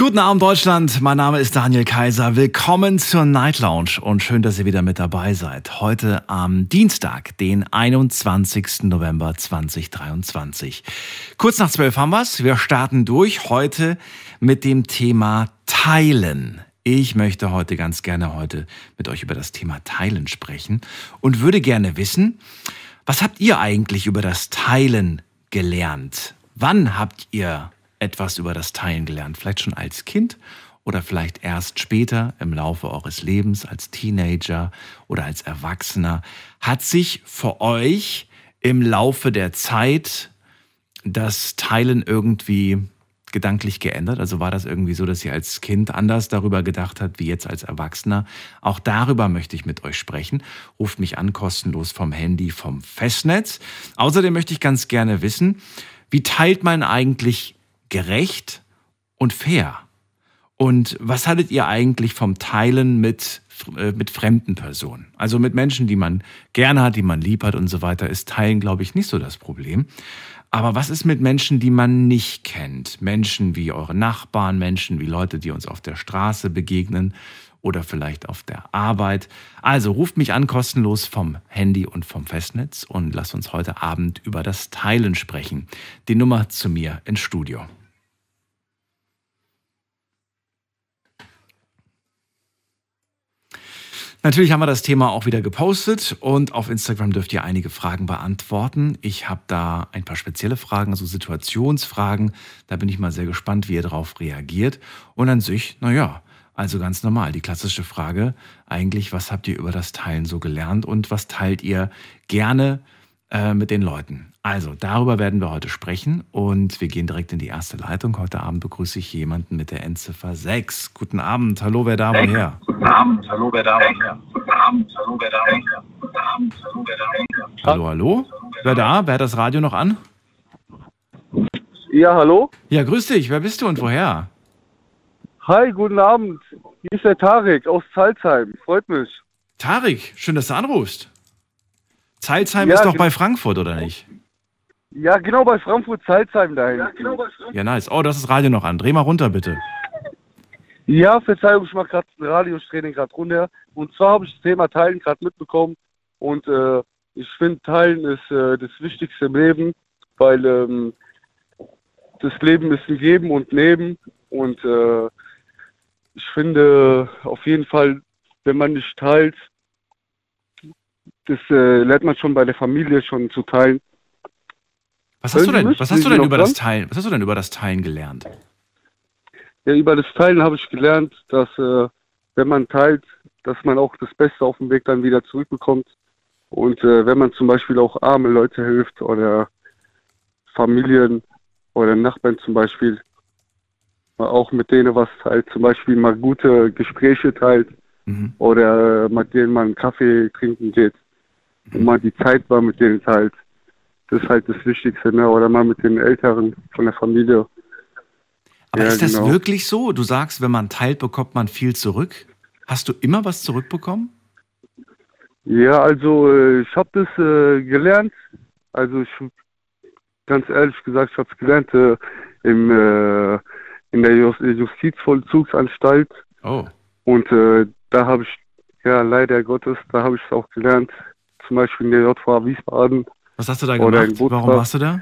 Guten Abend Deutschland, mein Name ist Daniel Kaiser. Willkommen zur Night Lounge und schön, dass ihr wieder mit dabei seid. Heute am Dienstag, den 21. November 2023. Kurz nach zwölf haben wir's. Wir starten durch heute mit dem Thema Teilen. Ich möchte heute ganz gerne heute mit euch über das Thema Teilen sprechen und würde gerne wissen, was habt ihr eigentlich über das Teilen gelernt? Wann habt ihr etwas über das Teilen gelernt? Vielleicht schon als Kind oder vielleicht erst später im Laufe eures Lebens als Teenager oder als Erwachsener. Hat sich für euch im Laufe der Zeit das Teilen irgendwie gedanklich geändert? Also war das irgendwie so, dass ihr als Kind anders darüber gedacht habt, wie jetzt als Erwachsener? Auch darüber möchte ich mit euch sprechen. Ruft mich an, kostenlos vom Handy, vom Festnetz. Außerdem möchte ich ganz gerne wissen, wie teilt man eigentlich gerecht und fair? Und was haltet ihr eigentlich vom Teilen mit, äh, mit fremden Personen? Also mit Menschen, die man gerne hat, die man lieb hat und so weiter, ist Teilen, glaube ich, nicht so das Problem. Aber was ist mit Menschen, die man nicht kennt? Menschen wie eure Nachbarn, Menschen wie Leute, die uns auf der Straße begegnen oder vielleicht auf der Arbeit. Also ruft mich an kostenlos vom Handy und vom Festnetz und lasst uns heute Abend über das Teilen sprechen. Die Nummer zu mir ins Studio. Natürlich haben wir das Thema auch wieder gepostet und auf Instagram dürft ihr einige Fragen beantworten. Ich habe da ein paar spezielle Fragen, also Situationsfragen. Da bin ich mal sehr gespannt, wie ihr darauf reagiert. Und an sich, naja, also ganz normal. Die klassische Frage eigentlich, was habt ihr über das Teilen so gelernt und was teilt ihr gerne äh, mit den Leuten? Also, darüber werden wir heute sprechen und wir gehen direkt in die erste Leitung. Heute Abend begrüße ich jemanden mit der Endziffer 6. Guten Abend, hallo, wer da, woher? Guten Abend, hallo, wer da, woher? Guten Abend, hallo, wer da, woher? Guten Abend, hallo, wer da, woher? Hallo, hallo? Wer da? Wer hat das Radio noch an? Ja, hallo? Ja, grüß dich, wer bist du und woher? Hi, guten Abend. Hier ist der Tarek aus Salzheim. Freut mich. Tarik, schön, dass du anrufst. Zeilsheim Ja, ist doch bei Frankfurt, oder nicht? Ja, genau bei Frankfurt Salzheim dahin. Ja, nice. Oh, das ist Radio noch an. Dreh mal runter, bitte. Ja, Verzeihung, ich mache gerade ein Radiotraining gerade runter. Und zwar habe ich das Thema Teilen gerade mitbekommen. Und äh, ich finde, Teilen ist äh, das Wichtigste im Leben, weil ähm, das Leben ist ein Geben und Nehmen. Und äh, ich finde auf jeden Fall, wenn man nicht teilt, das äh, lernt man schon bei der Familie schon zu teilen. Was hast du denn, was hast du denn über das? Teilen, was hast du denn über das Teilen gelernt? Ja, über das Teilen habe ich gelernt, dass äh, wenn man teilt, dass man auch das Beste auf dem Weg dann wieder zurückbekommt. Und äh, wenn man zum Beispiel auch arme Leute hilft oder Familien oder Nachbarn zum Beispiel, auch mit denen was teilt, zum Beispiel mal gute Gespräche teilt Mhm. oder äh, mit denen man einen Kaffee trinken geht und mal die Zeit mal mit denen teilt. Das ist halt das Wichtigste, ne? Oder mal mit den Älteren von der Familie. Aber Ja, ist das genau. wirklich so? Du sagst, wenn man teilt, bekommt man viel zurück. Hast du immer was zurückbekommen? Ja, also äh, ich habe das äh, gelernt. Also ich ganz ehrlich gesagt, ich habe es gelernt äh, im, äh, in der Just Justizvollzugsanstalt Oh. und äh, da habe ich ja leider Gottes, da habe ich es auch gelernt. Zum Beispiel in der JVA Wiesbaden. Was hast du da gemacht? Warum warst du da?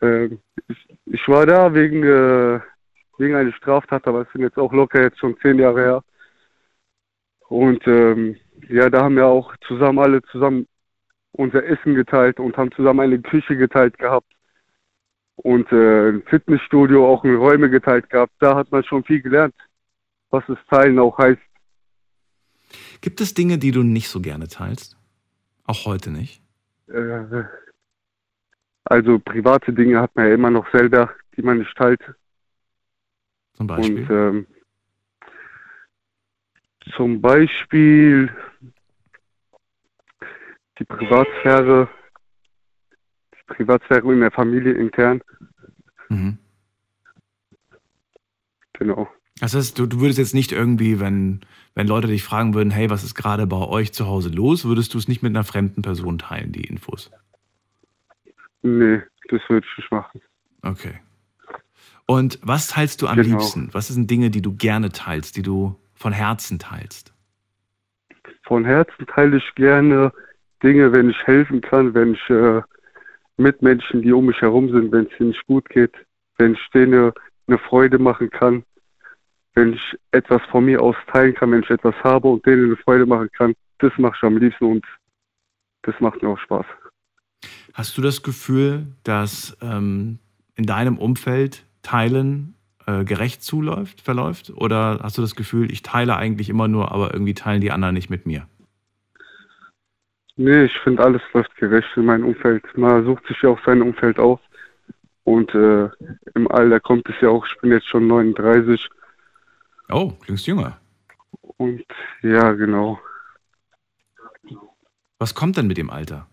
Äh, ich, ich war da wegen äh, wegen einer Straftat, aber es sind jetzt auch locker jetzt schon zehn Jahre her. Und ähm, ja, da haben wir auch zusammen alle zusammen unser Essen geteilt und haben zusammen eine Küche geteilt gehabt und äh, ein Fitnessstudio auch in Räume geteilt gehabt. Da hat man schon viel gelernt, was das Teilen auch heißt. Gibt es Dinge, die du nicht so gerne teilst? Auch heute nicht? Äh, also private Dinge hat man ja immer noch selber, die man nicht teilt. Zum Beispiel? Und ähm, zum Beispiel die Privatsphäre, die Privatsphäre in der Familie intern, mhm. genau. Das heißt, du, du würdest jetzt nicht irgendwie, wenn, wenn Leute dich fragen würden, hey, was ist gerade bei euch zu Hause los, würdest du es nicht mit einer fremden Person teilen, die Infos? Nee, das würde ich nicht machen. Okay. Und was teilst du am Genau. liebsten? Was sind Dinge, die du gerne teilst, die du von Herzen teilst? Von Herzen teile ich gerne Dinge, wenn ich helfen kann, wenn ich äh, mit Menschen, die um mich herum sind, wenn es ihnen nicht gut geht, wenn ich denen eine Freude machen kann, wenn ich etwas von mir aus teilen kann, wenn ich etwas habe und denen eine Freude machen kann. Das mache ich am liebsten und das macht mir auch Spaß. Hast du das Gefühl, dass ähm, in deinem Umfeld Teilen äh, gerecht zuläuft, verläuft? Oder hast du das Gefühl, ich teile eigentlich immer nur, aber irgendwie teilen die anderen nicht mit mir? Nee, ich finde, alles läuft gerecht in meinem Umfeld. Man sucht sich ja auch sein Umfeld aus. Und äh, im Alter kommt es ja auch, ich bin jetzt schon 39 Oh, klingst jünger. und ja, genau. Was kommt denn mit dem Alter?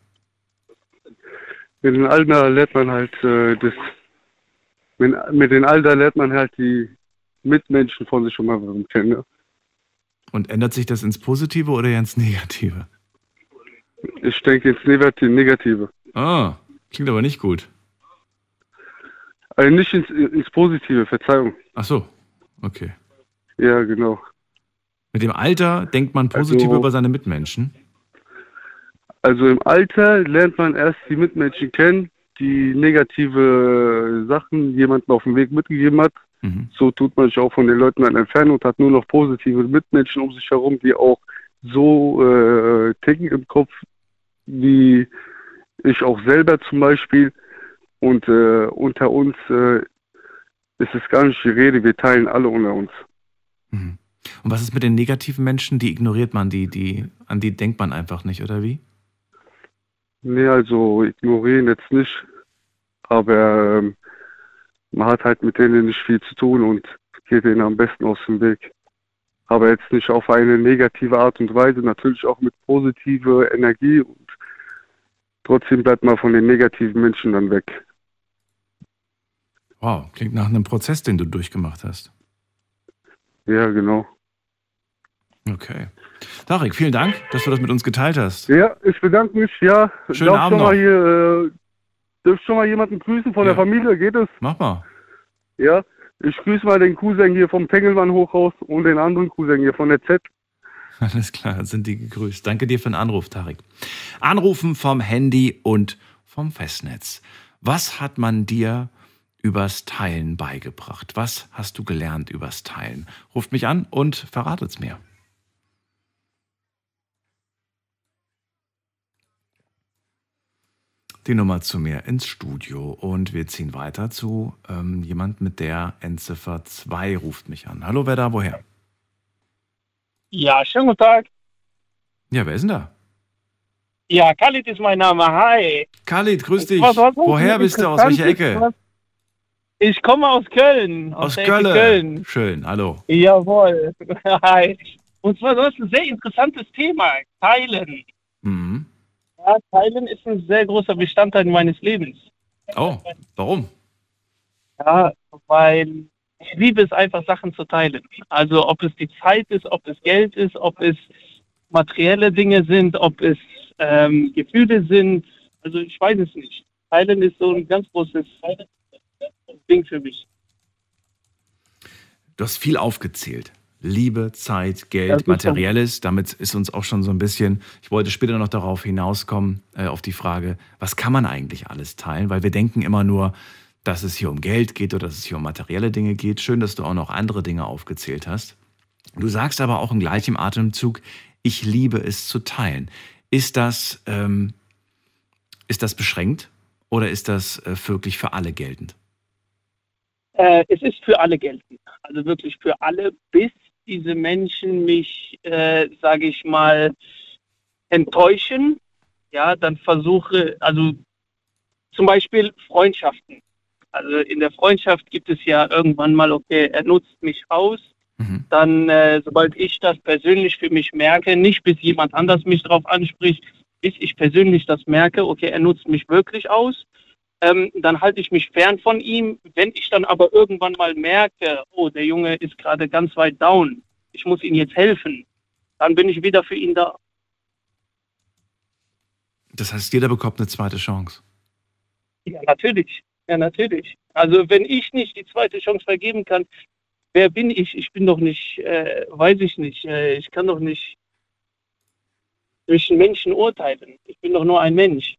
Mit dem Alter lernt man halt äh, das, mit, mit dem Alter lernt man halt die Mitmenschen von sich schon mal kennen. Ne? Und ändert sich das ins Positive oder ins Negative? Ich denke ins Negative, Negative. Ah, klingt aber nicht gut. Also nicht ins, ins Positive, Verzeihung. Ach so, okay. Ja, genau. Mit dem Alter denkt man positiv Also- über seine Mitmenschen. Also im Alter lernt man erst die Mitmenschen kennen, die negative Sachen jemandem auf dem Weg mitgegeben hat. Mhm. So tut man sich auch von den Leuten dann entfernen und hat nur noch positive Mitmenschen um sich herum, die auch so äh, ticken im Kopf, wie ich auch selber zum Beispiel. Und äh, unter uns äh, ist es gar nicht die Rede, wir teilen alle unter uns. Mhm. Und was ist mit den negativen Menschen? Die ignoriert man, die, die, an die denkt man einfach nicht, oder wie? Nee, also ignorieren jetzt nicht, aber ähm, man hat halt mit denen nicht viel zu tun und geht denen am besten aus dem Weg. Aber jetzt nicht auf eine negative Art und Weise, natürlich auch mit positiver Energie und trotzdem bleibt man von den negativen Menschen dann weg. Wow, klingt nach einem Prozess, den du durchgemacht hast. Ja, genau. Okay. Tarek, vielen Dank, dass du das mit uns geteilt hast. Ja, ich bedanke mich, ja. Schönen Darf Abend schon mal noch. hier, äh, darf schon mal jemanden grüßen von Ja. der Familie, geht es? Mach mal. Ja. Ich grüße mal den Cousin hier vom Tengelmann Hochhaus und den anderen Cousin hier von der Z. Alles klar, sind die gegrüßt. Danke dir für den Anruf, Tarek. Anrufen vom Handy und vom Festnetz. Was hat man dir übers Teilen beigebracht? Was hast du gelernt übers Teilen? Ruft mich an und verratet's mir. Die Nummer zu mir ins Studio und wir ziehen weiter zu ähm, jemand mit der Endziffer 2 ruft mich an. Hallo, wer da, woher? Ja, schönen guten Tag. Ja, wer ist denn da? Ja, Khalid ist mein Name. Hi. Khalid, grüß dich. Was- was- was- Woher bist du? Aus welcher Ecke? Ich komme aus Köln. Aus Ecke Köln. Köln. Schön, hallo. Jawohl. Hi. Und zwar, das ist ein sehr interessantes Thema. Teilen. Mhm. Ja, Teilen ist ein sehr großer Bestandteil meines Lebens. Oh, warum? Ja, weil ich liebe es einfach, Sachen zu teilen. Also ob es die Zeit ist, ob es Geld ist, ob es materielle Dinge sind, ob es ähm, Gefühle sind. Also ich weiß es nicht. Teilen ist so ein ganz großes Ding für mich. Du hast viel aufgezählt. Liebe, Zeit, Ja, Geld, ist Materielles. Damit ist uns auch schon so ein bisschen, ich wollte später noch darauf hinauskommen, äh, auf die Frage, was kann man eigentlich alles teilen? Weil wir denken immer nur, dass es hier um Geld geht oder dass es hier um materielle Dinge geht. Schön, dass du auch noch andere Dinge aufgezählt hast. Du sagst aber auch im gleichen Atemzug, ich liebe es zu teilen. Ist das, ähm, ist das beschränkt oder ist das äh, wirklich für alle geltend? Äh, es ist für alle geltend. Also wirklich für alle, bis diese Menschen mich, äh, sage ich mal, enttäuschen. Ja, dann versuche, also zum Beispiel Freundschaften. Also in der Freundschaft gibt es ja irgendwann mal, okay, er nutzt mich aus. Mhm. Dann, äh, sobald ich das persönlich für mich merke, nicht bis jemand anders mich darauf anspricht, bis ich persönlich das merke, okay, er nutzt mich wirklich aus, ähm, dann halte ich mich fern von ihm. Wenn ich dann aber irgendwann mal merke, oh, der Junge ist gerade ganz weit down, ich muss ihm jetzt helfen, dann bin ich wieder für ihn da. Das heißt, jeder bekommt eine zweite Chance. Ja, natürlich. Ja, natürlich. Also wenn ich nicht die zweite Chance vergeben kann, wer bin ich? Ich bin doch nicht, äh, weiß ich nicht. Äh, ich kann doch nicht zwischen Menschen urteilen. Ich bin doch nur ein Mensch.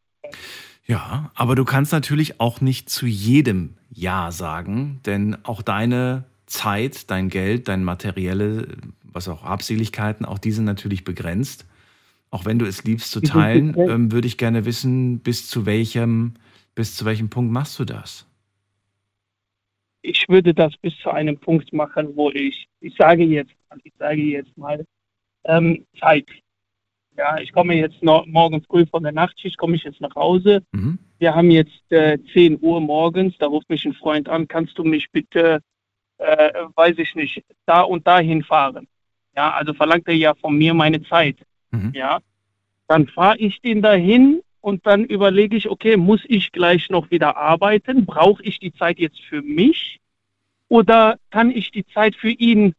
Ja, aber du kannst natürlich auch nicht zu jedem Ja sagen, denn auch deine Zeit, dein Geld, dein materielle, was auch Habseligkeiten, auch die sind natürlich begrenzt. Auch wenn du es liebst zu teilen, ähm, würde ich gerne wissen, bis zu welchem, bis zu welchem Punkt machst du das? Ich würde das bis zu einem Punkt machen, wo ich, ich sage jetzt, ich sage jetzt mal, ähm, Zeit. Ja, ich komme jetzt noch, morgen früh von der Nachtschicht, komme ich jetzt nach Hause. Mhm. Wir haben jetzt äh, 10 Uhr morgens, da ruft mich ein Freund an, kannst du mich bitte, äh, weiß ich nicht, da und dahin fahren? Ja, also verlangt er ja von mir meine Zeit. Mhm. Ja, dann fahre ich den dahin und dann überlege ich, okay, muss ich gleich noch wieder arbeiten? Brauche ich die Zeit jetzt für mich? Oder kann ich die Zeit für ihn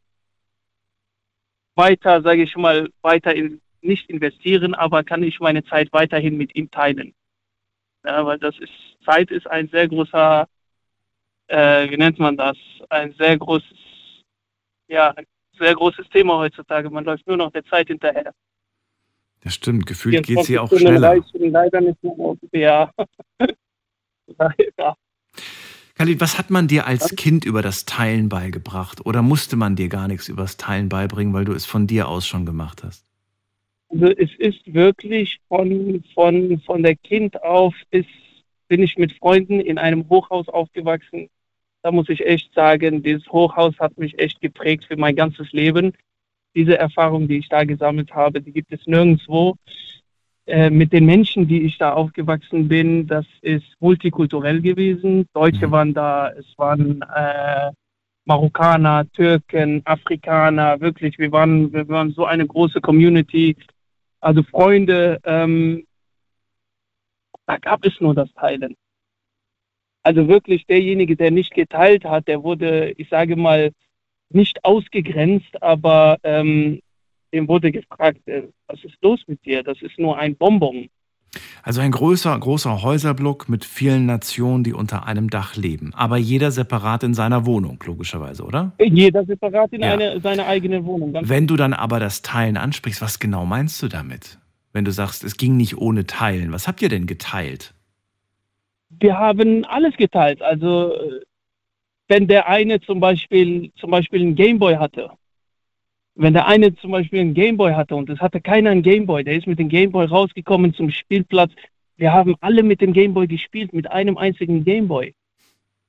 weiter, sage ich mal, weiter in, nicht investieren, aber kann ich meine Zeit weiterhin mit ihm teilen. Ja, weil das ist, Zeit ist ein sehr großer, äh, wie nennt man das, ein sehr großes, ja, sehr großes Thema heutzutage. Man läuft nur noch der Zeit hinterher. Das stimmt, gefühlt geht sie auch schneller. Leider nicht mehr ja. ja. Khalid, was hat man dir als Kind über das Teilen beigebracht? Oder musste man dir gar nichts über das Teilen beibringen, weil du es von dir aus schon gemacht hast? Also es ist wirklich von, von, von der Kind auf ist, bin ich mit Freunden in einem Hochhaus aufgewachsen. Da muss ich echt sagen, dieses Hochhaus hat mich echt geprägt für mein ganzes Leben. Diese Erfahrung, die ich da gesammelt habe, die gibt es nirgendwo. Äh, mit den Menschen, die ich da aufgewachsen bin, das ist multikulturell gewesen. Deutsche mhm. waren da, es waren äh, Marokkaner, Türken, Afrikaner, wirklich, wir waren, wir waren so eine große Community also Freunde, ähm, da gab es nur das Teilen. Also wirklich derjenige, der nicht geteilt hat, der wurde, ich sage mal, nicht ausgegrenzt, aber ähm, dem wurde gefragt, äh, was ist los mit dir? Das ist nur ein Bonbon. Also ein großer, großer Häuserblock mit vielen Nationen, die unter einem Dach leben. Aber jeder separat in seiner Wohnung, logischerweise, oder? Jeder separat in ja. eine, seine eigene Wohnung. Wenn du dann aber das Teilen ansprichst, was genau meinst du damit? Wenn du sagst, es ging nicht ohne Teilen. Was habt ihr denn geteilt? Wir haben alles geteilt. Also wenn der eine zum Beispiel, zum Beispiel einen Gameboy hatte, wenn der eine zum Beispiel einen Gameboy hatte und es hatte keiner einen Gameboy, der ist mit dem Gameboy rausgekommen zum Spielplatz. Wir haben alle mit dem Gameboy gespielt, mit einem einzigen Gameboy.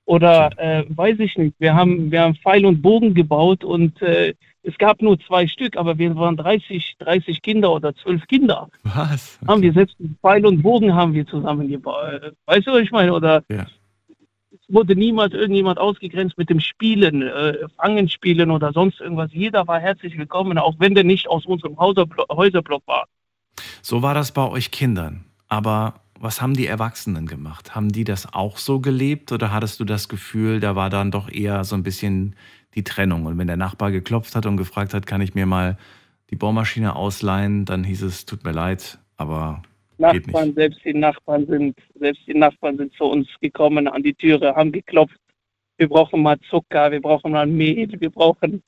Oder äh, weiß ich nicht, wir haben, wir haben Pfeil und Bogen gebaut und äh, es gab nur zwei Stück, aber wir waren 30, 30 Kinder oder 12 Kinder. Was? Okay. Haben wir selbst Pfeil und Bogen haben wir zusammengebaut. Weißt du, was ich meine? Oder ja wurde niemals irgendjemand ausgegrenzt mit dem Spielen, äh, Fangen spielen oder sonst irgendwas. Jeder war herzlich willkommen, auch wenn der nicht aus unserem Häuserblock war. So war das bei euch Kindern. Aber was haben die Erwachsenen gemacht? Haben die das auch so gelebt oder hattest du das Gefühl, da war dann doch eher so ein bisschen die Trennung? Und wenn der Nachbar geklopft hat und gefragt hat, kann ich mir mal die Bohrmaschine ausleihen, dann hieß es, tut mir leid, aber Nachbarn, selbst die Nachbarn sind, selbst die Nachbarn sind zu uns gekommen an die Türe, haben geklopft. Wir brauchen mal Zucker, wir brauchen mal Mehl, wir brauchen,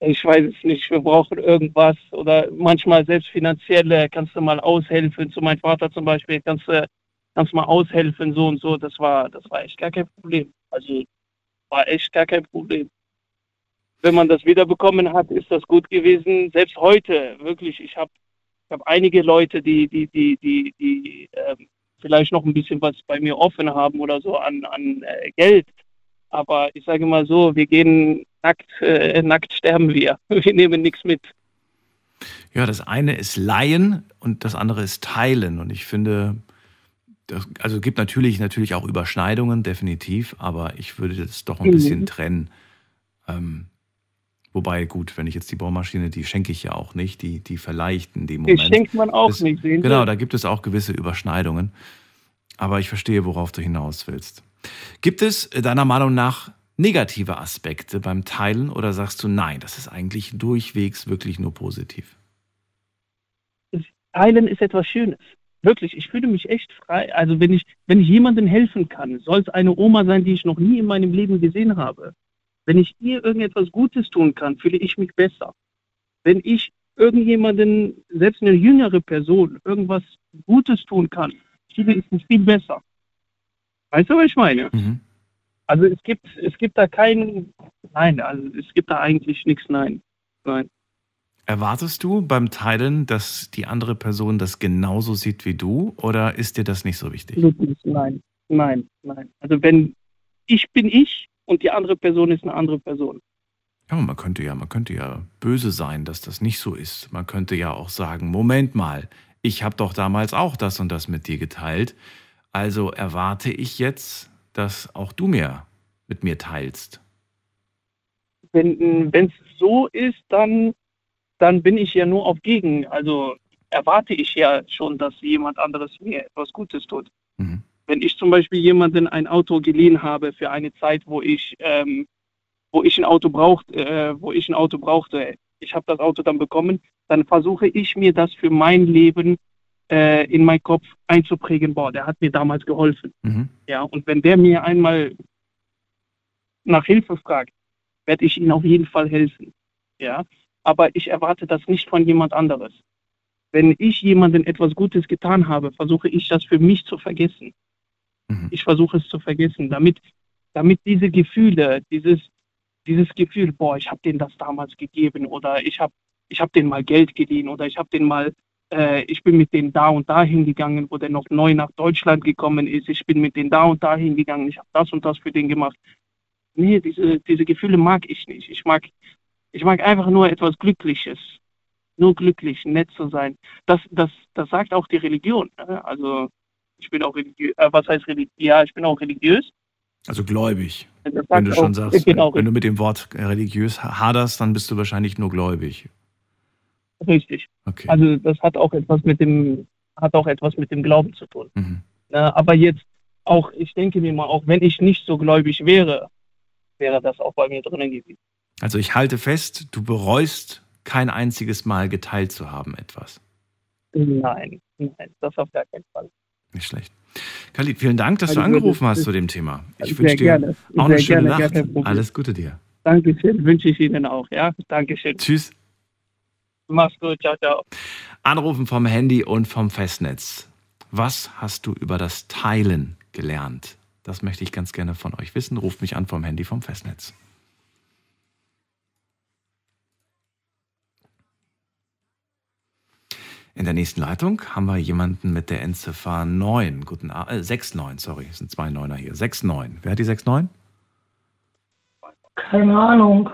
ich weiß es nicht, wir brauchen irgendwas oder manchmal selbst finanzielle, kannst du mal aushelfen. Zu meinem Vater zum Beispiel, kannst du, kannst mal aushelfen, so und so. Das war, das war echt gar kein Problem. Also war echt gar kein Problem. Wenn man das wiederbekommen hat, ist das gut gewesen. Selbst heute, wirklich, ich habe habe einige Leute, die, die, die, die, die äh, vielleicht noch ein bisschen was bei mir offen haben oder so an, an äh, Geld. Aber ich sage mal so, wir gehen nackt, äh, nackt sterben wir. Wir nehmen nichts mit. Ja, das eine ist Leihen und das andere ist Teilen. Und ich finde, das, also gibt natürlich, natürlich auch Überschneidungen, definitiv, aber ich würde das doch ein bisschen mhm. trennen. Ähm, Wobei, gut, wenn ich jetzt die Bohrmaschine, die schenke ich ja auch nicht, die, die verleicht in dem Moment. Die schenkt man auch das, nicht, sehen Genau, da gibt es auch gewisse Überschneidungen. Aber ich verstehe, worauf du hinaus willst. Gibt es deiner Meinung nach negative Aspekte beim Teilen oder sagst du nein, das ist eigentlich durchwegs wirklich nur positiv? Teilen ist etwas Schönes. Wirklich, ich fühle mich echt frei. Also wenn ich, wenn ich jemandem helfen kann, soll es eine Oma sein, die ich noch nie in meinem Leben gesehen habe. Wenn ich ihr irgendetwas Gutes tun kann, fühle ich mich besser. Wenn ich irgendjemanden, selbst eine jüngere Person, irgendwas Gutes tun kann, fühle ich mich viel besser. Weißt du, was ich meine? Mhm. Also es gibt, es gibt da kein, nein, also es gibt da eigentlich nichts, nein. Nein. Erwartest du beim Teilen, dass die andere Person das genauso sieht wie du oder ist dir das nicht so wichtig? Nein, nein, nein. Also wenn ich bin ich und die andere Person ist eine andere Person. Ja, man könnte ja, man könnte ja böse sein, dass das nicht so ist. Man könnte ja auch sagen, Moment mal, ich habe doch damals auch das und das mit dir geteilt. Also erwarte ich jetzt, dass auch du mir mit mir teilst. Wenn es so ist, dann dann bin ich ja nur auf Gegen. Also erwarte ich ja schon, dass jemand anderes mir etwas Gutes tut. Mhm. Wenn ich zum Beispiel jemanden ein Auto geliehen habe für eine Zeit, wo ich, ähm, wo ich ein Auto braucht, äh, wo ich ein Auto brauchte, ich habe das Auto dann bekommen, dann versuche ich mir das für mein Leben äh, in meinen Kopf einzuprägen. Boah, der hat mir damals geholfen. Mhm. Ja, und wenn der mir einmal nach Hilfe fragt, werde ich ihm auf jeden Fall helfen. Ja, aber ich erwarte das nicht von jemand anderes. Wenn ich jemandem etwas Gutes getan habe, versuche ich das für mich zu vergessen. Mhm. Ich versuche es zu vergessen, damit, damit diese Gefühle, dieses, dieses Gefühl, boah, ich habe denen das damals gegeben oder ich habe ich hab denen mal Geld geliehen oder ich habe denen mal, äh, ich bin mit denen da und da hingegangen, wo der noch neu nach Deutschland gekommen ist, ich bin mit denen da und da hingegangen, ich habe das und das für den gemacht. Nee, diese, diese Gefühle mag ich nicht. Ich mag, ich mag einfach nur etwas Glückliches. Nur glücklich, nett zu sein. Das, das, das sagt auch die Religion. Ne? Also ich bin auch religiös. Äh, was heißt religiös? Ja, ich bin auch religiös. Also gläubig. Wenn du schon auch, sagst, genau, wenn du mit dem Wort religiös haderst, dann bist du wahrscheinlich nur gläubig. Richtig. Okay. Also das hat auch etwas mit dem, hat auch etwas mit dem Glauben zu tun. Mhm. Na, aber jetzt auch, ich denke mir mal, auch wenn ich nicht so gläubig wäre, wäre das auch bei mir drinnen gewesen. Also ich halte fest, du bereust kein einziges Mal geteilt zu haben etwas. Nein, nein, das auf gar keinen Fall. Nicht schlecht. Khalid, vielen Dank, dass also du angerufen hast zu dem Thema. Ich wünsche dir gerne. auch eine schöne gerne, Nacht. Alles Gute dir. Dankeschön, wünsche ich Ihnen auch. Ja, Dankeschön. Tschüss. Mach's gut, ciao, ciao. Anrufen vom Handy und vom Festnetz. Was hast du über das Teilen gelernt? Das möchte ich ganz gerne von euch wissen. Ruft mich an vom Handy vom Festnetz. In der nächsten Leitung haben wir jemanden mit der Endziffer 9. Guten Abend, äh, 69, sorry, es sind zwei Neuner hier. 69. Wer hat die 69? Keine Ahnung.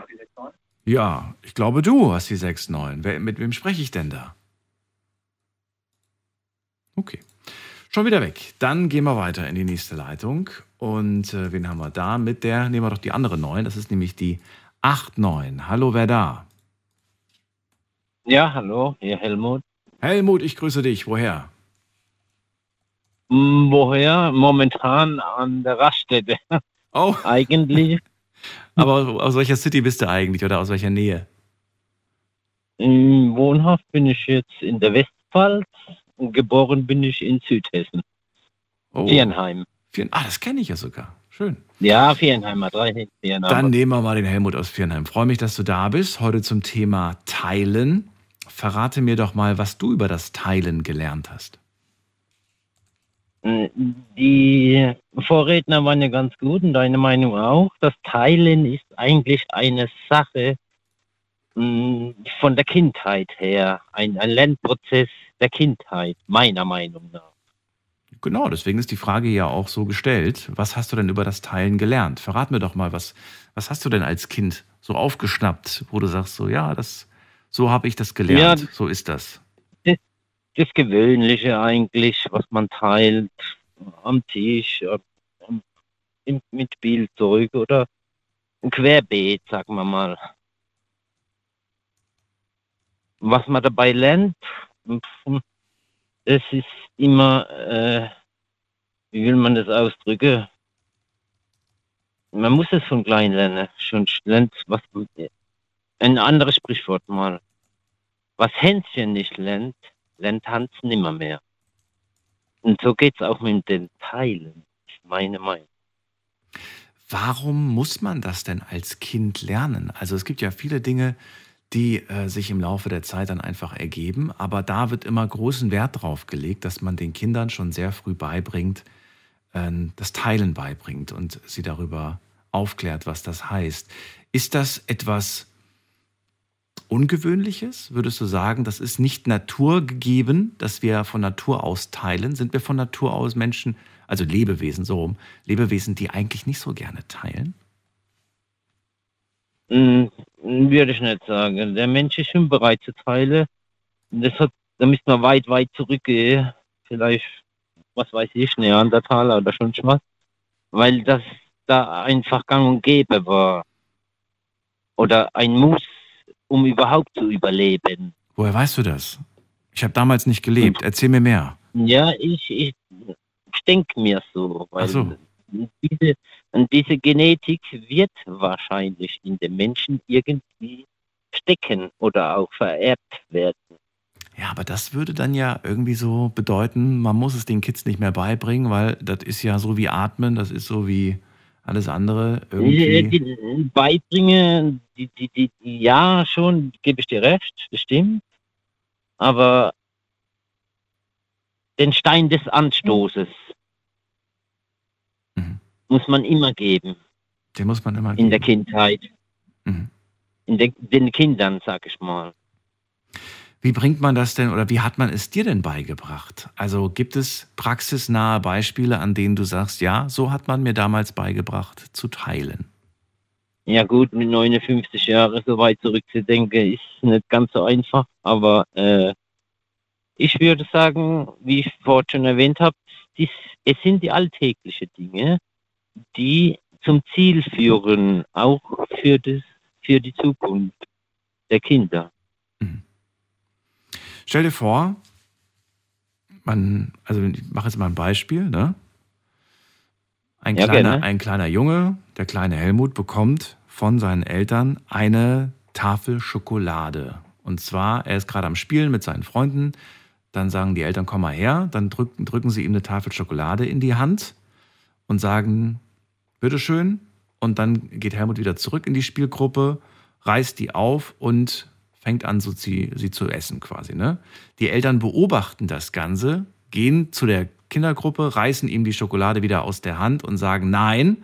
Ja, ich glaube, du hast die 69. Wer, mit wem spreche ich denn da? Okay. Schon wieder weg. Dann gehen wir weiter in die nächste Leitung. Und äh, wen haben wir da? Mit der, nehmen wir doch die andere 9. Das ist nämlich die 89. Hallo, wer da? Ja, hallo, hier Helmut. Helmut, ich grüße dich. Woher? Hm, woher? Momentan an der Raststätte. Oh. Eigentlich. Aber aus welcher City bist du eigentlich oder aus welcher Nähe? Hm, wohnhaft bin ich jetzt in der Westpfalz und geboren bin ich in Südhessen. Oh. Viernheim. Ah, das kenne ich ja sogar. Schön. Ja, Viernheimer, drei Viernheimer. Dann nehmen wir mal den Helmut aus Viernheim. Freue mich, dass du da bist. Heute zum Thema Teilen. Verrate mir doch mal, was du über das Teilen gelernt hast. Die Vorredner waren ja ganz gut und deine Meinung auch. Das Teilen ist eigentlich eine Sache hm, von der Kindheit her, ein, ein Lernprozess der Kindheit, meiner Meinung nach. Genau, deswegen ist die Frage ja auch so gestellt. Was hast du denn über das Teilen gelernt? Verrat mir doch mal, was, was hast du denn als Kind so aufgeschnappt, wo du sagst, so ja, das so habe ich das gelernt. Ja, so ist das. das. Das Gewöhnliche eigentlich, was man teilt am Tisch, mit Spielzeug oder ein Querbeet, sagen wir mal. Was man dabei lernt, es ist immer äh, wie will man das ausdrücken? Man muss es von klein lernen. Schon lernt was ein anderes Sprichwort mal. Was Hänschen nicht lernt, lernt Hans nimmer mehr. Und so geht es auch mit den Teilen, meine Meinung. Warum muss man das denn als Kind lernen? Also es gibt ja viele Dinge, die äh, sich im Laufe der Zeit dann einfach ergeben, aber da wird immer großen Wert drauf gelegt, dass man den Kindern schon sehr früh beibringt, äh, das Teilen beibringt und sie darüber aufklärt, was das heißt. Ist das etwas Ungewöhnliches? Würdest du sagen, das ist nicht naturgegeben, dass wir von Natur aus teilen? Sind wir von Natur aus Menschen, also Lebewesen so rum, Lebewesen, die eigentlich nicht so gerne teilen? Hm, würde ich nicht sagen. Der Mensch ist schon bereit zu teilen. Das hat, da müsste man weit, weit zurückgehen. Vielleicht, was weiß ich, Neandertaler oder schon was. Weil das da einfach gang und gäbe war. Oder ein Muss, um überhaupt zu überleben. Woher weißt du das? Ich habe damals nicht gelebt. Erzähl mir mehr. Ja, ich, ich, denke mir so. Weil so. diese, diese Genetik wird wahrscheinlich in den Menschen irgendwie stecken oder auch vererbt werden. Ja, aber das würde dann ja irgendwie so bedeuten, man muss es den Kids nicht mehr beibringen, weil das ist ja so wie Atmen, das ist so wie alles andere irgendwie. die- Beibringen, die, die, die, ja, schon, gebe ich dir recht, das stimmt. Aber den Stein des Anstoßes Mhm. muss man immer geben Den muss man immer in der geben. Kindheit. Mhm. In den, den Kindern, sag ich mal. Wie bringt man das denn oder wie hat man es dir denn beigebracht? Also gibt es praxisnahe Beispiele, an denen du sagst, ja, so hat man mir damals beigebracht zu teilen? Ja gut, mit 59 Jahren so weit zurückzudenken, ist nicht ganz so einfach. Aber äh, ich würde sagen, wie ich vorhin schon erwähnt habe, es sind die alltäglichen Dinge, die zum Ziel führen, auch für, das, für die Zukunft der Kinder. Stell dir vor, man, also ich mache jetzt mal ein Beispiel, ne? Ein, Ja, kleiner, gerne. ein kleiner Junge, der kleine Helmut, bekommt von seinen Eltern eine Tafel Schokolade. Und zwar, er ist gerade am Spielen mit seinen Freunden. Dann sagen die Eltern, komm mal her. Dann drücken, drücken sie ihm eine Tafel Schokolade in die Hand und sagen, bitteschön. Und dann geht Helmut wieder zurück in die Spielgruppe, reißt die auf und fängt an, so sie, sie zu essen quasi. Ne? Die Eltern beobachten das Ganze, gehen zu der Kindergruppe, reißen ihm die Schokolade wieder aus der Hand und sagen, nein,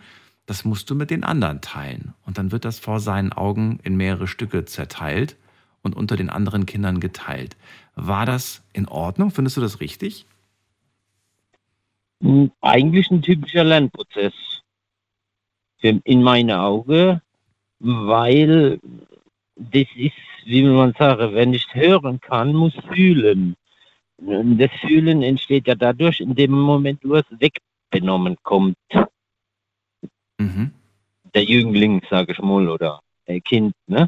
das musst du mit den anderen teilen. Und dann wird das vor seinen Augen in mehrere Stücke zerteilt und unter den anderen Kindern geteilt. War das in Ordnung? Findest du das richtig? Hm, Eigentlich ein typischer Lernprozess in meinen Augen, weil das ist, wie man sagen, wer nicht hören kann, muss fühlen. Und das Fühlen entsteht ja dadurch, in dem Moment, wo es wegbenommen kommt. Mhm. Der Jüngling, sage ich mal, oder der Kind, ne?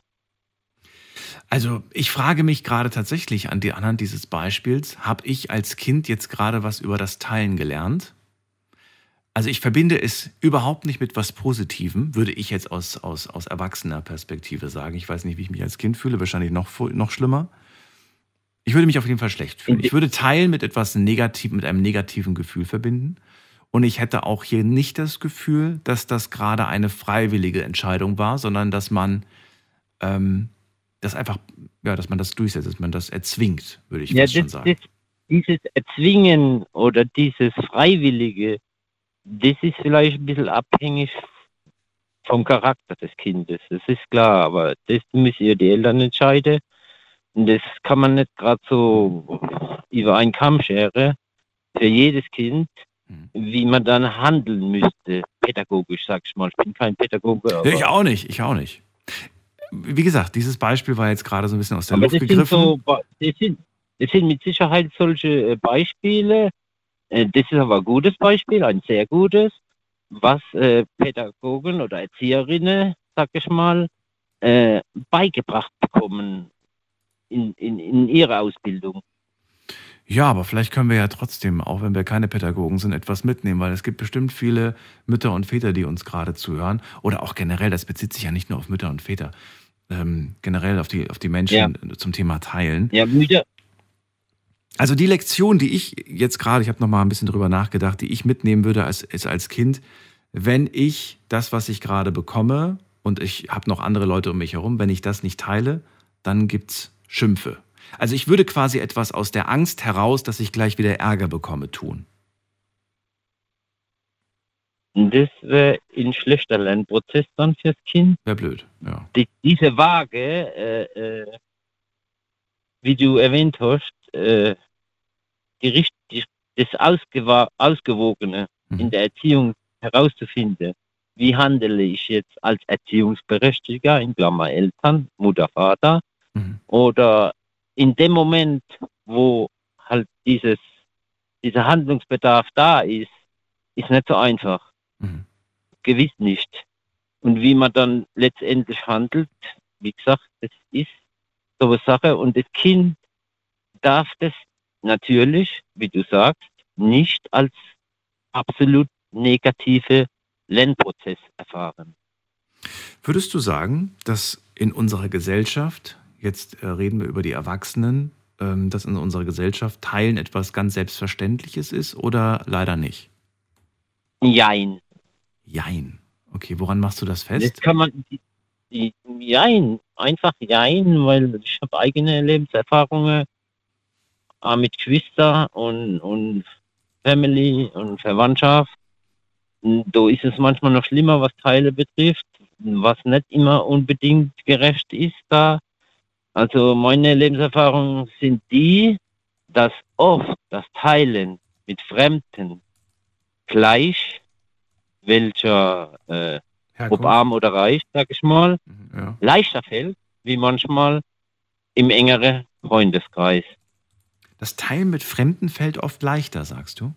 Also ich frage mich gerade tatsächlich an die anhand dieses Beispiels, habe ich als Kind jetzt gerade was über das Teilen gelernt? Also ich verbinde es überhaupt nicht mit was Positivem, würde ich jetzt aus, aus, aus erwachsener Perspektive sagen. Ich weiß nicht, wie ich mich als Kind fühle, wahrscheinlich noch, noch schlimmer. Ich würde mich auf jeden Fall schlecht fühlen. Ich würde Teilen mit etwas Negativem, mit einem negativen Gefühl verbinden. Und ich hätte auch hier nicht das Gefühl, dass das gerade eine freiwillige Entscheidung war, sondern dass man ähm, das einfach, ja, dass man das durchsetzt, dass man das erzwingt, würde ich Ja, fast schon das, sagen. das, dieses Erzwingen oder dieses Freiwillige, das ist vielleicht ein bisschen abhängig vom Charakter des Kindes. Das ist klar, aber das müssen ja die Eltern entscheiden. Und das kann man nicht gerade so über einen Kamm scheren für jedes Kind, Mhm. wie man dann handeln müsste, pädagogisch, sag ich mal. Ich bin kein Pädagoge, ich auch nicht, ich auch nicht. Wie gesagt, dieses Beispiel war jetzt gerade so ein bisschen aus der aber Luft das sind, gegriffen. so, Ba- das, sind, das sind mit Sicherheit solche äh, Beispiele. Äh, Das ist aber ein gutes Beispiel, ein sehr gutes, was äh, Pädagogen oder Erzieherinnen, sag ich mal, äh, beigebracht bekommen in, in, in ihrer Ausbildung. Ja, aber vielleicht können wir ja trotzdem, auch wenn wir keine Pädagogen sind, etwas mitnehmen, weil es gibt bestimmt viele Mütter und Väter, die uns gerade zuhören. Oder auch generell, das bezieht sich ja nicht nur auf Mütter und Väter, ähm, generell auf die, auf die Menschen ja. zum Thema Teilen. Ja, Mütter. Also die Lektion, die ich jetzt gerade, ich habe noch mal ein bisschen drüber nachgedacht, die ich mitnehmen würde als, ist als Kind, wenn ich das, was ich gerade bekomme, und ich habe noch andere Leute um mich herum, wenn ich das nicht teile, dann gibt's Schimpfe. Also ich würde quasi etwas aus der Angst heraus, dass ich gleich wieder Ärger bekomme, tun. Das wäre ein schlechter Lernprozess dann fürs Kind. Wäre blöd, ja. Die, diese Waage, äh, äh, wie du erwähnt hast, äh, die, die, das Ausgewogene mhm. in der Erziehung herauszufinden, wie handle ich jetzt als Erziehungsberechtigter, in Klammer Eltern, Mutter, Vater, mhm. oder in dem Moment, wo halt dieses, dieser Handlungsbedarf da ist, ist nicht so einfach. Mhm. Gewiss nicht. Und wie man dann letztendlich handelt, wie gesagt, das ist so eine Sache. Und das Kind darf das natürlich, wie du sagst, nicht als absolut negative Lernprozess erfahren. Würdest du sagen, dass in unserer Gesellschaft jetzt äh, reden wir über die Erwachsenen, ähm, dass in unserer Gesellschaft Teilen etwas ganz Selbstverständliches ist oder leider nicht? Jein. Jein. Okay, woran machst du das fest? Das kann man. Jein, einfach jein, weil ich habe eigene Lebenserfahrungen äh, mit Geschwistern und, und Family und Verwandtschaft. Da ist es manchmal noch schlimmer, was Teile betrifft, was nicht immer unbedingt gerecht ist da. Also meine Lebenserfahrungen sind die, dass oft das Teilen mit Fremden gleich, welcher äh, ob arm oder reich, sag ich mal, mhm, ja. leichter fällt, wie manchmal im engeren Freundeskreis. Das Teilen mit Fremden fällt oft leichter, sagst du?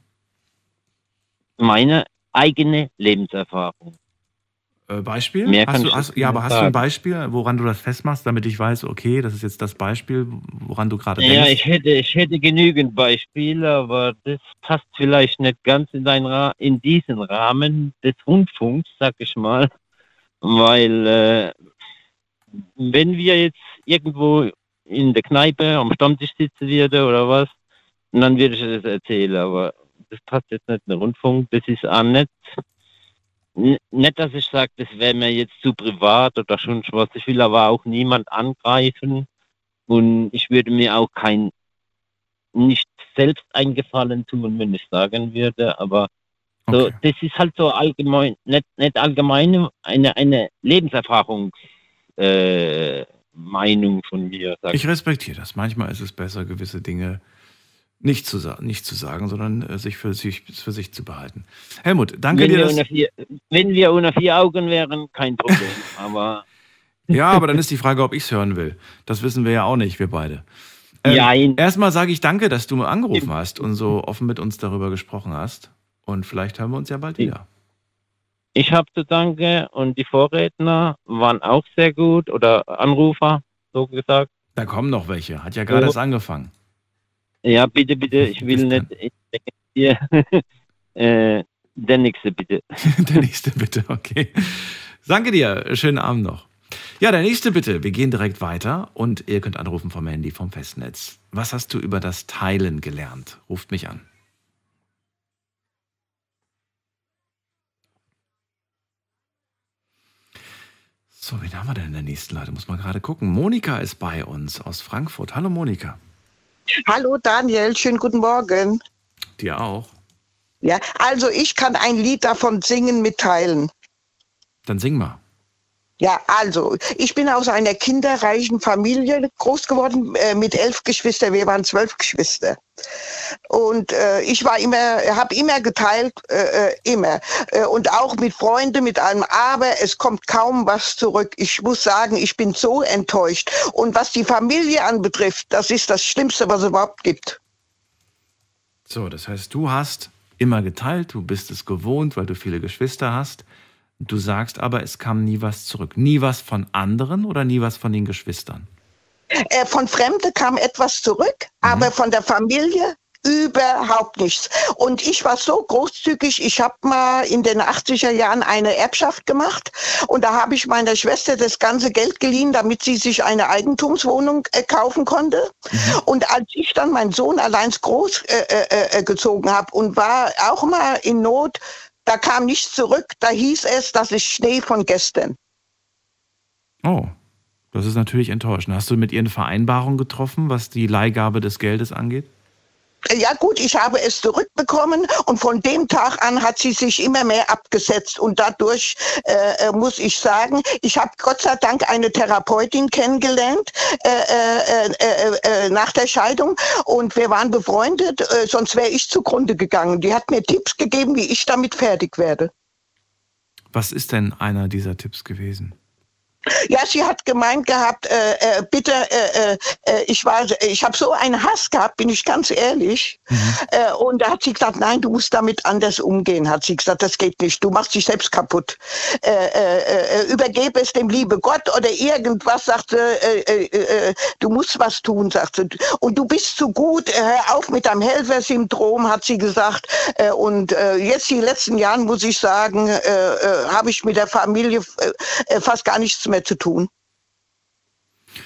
Meine eigene Lebenserfahrung. Äh, Beispiel? Mehr hast du, hast, ja, aber hast sagen. du ein Beispiel, woran du das festmachst, damit ich weiß, okay, das ist jetzt das Beispiel, woran du gerade denkst? Ja, ich hätte, ich hätte genügend Beispiele, aber das passt vielleicht nicht ganz in, dein in diesen Rahmen des Rundfunks, sag ich mal. Weil, äh, wenn wir jetzt irgendwo in der Kneipe am Stammtisch sitzen würde oder was, dann würde ich das erzählen, aber das passt jetzt nicht in den Rundfunk, das ist auch nicht nicht, dass ich sage, das wäre mir jetzt zu privat oder schon was. Ich will aber auch niemand angreifen und ich würde mir auch kein nicht selbst eingefallen tun, wenn ich sagen würde, aber so, okay. das ist halt so allgemein, nicht, nicht allgemein eine, eine Lebenserfahrungsmeinung äh, von mir. Ich respektiere das. Manchmal ist es besser, gewisse Dinge nicht zu, nicht zu sagen, sondern äh, sich für sich, für sich zu behalten. Helmut, danke wenn dir. Wir vier, wenn wir ohne vier Augen wären, kein Problem. aber ja, aber dann ist die Frage, ob ich es hören will. Das wissen wir ja auch nicht, wir beide. Ähm, erstmal sage ich danke, dass du angerufen hast und so offen mit uns darüber gesprochen hast. Und vielleicht hören wir uns ja bald wieder. Ich habe zu danken und die Vorredner waren auch sehr gut oder Anrufer, so gesagt. Da kommen noch welche. Hat ja gerade erst angefangen. Ja, bitte, bitte, ich will nicht. Ich hier, äh, der nächste, bitte. der nächste, bitte, okay. Danke dir, schönen Abend noch. Ja, der nächste bitte. Wir gehen direkt weiter und ihr könnt anrufen vom Handy, vom Festnetz. Was hast du über das Teilen gelernt? Ruft mich an. So, wen haben wir denn in der nächsten Leitung? Muss man gerade gucken. Monika ist bei uns aus Frankfurt. Hallo Monika. Hallo Daniel, schönen guten Morgen. Dir auch. Ja, also ich kann ein Lied davon singen, mitteilen. Dann sing mal. Ja, also ich bin aus einer kinderreichen Familie groß geworden äh, mit elf Geschwistern. Wir waren zwölf Geschwister. Und äh, ich war immer, habe immer geteilt, äh, äh, immer. Äh, und auch mit Freunden, mit allem. Aber es kommt kaum was zurück. Ich muss sagen, ich bin so enttäuscht. Und was die Familie anbetrifft, das ist das Schlimmste, was es überhaupt gibt. So, das heißt, du hast immer geteilt, du bist es gewohnt, weil du viele Geschwister hast. Du sagst aber, es kam nie was zurück. Nie was von anderen oder nie was von den Geschwistern? Äh, von Fremde kam etwas zurück, mhm. aber von der Familie Überhaupt nichts. Und ich war so großzügig, ich habe mal in den 80er Jahren eine Erbschaft gemacht und da habe ich meiner Schwester das ganze Geld geliehen, damit sie sich eine Eigentumswohnung äh, kaufen konnte. Mhm. Und als ich dann meinen Sohn allein groß äh, äh, äh gezogen habe und war auch mal in Not, da kam nichts zurück, da hieß es, das ist Schnee von gestern. Oh, das ist natürlich enttäuschend. Hast du mit ihr eine Vereinbarung getroffen, was die Leihgabe des Geldes angeht? Ja gut, ich habe es zurückbekommen und von dem Tag an hat sie sich immer mehr abgesetzt und dadurch äh, äh muss ich sagen, ich habe Gott sei Dank eine Therapeutin kennengelernt äh, äh, äh, äh nach der Scheidung und wir waren befreundet, sonst wäre ich zugrunde gegangen. Die hat mir Tipps gegeben, wie ich damit fertig werde. Was ist denn einer dieser Tipps gewesen? Ja, sie hat gemeint gehabt, äh, äh, bitte, äh, äh, ich war, ich habe so einen Hass gehabt, bin ich ganz ehrlich. Mhm. Äh, und da hat sie gesagt, nein, du musst damit anders umgehen. Hat sie gesagt, das geht nicht. Du machst dich selbst kaputt. Äh, äh, äh, übergebe es dem liebe Gott oder irgendwas. Sagte, äh, äh, äh, du musst was tun, sagte. Und du bist zu gut. Hör auf mit deinem Helfersyndrom, hat sie gesagt. Äh, und äh, jetzt die letzten Jahren muss ich sagen, äh, äh, habe ich mit der Familie äh, fast gar nichts mehr zu tun.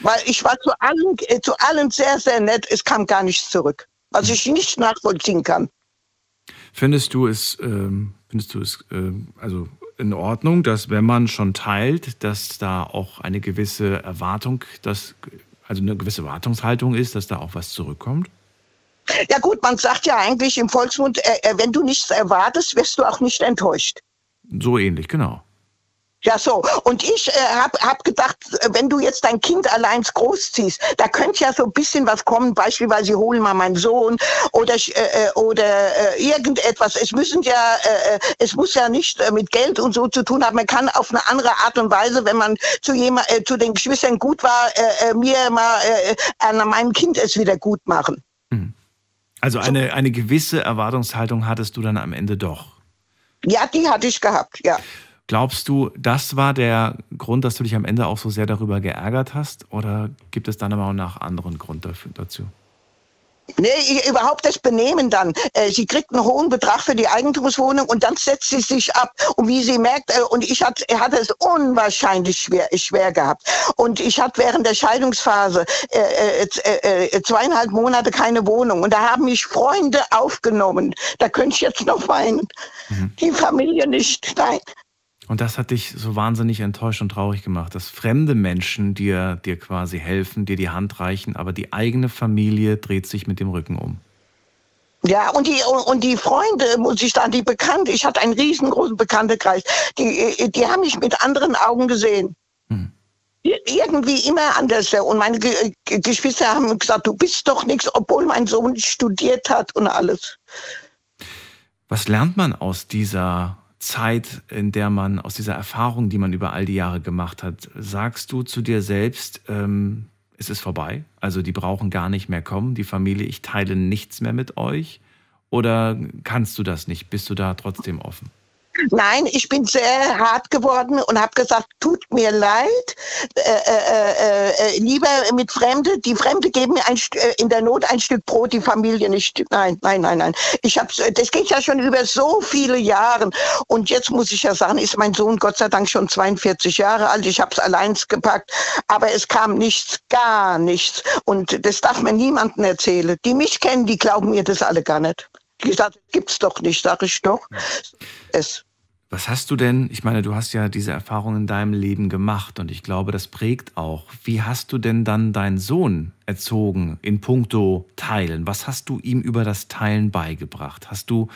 Weil ich war zu allen, äh, zu allen sehr, sehr nett. Es kam gar nichts zurück. Was ich nicht nachvollziehen kann. Findest du es, ähm, findest du es äh, also in Ordnung, dass wenn man schon teilt, dass da auch eine gewisse Erwartung, dass, also eine gewisse Erwartungshaltung ist, dass da auch was zurückkommt? Ja gut, man sagt ja eigentlich im Volksmund, äh, äh wenn du nichts erwartest, wirst du auch nicht enttäuscht. So ähnlich, genau. Ja, so. Und ich äh, habe hab gedacht, wenn du jetzt dein Kind allein großziehst, da könnte ja so ein bisschen was kommen, beispielsweise, sie holen mal meinen Sohn oder, äh, äh, oder äh, irgendetwas. Es müssen ja, äh, äh, es muss ja nicht äh, mit Geld und so zu tun haben. Man kann auf eine andere Art und Weise, wenn man zu jemand, zu den Geschwistern gut war, mir mal an meinem Kind es wieder gut machen. Hm. Also eine, eine gewisse Erwartungshaltung hattest du dann am Ende doch. Ja, die hatte ich gehabt, ja. Glaubst du, das war der Grund, dass du dich am Ende auch so sehr darüber geärgert hast? Oder gibt es deiner Meinung nach anderen Grund dafür, dazu? Nee, überhaupt das Benehmen dann. Äh, sie kriegt einen hohen Betrag für die Eigentumswohnung und dann setzt sie sich ab. Und wie sie merkt, äh, und ich hatte, hatte es unwahrscheinlich schwer, schwer gehabt. Und ich hatte während der Scheidungsphase äh, äh, äh, zweieinhalb Monate keine Wohnung. Und da haben mich Freunde aufgenommen. Da könnte ich jetzt noch weinen. Mhm. Die Familie nicht. Nein. Und das hat dich so wahnsinnig enttäuscht und traurig gemacht, dass fremde Menschen dir, dir quasi helfen, dir die Hand reichen, aber die eigene Familie dreht sich mit dem Rücken um. Ja, und die, und die Freunde, muss ich sagen, die Bekannte, ich hatte einen riesengroßen Bekanntenkreis, die, die haben mich mit anderen Augen gesehen. Hm. Irgendwie immer anders. Und meine Geschwister haben gesagt, du bist doch nichts, obwohl mein Sohn studiert hat und alles. Was lernt man aus dieser Zeit, in der man aus dieser Erfahrung, die man über all die Jahre gemacht hat, sagst du zu dir selbst, ähm, es ist vorbei, also die brauchen gar nicht mehr kommen, die Familie, ich teile nichts mehr mit euch? Oder kannst du das nicht? Bist du da trotzdem offen? Nein, ich bin sehr hart geworden und habe gesagt, tut mir leid, äh, äh, äh, lieber mit Fremde. Die Fremde geben mir ein, in der Not ein Stück Brot, die Familie nicht. Nein, nein, nein, nein. Ich hab's, das geht ja schon über so viele Jahre. Und jetzt muss ich ja sagen, ist mein Sohn Gott sei Dank schon 42 Jahre alt. Ich habe es allein gepackt, aber es kam nichts, gar nichts. Und das darf man niemandem erzählen. Die mich kennen, die glauben mir das alle gar nicht. Gesagt, gibt's doch nicht, sag ich doch. Es. Was hast du denn, ich meine, du hast ja diese Erfahrung in deinem Leben gemacht und ich glaube, das prägt auch. Wie hast du denn dann deinen Sohn erzogen in puncto Teilen? Was hast du ihm über das Teilen beigebracht? Hast du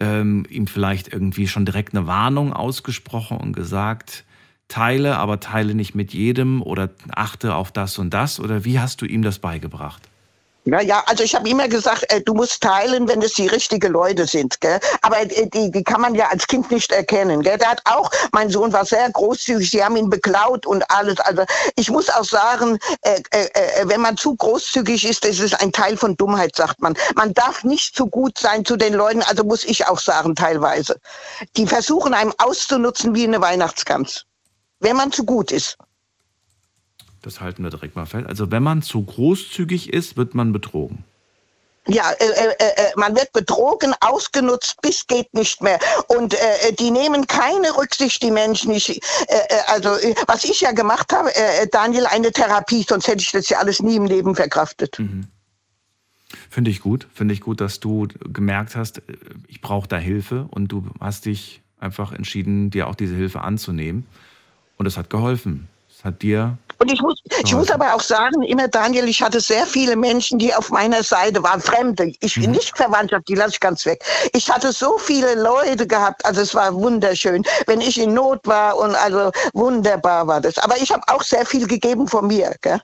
ähm, ihm vielleicht irgendwie schon direkt eine Warnung ausgesprochen und gesagt, teile, aber teile nicht mit jedem oder achte auf das und das? Oder wie hast du ihm das beigebracht? Ja, ja, also ich habe immer gesagt, äh, du musst teilen, wenn es die richtigen Leute sind. Gell? Aber äh, die, die kann man ja als Kind nicht erkennen. Gell? Der hat auch, mein Sohn war sehr großzügig, sie haben ihn beklaut und alles. Also ich muss auch sagen, äh, äh, äh, wenn man zu großzügig ist, das ist ein Teil von Dummheit, sagt man. Man darf nicht zu gut sein zu den Leuten, also muss ich auch sagen, teilweise. Die versuchen einem auszunutzen wie eine Weihnachtsgans, wenn man zu gut ist. Das halten wir direkt mal fest. Also wenn man zu großzügig ist, wird man betrogen. Ja, äh, äh, äh, man wird betrogen, ausgenutzt, bis geht nicht mehr. Und äh, die nehmen keine Rücksicht, die Menschen. Ich, äh, äh, also, äh, was ich ja gemacht habe, äh, Daniel, eine Therapie, sonst hätte ich das ja alles nie im Leben verkraftet. Mhm. Finde ich gut. Finde ich gut, dass du gemerkt hast, äh, ich brauche da Hilfe und du hast dich einfach entschieden, dir auch diese Hilfe anzunehmen. Und es hat geholfen. Es hat dir. Und ich muss, ich muss aber auch sagen, immer Daniel, ich hatte sehr viele Menschen, die auf meiner Seite waren, Fremde. Ich bin mhm. nicht Verwandtschaft, die lasse ich ganz weg. Ich hatte so viele Leute gehabt, also es war wunderschön, wenn ich in Not war und also wunderbar war das. Aber ich habe auch sehr viel gegeben von mir. Gell?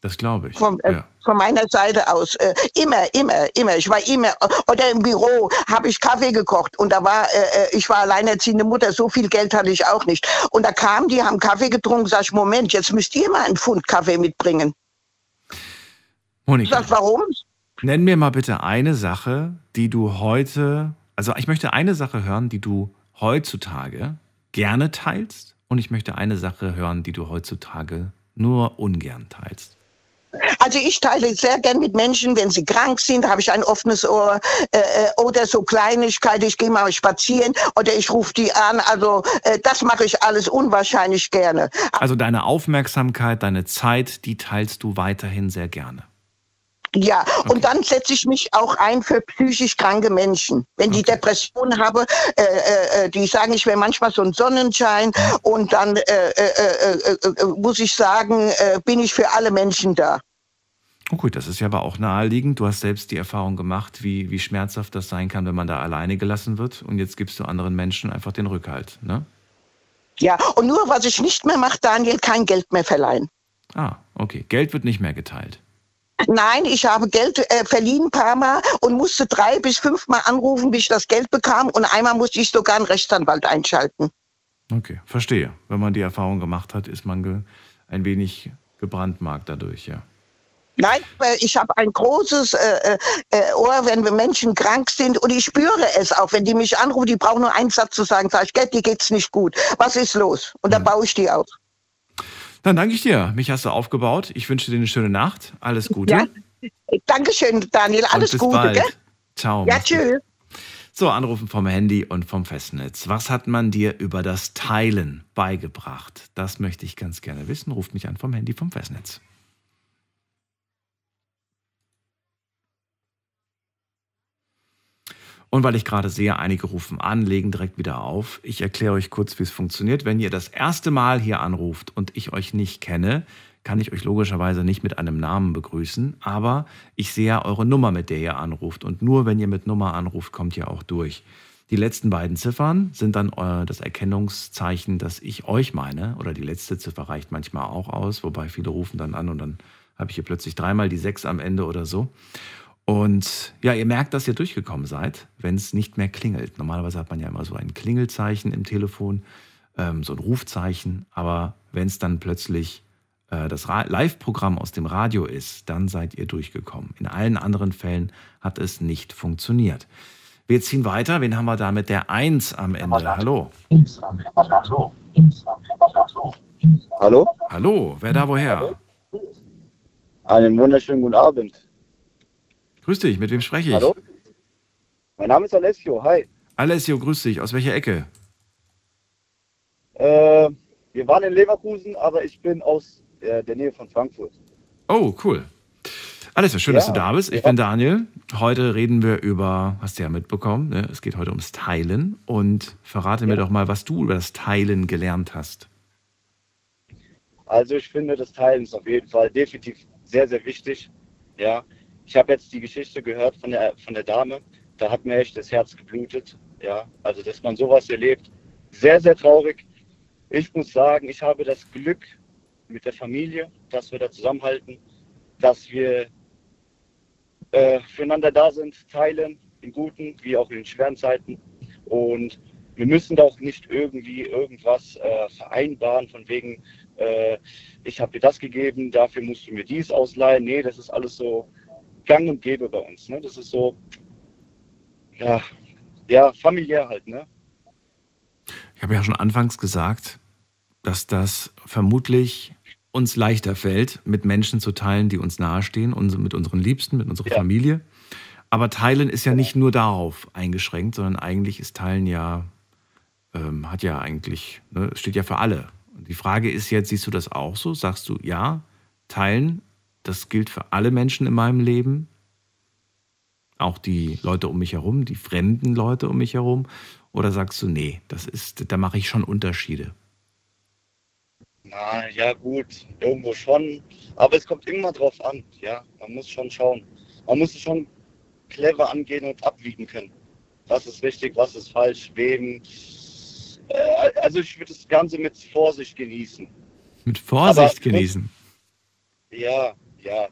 Das glaube ich. Von, äh, ja. von, meiner Seite aus. Äh, immer, immer, immer. Ich war immer, oder im Büro habe ich Kaffee gekocht und da war, äh, äh, ich war alleinerziehende Mutter, so viel Geld hatte ich auch nicht. Und da kamen die, haben Kaffee getrunken, sag ich, Moment, jetzt müsst ihr mal einen Pfund Kaffee mitbringen. Monika. Sag, warum? Nenn mir mal bitte eine Sache, die du heute, also ich möchte eine Sache hören, die du heutzutage gerne teilst und ich möchte eine Sache hören, die du heutzutage nur ungern teilst. Also ich teile sehr gern mit Menschen, wenn sie krank sind, habe ich ein offenes Ohr äh, äh oder so Kleinigkeiten, ich gehe mal spazieren oder ich rufe die an. Also äh, das mache ich alles unwahrscheinlich gerne. Also deine Aufmerksamkeit, deine Zeit, die teilst du weiterhin sehr gerne. Ja, okay. und dann setze ich mich auch ein für psychisch kranke Menschen. Wenn die okay. Depressionen haben, äh, äh, äh, die sagen, ich wäre manchmal so ein Sonnenschein und dann äh, äh, äh, muss ich sagen, bin ich für alle Menschen da. Oh gut, das ist ja aber auch naheliegend. Du hast selbst die Erfahrung gemacht, wie, wie schmerzhaft das sein kann, wenn man da alleine gelassen wird. Und jetzt gibst du anderen Menschen einfach den Rückhalt, ne? Ja, und nur was ich nicht mehr mache, Daniel, kein Geld mehr verleihen. Ah, okay. Geld wird nicht mehr geteilt. Nein, ich habe Geld äh, verliehen ein paar Mal und musste drei bis fünf Mal anrufen, bis ich das Geld bekam. Und einmal musste ich sogar einen Rechtsanwalt einschalten. Okay, verstehe. Wenn man die Erfahrung gemacht hat, ist man ein wenig gebrandmarkt dadurch, ja. Nein, ich habe ein großes äh, äh, Ohr, wenn wir Menschen krank sind und ich spüre es auch, wenn die mich anrufen, die brauchen nur einen Satz zu sagen, sag ich, Geld, dir geht's nicht gut. Was ist los? Und dann mhm. baue ich die auf. Dann danke ich dir. Mich hast du aufgebaut. Ich wünsche dir eine schöne Nacht. Alles Gute. Ja. Dankeschön, Daniel. Alles Gute. Bald. Gell? Ciao. Ja, tschüss. So, Anrufen vom Handy und vom Festnetz. Was hat man dir über das Teilen beigebracht? Das möchte ich ganz gerne wissen. Ruft mich an vom Handy vom Festnetz. Und weil ich gerade sehe, einige rufen an, legen direkt wieder auf. Ich erkläre euch kurz, wie es funktioniert. Wenn ihr das erste Mal hier anruft und ich euch nicht kenne, kann ich euch logischerweise nicht mit einem Namen begrüßen, aber ich sehe ja eure Nummer, mit der ihr anruft. Und nur wenn ihr mit Nummer anruft, kommt ihr auch durch. Die letzten beiden Ziffern sind dann äh, das Erkennungszeichen, dass ich euch meine. Oder die letzte Ziffer reicht manchmal auch aus, wobei viele rufen dann an und dann habe ich hier plötzlich dreimal die sechs am Ende oder so. Und ja, ihr merkt, dass ihr durchgekommen seid, wenn es nicht mehr klingelt. Normalerweise hat man ja immer so ein Klingelzeichen im Telefon, ähm, so ein Rufzeichen. Aber wenn es dann plötzlich äh, das Live-Programm aus dem Radio ist, dann seid ihr durchgekommen. In allen anderen Fällen hat es nicht funktioniert. Wir ziehen weiter. Wen haben wir da mit der 1 am Ende? Hallo. Hallo? Hallo, wer da woher? Einen wunderschönen guten Abend. Grüß dich, mit wem spreche ich? Hallo? Mein Name ist Alessio, hi. Alessio, grüß dich. Aus welcher Ecke? Äh, wir waren in Leverkusen, aber ich bin aus äh, der Nähe von Frankfurt. Oh, cool. Alessio, schön, ja, dass du da bist. Ich ja. bin Daniel. Heute reden wir über, hast du ja mitbekommen, ne? es geht heute ums Teilen. Und verrate ja. mir doch mal, was du über das Teilen gelernt hast. Also ich finde, das Teilen ist auf jeden Fall definitiv sehr, sehr wichtig. Ja, ich habe jetzt die Geschichte gehört von der, von der Dame. Da hat mir echt das Herz geblutet. Ja, also dass man sowas erlebt. Sehr, sehr traurig. Ich muss sagen, ich habe das Glück mit der Familie, dass wir da zusammenhalten, dass wir äh, füreinander da sind, teilen, in guten wie auch in schweren Zeiten. Und wir müssen da auch nicht irgendwie irgendwas äh, vereinbaren, von wegen, äh, ich habe dir das gegeben, dafür musst du mir dies ausleihen. Nee, das ist alles so gang und gäbe bei uns. Ne? Das ist so, ja, ja, familiär halt. Ne? Ich habe ja schon anfangs gesagt, dass das vermutlich uns leichter fällt, mit Menschen zu teilen, die uns nahestehen, mit unseren Liebsten, mit unserer ja. Familie, Aber Teilen ist ja nicht nur darauf eingeschränkt, sondern eigentlich ist Teilen ja, ähm, hat ja eigentlich, ne, steht ja für alle. Und die Frage ist jetzt, siehst du das auch so? Sagst du, ja, Teilen, das gilt für alle Menschen in meinem Leben, auch die Leute um mich herum, die fremden Leute um mich herum? Oder sagst du, nee, das ist, da mache ich schon Unterschiede? Na ja, gut, irgendwo schon. Aber es kommt immer drauf an, ja. Man muss schon schauen. Man muss es schon clever angehen und abwiegen können. Was ist richtig, was ist falsch, wem. Äh, also ich würde das Ganze mit Vorsicht genießen. Mit Vorsicht Aber, genießen? Ja, ja.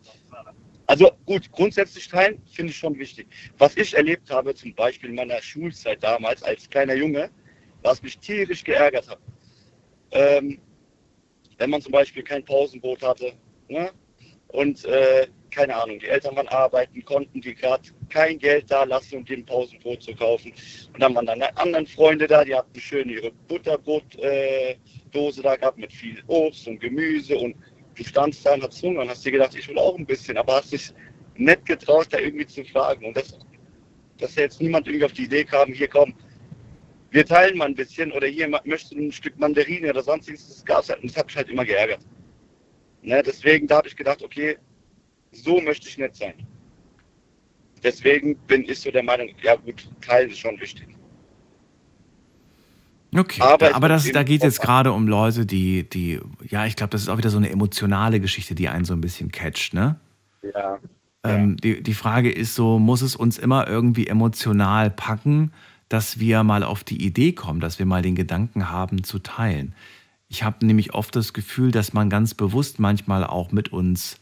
Also gut, grundsätzlich teilen finde ich schon wichtig. Was ich erlebt habe, zum Beispiel in meiner Schulzeit damals als kleiner Junge, was mich tierisch geärgert hat. Ähm, wenn man zum Beispiel kein Pausenbrot hatte ne? und äh, keine Ahnung, die Eltern waren arbeiten, konnten die gerade kein Geld da lassen, um dem Pausenbrot zu kaufen. Und dann waren dann anderen Freunde da, die hatten schön ihre Butterbrotdose äh, da gehabt mit viel Obst und Gemüse und du standst da und hast Hunger und hast dir gedacht, ich will auch ein bisschen, aber hast dich nicht getraut, da irgendwie zu fragen. Und das, dass jetzt niemand irgendwie auf die Idee kam, hier komm, wir teilen mal ein bisschen oder hier möchtest du ein Stück Mandarine oder sonstiges, das gab es halt und das hat mich halt immer geärgert. Ne, deswegen, da habe ich gedacht, okay, so möchte ich nicht sein. Deswegen bin ich so der Meinung, ja gut, teilen ist schon wichtig. Okay, aber, aber das, da geht es jetzt gerade um Leute, die, die, ja, ich glaube, das ist auch wieder so eine emotionale Geschichte, die einen so ein bisschen catcht, ne? Ja. Ähm. Die, die Frage ist so, muss es uns immer irgendwie emotional packen, dass wir mal auf die Idee kommen, dass wir mal den Gedanken haben zu teilen? Ich habe nämlich oft das Gefühl, dass man ganz bewusst manchmal auch mit uns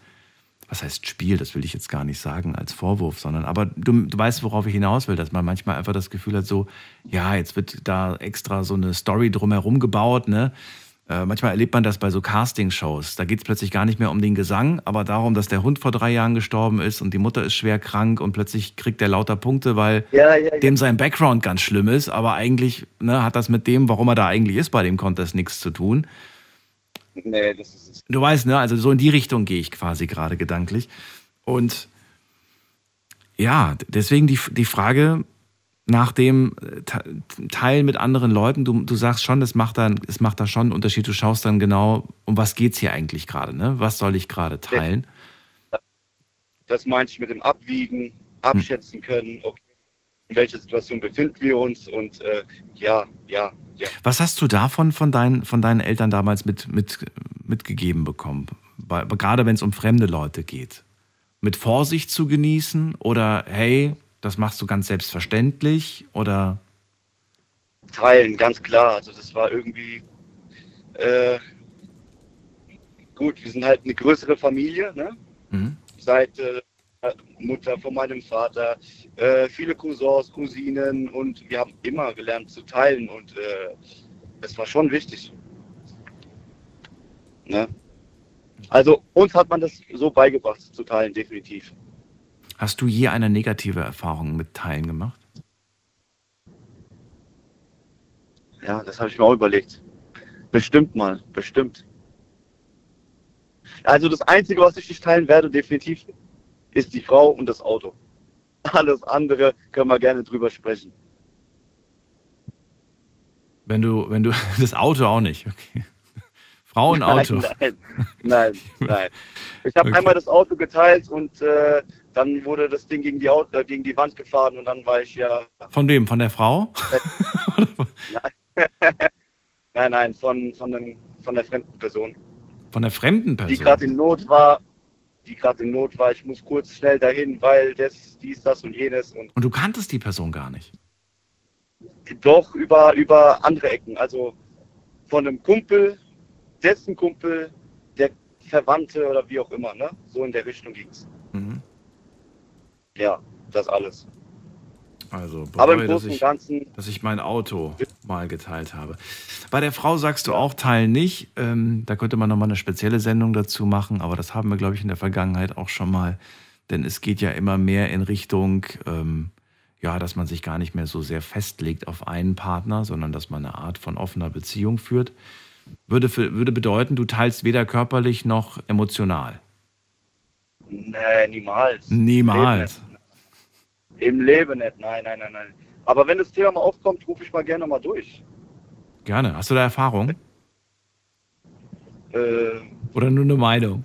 was heißt Spiel, das will ich jetzt gar nicht sagen als Vorwurf, sondern aber du, du weißt, worauf ich hinaus will, dass man manchmal einfach das Gefühl hat, so, ja, jetzt wird da extra so eine Story drumherum gebaut, ne? Äh, manchmal erlebt man das bei so Casting-Shows. Da geht es plötzlich gar nicht mehr um den Gesang, aber darum, dass der Hund vor drei Jahren gestorben ist und die Mutter ist schwer krank und plötzlich kriegt er lauter Punkte, weil ja, ja, ja. dem sein Background ganz schlimm ist, aber eigentlich ne, hat das mit dem, warum er da eigentlich ist bei dem Contest, nichts zu tun. Nee, das ist es. Du weißt, ne? Also so in die Richtung gehe ich quasi gerade gedanklich. Und ja, deswegen die, die Frage nach dem äh, Teil mit anderen Leuten. Du, du sagst schon, es macht, dann, macht da schon einen Unterschied. Du schaust dann genau, um was geht es hier eigentlich gerade, ne? Was soll ich gerade teilen? Das meinte ich mit dem Abwiegen, abschätzen können, okay, in welcher Situation befinden wir uns und äh, ja, ja, ja. Was hast du davon von deinen, von deinen Eltern damals mit, mit, mitgegeben bekommen? Bei, gerade wenn es um fremde Leute geht. Mit Vorsicht zu genießen oder hey, das machst du ganz selbstverständlich oder? Teilen, ganz klar. Also das war irgendwie äh, gut, wir sind halt eine größere Familie, ne? Mhm. Seit äh, Mutter von meinem Vater, äh, viele Cousins, Cousinen und wir haben immer gelernt zu teilen und äh, das war schon wichtig. Ne? Also uns hat man das so beigebracht zu teilen, definitiv. Hast du je eine negative Erfahrung mit Teilen gemacht? Ja, das habe ich mir auch überlegt. Bestimmt mal, bestimmt. Also das Einzige, was ich nicht teilen werde, definitiv, ist die Frau und das Auto. Alles andere können wir gerne drüber sprechen. Wenn du, wenn du, das Auto auch nicht, okay. Frau und Auto. Nein, nein, nein. Ich habe okay. einmal das Auto geteilt und äh, dann wurde das Ding gegen die, Auto, äh, gegen die Wand gefahren und dann war ich ja. Von wem? Von der Frau? nein, nein, von, von, den, von der fremden Person. Von der fremden Person? Die gerade in Not war die gerade in Not war. Ich muss kurz schnell dahin, weil das, dies, das und jenes. Und, und du kanntest die Person gar nicht? Doch, über, über andere Ecken. Also von einem Kumpel, dessen Kumpel, der Verwandte oder wie auch immer. Ne? So in der Richtung ging es. Mhm. Ja, das alles. Also, bereue, Aber im Großen und Ganzen. Dass ich mein Auto mal geteilt habe. Bei der Frau sagst du auch Teil nicht. Ähm, da könnte man nochmal eine spezielle Sendung dazu machen, aber das haben wir, glaube ich, in der Vergangenheit auch schon mal. Denn es geht ja immer mehr in Richtung, ähm, ja, dass man sich gar nicht mehr so sehr festlegt auf einen Partner, sondern dass man eine Art von offener Beziehung führt. Würde, für, würde bedeuten, du teilst weder körperlich noch emotional. Nee, niemals. Niemals. Im Leben nicht, nein, nein, nein, nein. Aber wenn das Thema mal aufkommt, rufe ich mal gerne mal durch. Gerne. Hast du da Erfahrung? Äh, Oder nur eine Meinung?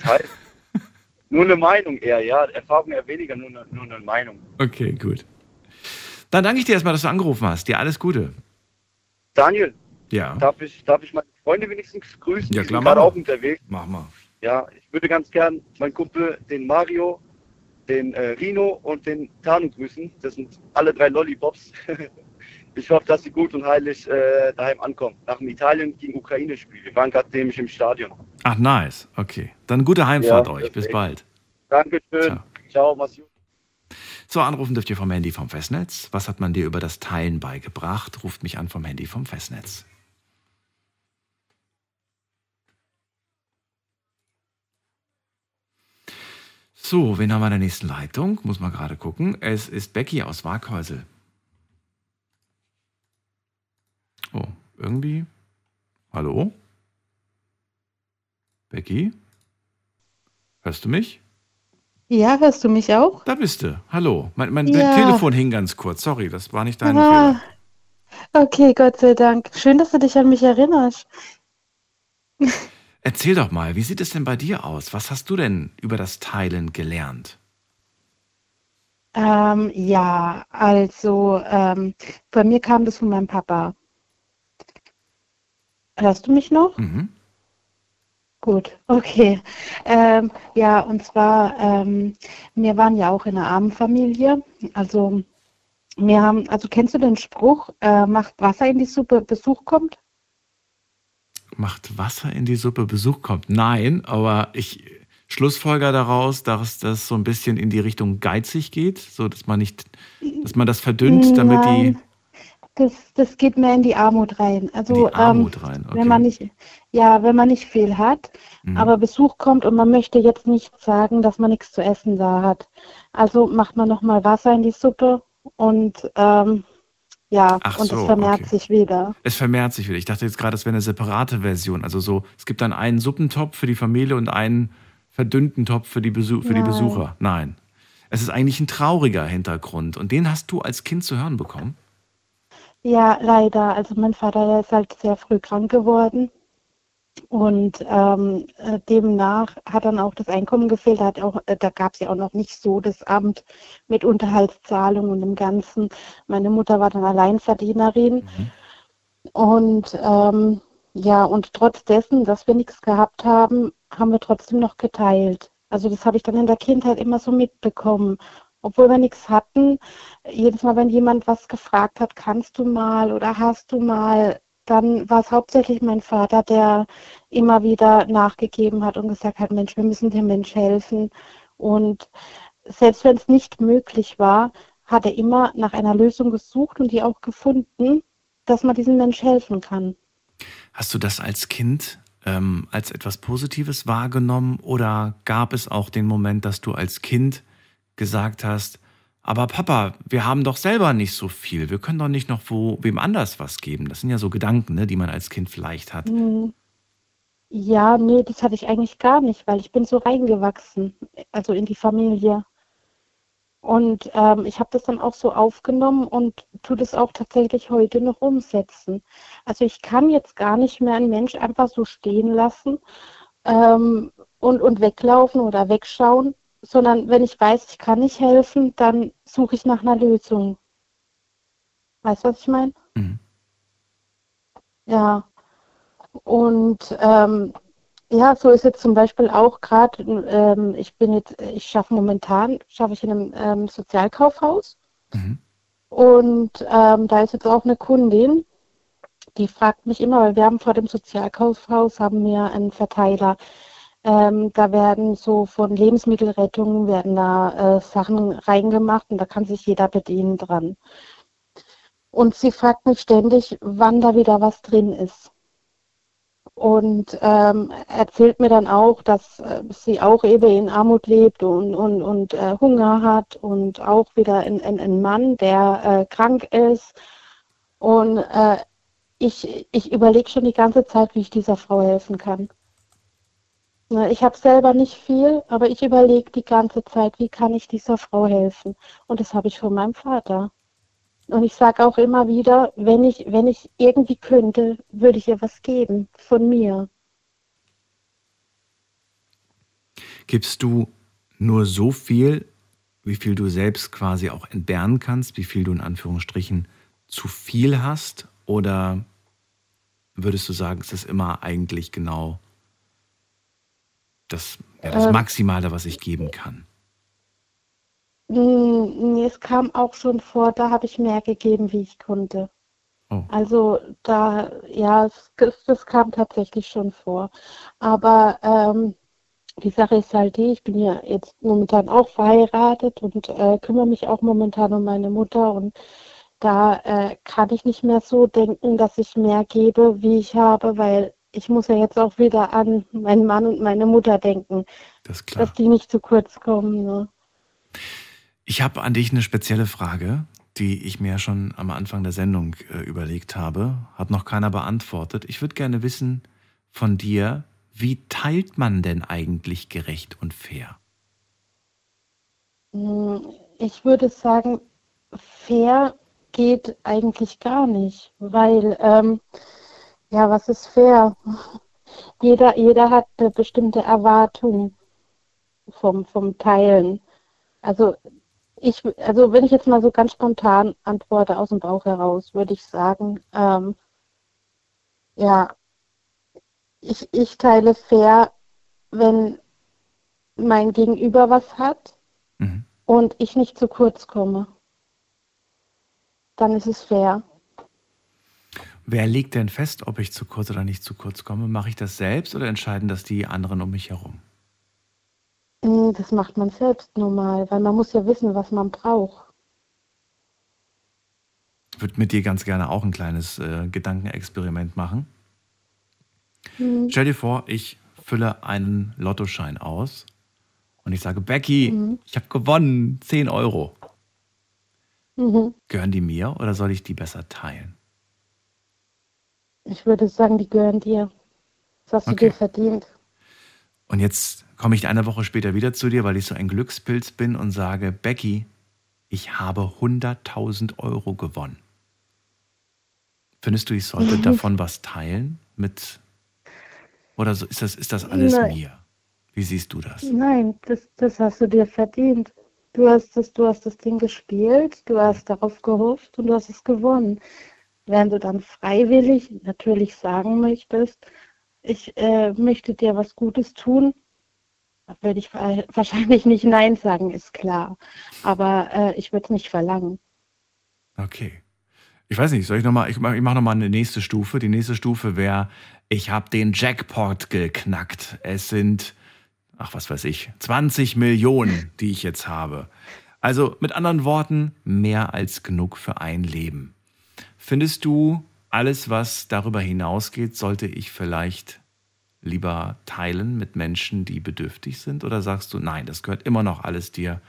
nur eine Meinung eher, ja. Erfahrung eher weniger, nur eine, nur eine Meinung. Okay, gut. Dann danke ich dir erstmal, dass du angerufen hast. Dir alles Gute. Daniel, Ja, darf ich, darf ich meine Freunde wenigstens grüßen? Ja, Die klar, sind gerade auch unterwegs. mach mal. Ja, ich würde ganz gern meinen Kumpel, den Mario, den äh, Rino und den Tanu grüßen. Das sind alle drei Lollipops. ich hoffe, dass sie gut und heilig äh, daheim ankommen. Nach dem Italien gegen Ukraine-Spiel. Wir waren gerade nämlich im Stadion. Ach, nice. Okay. Dann gute Heimfahrt Ja, euch. Bis ist- bald. Dankeschön. Ciao. Ciao, mach's gut. So, anrufen dürft ihr vom Handy vom Festnetz. Was hat man dir über das Teilen beigebracht? Ruft mich an vom Handy vom Festnetz. So, wen haben wir in der nächsten Leitung? Muss man gerade gucken. Es ist Becky aus Waghäusel. Oh, irgendwie. Hallo? Becky? Hörst du mich? Ja, hörst du mich auch? Da bist du. Hallo. Mein, mein Ja. Telefon hing ganz kurz. Sorry, das war nicht dein Ah, Fehler. okay, Gott sei Dank. Schön, dass du dich an mich erinnerst. Erzähl doch mal, wie sieht es denn bei dir aus? Was hast du denn über das Teilen gelernt? Ähm, ja, also ähm, bei mir kam das von meinem Papa. Hörst du mich noch? Mhm. Gut, okay. Ähm, ja, und zwar, ähm, wir waren ja auch in einer armen Familie. Also, wir haben, also kennst du den Spruch, äh, macht Wasser in die Suppe, Besuch kommt? Macht Wasser in die Suppe, Besuch kommt? Nein, aber ich schlussfolger daraus, dass das so ein bisschen in die Richtung geizig geht, so dass man nicht, dass man das verdünnt, damit die, Nein, das, das geht mehr in die Armut rein. Also, die Armut ähm, rein. wenn man Okay. nicht, ja, wenn man nicht viel hat, Mhm. aber Besuch kommt und man möchte jetzt nicht sagen, dass man nichts zu essen da hat. Also macht man nochmal Wasser in die Suppe und ähm, ja, Ach und so, es vermehrt okay. sich wieder. Es vermehrt sich wieder. Ich dachte jetzt gerade, das wäre eine separate Version. Also so, es gibt dann einen Suppentopf für die Familie und einen verdünnten Topf für die, Besu für die Nein. Besucher. Nein. Es ist eigentlich ein trauriger Hintergrund. Und den hast du als Kind zu hören bekommen? Ja, leider. Also mein Vater, ist halt sehr früh krank geworden. Und ähm, äh, demnach hat dann auch das Einkommen gefehlt. Da, hat auch, äh, da gab es ja auch noch nicht so das Amt mit Unterhaltszahlung und dem Ganzen. Meine Mutter war dann Alleinverdienerin. Und ähm, ja, und trotz dessen, dass wir nichts gehabt haben, haben wir trotzdem noch geteilt. Also das habe ich dann in der Kindheit immer so mitbekommen. Obwohl wir nichts hatten, jedes Mal, wenn jemand was gefragt hat, kannst du mal oder hast du mal, dann war es hauptsächlich mein Vater, der immer wieder nachgegeben hat und gesagt hat, Mensch, wir müssen dem Mensch helfen. Und selbst wenn es nicht möglich war, hat er immer nach einer Lösung gesucht und die auch gefunden, dass man diesem Mensch helfen kann. Hast du das als Kind ähm, als etwas Positives wahrgenommen oder gab es auch den Moment, dass du als Kind gesagt hast, aber Papa, wir haben doch selber nicht so viel, wir können doch nicht noch wo, wem anders was geben. Das sind ja so Gedanken, ne, die man als Kind vielleicht hat. Hm. Ja, nee, das hatte ich eigentlich gar nicht, weil ich bin so reingewachsen, also in die Familie. Und ähm, ich habe das dann auch so aufgenommen und tue das auch tatsächlich heute noch umsetzen. Also ich kann jetzt gar nicht mehr einen Mensch einfach so stehen lassen ähm, und, und weglaufen oder wegschauen, sondern wenn ich weiß, ich kann nicht helfen, dann suche ich nach einer Lösung. Weißt du, was ich meine? Mhm. Ja. Und ähm, ja, so ist jetzt zum Beispiel auch gerade, ähm, ich bin jetzt, ich schaffe momentan, schaffe ich in einem ähm, Sozialkaufhaus. Mhm. Und ähm, da ist jetzt auch eine Kundin, die fragt mich immer, weil wir haben vor dem Sozialkaufhaus haben wir einen Verteiler. Ähm, da werden so von Lebensmittelrettung werden da äh, Sachen reingemacht und da kann sich jeder bedienen dran. Und sie fragt mich ständig, wann da wieder was drin ist. Und ähm, erzählt mir dann auch, dass äh, sie auch eben in Armut lebt und, und, und äh, Hunger hat und auch wieder ein, Mann, der äh, krank ist. Und äh, ich, ich überlege schon die ganze Zeit, wie ich dieser Frau helfen kann. Ich habe selber nicht viel, aber ich überlege die ganze Zeit, wie kann ich dieser Frau helfen? Und das habe ich von meinem Vater. Und ich sage auch immer wieder, wenn ich, wenn ich irgendwie könnte, würde ich ihr was geben von mir. Gibst du nur so viel, wie viel du selbst quasi auch entbehren kannst, wie viel du in Anführungsstrichen zu viel hast? Oder würdest du sagen, es ist immer eigentlich genau das, ja, das Ähm, Maximale, was ich geben kann? Nee, es kam auch schon vor, da habe ich mehr gegeben, wie ich konnte. Oh. Also da, ja, es, es- das kam tatsächlich schon vor. Aber ähm, die Sache ist halt die, ich bin ja jetzt momentan auch verheiratet und äh, kümmere mich auch momentan um meine Mutter und da äh, kann ich nicht mehr so denken, dass ich mehr gebe, wie ich habe, weil ich muss ja jetzt auch wieder an meinen Mann und meine Mutter denken, Das dass die nicht zu kurz kommen. Ne? Ich habe an dich eine spezielle Frage, die ich mir schon am Anfang der Sendung äh, überlegt habe. Hat noch keiner beantwortet. Ich würde gerne wissen von dir, wie teilt man denn eigentlich gerecht und fair? Mm, Ich würde sagen, fair geht eigentlich gar nicht, weil, ähm, ja, was ist fair? Jeder, jeder hat eine bestimmte Erwartung vom, vom Teilen. Also ich, also wenn ich jetzt mal so ganz spontan antworte aus dem Bauch heraus, würde ich sagen, ähm, ja, ich, ich teile fair, wenn mein Gegenüber was hat Mhm. und ich nicht zu kurz komme. Dann ist es fair. Wer legt denn fest, ob ich zu kurz oder nicht zu kurz komme? Mache ich das selbst oder entscheiden das die anderen um mich herum? Mm, Das macht man selbst normal, weil man muss ja wissen, was man braucht. Ich würde mit dir ganz gerne auch ein kleines äh, Gedankenexperiment machen. Mhm. Stell dir vor, ich fülle einen Lottoschein aus und ich sage, Becky, Mhm. ich habe gewonnen, 10 Euro. Mhm. Gehören die mir oder soll ich die besser teilen? Ich würde sagen, die gehören dir. Das hast du Okay. dir verdient. Und jetzt komme ich eine Woche später wieder zu dir, weil ich so ein Glückspilz bin und sage, Becky, ich habe 100.000 Euro gewonnen. Findest du, ich sollte davon was teilen mit, oder so, ist das, ist das alles Nein. mir? Wie siehst du das? Nein, das, das hast du dir verdient. Du hast, das, du hast das Ding gespielt, du hast darauf gehofft und du hast es gewonnen. Wenn du dann freiwillig natürlich sagen möchtest, ich äh, möchte dir was Gutes tun, würde ich wa- wahrscheinlich nicht Nein sagen, ist klar. Aber äh, ich würde es nicht verlangen. Okay. Ich weiß nicht, soll ich nochmal, ich mache ich mach nochmal eine nächste Stufe. Die nächste Stufe wäre, ich habe den Jackpot geknackt. Es sind, ach was weiß ich, 20 Millionen, die ich jetzt habe. Also mit anderen Worten, mehr als genug für ein Leben. Findest du, alles, was darüber hinausgeht, sollte ich vielleicht lieber teilen mit Menschen, die bedürftig sind? Oder sagst du, nein, das gehört immer noch alles dir,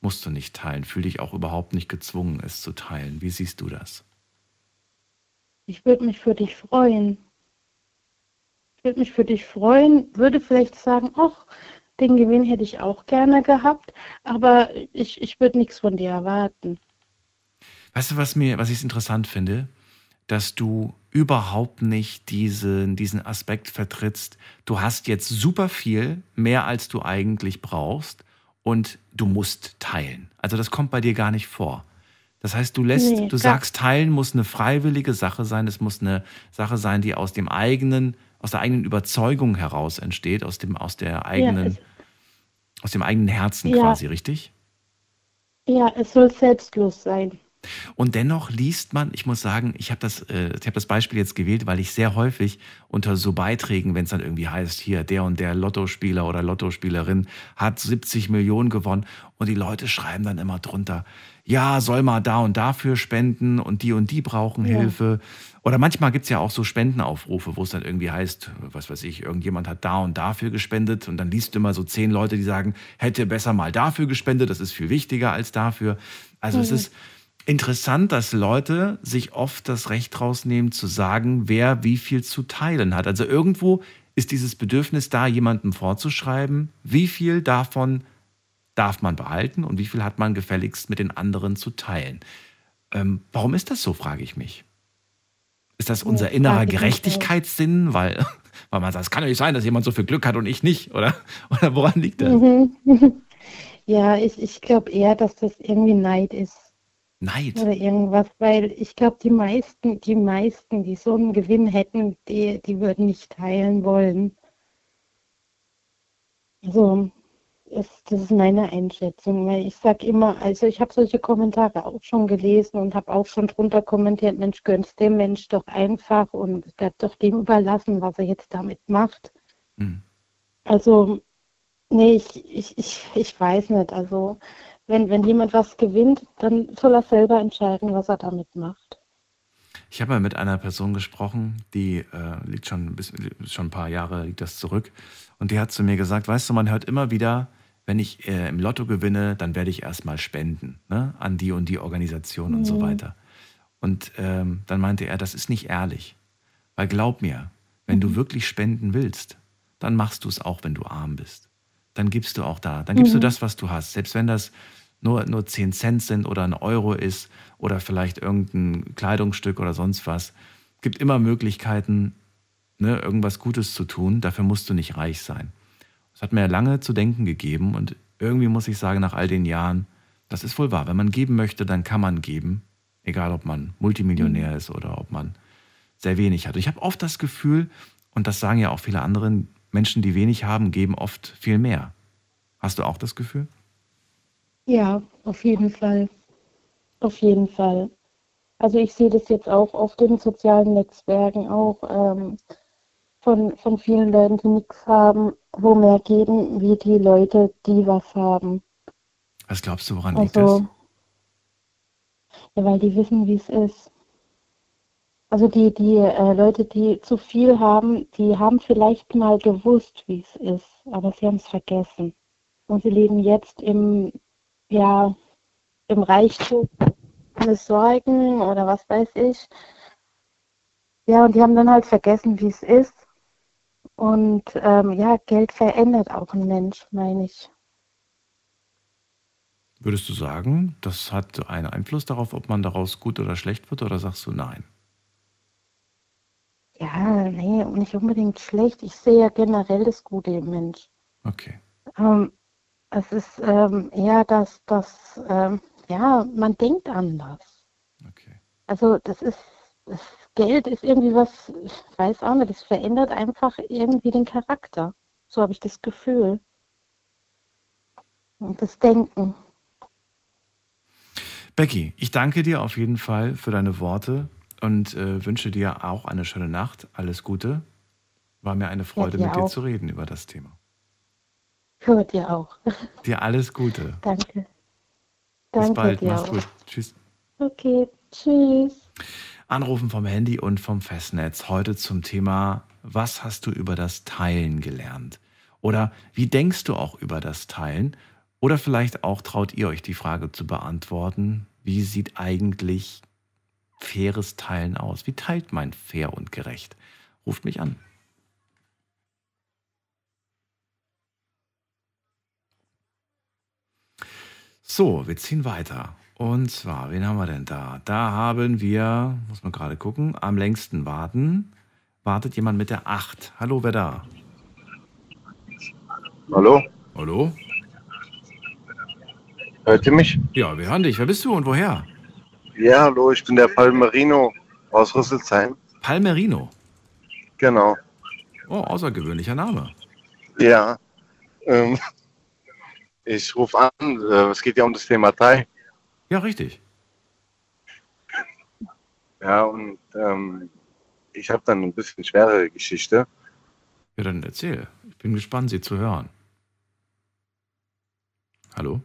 musst du nicht teilen, fühl dich auch überhaupt nicht gezwungen, es zu teilen. Wie siehst du das? Ich würde mich für dich freuen. Ich würde mich für dich freuen, würde vielleicht sagen, ach, den Gewinn hätte ich auch gerne gehabt, aber ich, ich würde nichts von dir erwarten. Weißt du, was mir, was ich interessant finde? Dass du überhaupt nicht diesen, diesen Aspekt vertrittst. Du hast jetzt super viel, mehr als du eigentlich brauchst, und du musst teilen. Also das kommt bei dir gar nicht vor. Das heißt, du lässt, Nee, du sagst, teilen muss eine freiwillige Sache sein. Es muss eine Sache sein, die aus dem eigenen, aus der eigenen Überzeugung heraus entsteht, aus dem, aus der eigenen, es- aus dem eigenen Herzen Ja. quasi, richtig? Ja, es soll selbstlos sein. Und dennoch liest man, ich muss sagen, ich habe das, äh, ich habe das Beispiel jetzt gewählt, weil ich sehr häufig unter so Beiträgen, wenn es dann irgendwie heißt, hier der und der Lottospieler oder Lottospielerin hat 70 Millionen gewonnen und die Leute schreiben dann immer drunter, ja, soll mal da und dafür spenden und die und die brauchen Ja. Hilfe. Oder manchmal gibt's ja auch so Spendenaufrufe, wo es dann irgendwie heißt, was weiß ich, irgendjemand hat da und dafür gespendet und dann liest du immer so zehn Leute, die sagen, hätte besser mal dafür gespendet, das ist viel wichtiger als dafür. Also es Mhm. ist interessant, dass Leute sich oft das Recht rausnehmen zu sagen, wer wie viel zu teilen hat. Also irgendwo ist dieses Bedürfnis da, jemandem vorzuschreiben, wie viel davon darf man behalten und wie viel hat man gefälligst mit den anderen zu teilen. Ähm, warum ist das so, frage ich mich. Ist das unser innerer Gerechtigkeitssinn, weil, weil man sagt, es kann ja nicht sein, dass jemand so viel Glück hat und ich nicht, oder? Oder woran liegt das? Mhm. Ja, ich, ich glaube eher, dass das irgendwie Neid ist. Neid? Oder irgendwas, weil ich glaube, die meisten, die meisten, die so einen Gewinn hätten, die, die würden nicht teilen wollen. Also, ist, das ist meine Einschätzung, weil ich sage immer, also ich habe solche Kommentare auch schon gelesen und habe auch schon drunter kommentiert, Mensch, gönn's dem Mensch doch einfach und bleibt doch dem überlassen, was er jetzt damit macht. Hm. Also, nee, ich, ich, ich, ich weiß nicht. Also, wenn, wenn jemand was gewinnt, dann soll er selber entscheiden, was er damit macht. Ich habe mal mit einer Person gesprochen, die äh, liegt schon ein, bisschen, schon ein paar Jahre liegt das zurück, und die hat zu mir gesagt, weißt du, man hört immer wieder, wenn ich äh, im Lotto gewinne, dann werde ich erstmal spenden ne, an die und die Organisation und so Mhm. weiter. Und ähm, dann meinte er, das ist nicht ehrlich, weil glaub mir, wenn du wirklich spenden willst, dann machst du es auch, wenn du arm bist. Dann gibst du auch da, dann gibst du Mhm. das, was du hast, selbst wenn das nur, nur 10 Cent sind oder ein Euro ist oder vielleicht irgendein Kleidungsstück oder sonst was. gibt immer Möglichkeiten, ne, irgendwas Gutes zu tun. Dafür musst du nicht reich sein. Das hat mir lange zu denken gegeben und irgendwie muss ich sagen, nach all den Jahren, das ist wohl wahr. Wenn man geben möchte, dann kann man geben. Egal, ob man Multimillionär ist oder ob man sehr wenig hat. Und ich habe oft das Gefühl, und das sagen ja auch viele andere, Menschen, die wenig haben, geben oft viel mehr. Hast du auch das Gefühl? Ja, auf jeden Fall. Auf jeden Fall. Also ich sehe das jetzt auch auf den sozialen Netzwerken, auch ähm, von, von vielen Leuten, die nichts haben, wo mehr geben, wie die Leute, die was haben. Was glaubst du, woran liegt das? Also, ja, weil die wissen, wie es ist. Also die, die äh, Leute, die zu viel haben, die haben vielleicht mal gewusst, wie es ist, aber sie haben es vergessen. Und sie leben jetzt im, ja, im Reichtum, Sorgen oder was weiß ich. Ja, und die haben dann halt vergessen, wie es ist. Und ähm, ja, Geld verändert auch einen Mensch, meine ich. Würdest du sagen, das hat einen Einfluss darauf, ob man daraus gut oder schlecht wird, oder sagst du nein? Ja, nee, nicht unbedingt schlecht. Ich sehe ja generell das Gute im Mensch. Okay. Ähm, es ist ähm, eher, dass, dass ähm, ja, man denkt anders. Also das ist, das Geld ist irgendwie was, ich weiß auch nicht, das verändert einfach irgendwie den Charakter. So habe ich das Gefühl. Und das Denken. Becky, ich danke dir auf jeden Fall für deine Worte und äh, wünsche dir auch eine schöne Nacht. Alles Gute. War mir eine Freude, dir mit dir auch. zu reden über das Thema. Für dir auch. Dir alles Gute. Danke. Bis Danke bald. Mach's auch. gut. Tschüss. Okay, tschüss. Anrufen vom Handy und vom Festnetz. Heute zum Thema, was hast du über das Teilen gelernt? Oder wie denkst du auch über das Teilen? Oder vielleicht auch traut ihr euch die Frage zu beantworten, wie sieht eigentlich faires Teilen aus? Wie teilt man fair und gerecht? Ruft mich an. So, wir ziehen weiter. Und zwar, wen haben wir denn da? Da haben wir, muss man gerade gucken, am längsten warten. Wartet jemand mit der 8. Hallo, wer da? Hallo? Hallo? Hört ihr mich? Ja, wir hören dich. Wer bist du und woher? Ja, hallo, ich bin der Palmerino aus Rüsselsheim. Palmerino. Genau. Oh, außergewöhnlicher Name. Ja. Ähm, ich rufe an, äh, es geht ja um das Thema Thai. Ja, richtig. Ja, und ähm, ich habe dann ein bisschen schwerere Geschichte. Ja, dann erzähl. Ich bin gespannt, sie zu hören. Hallo?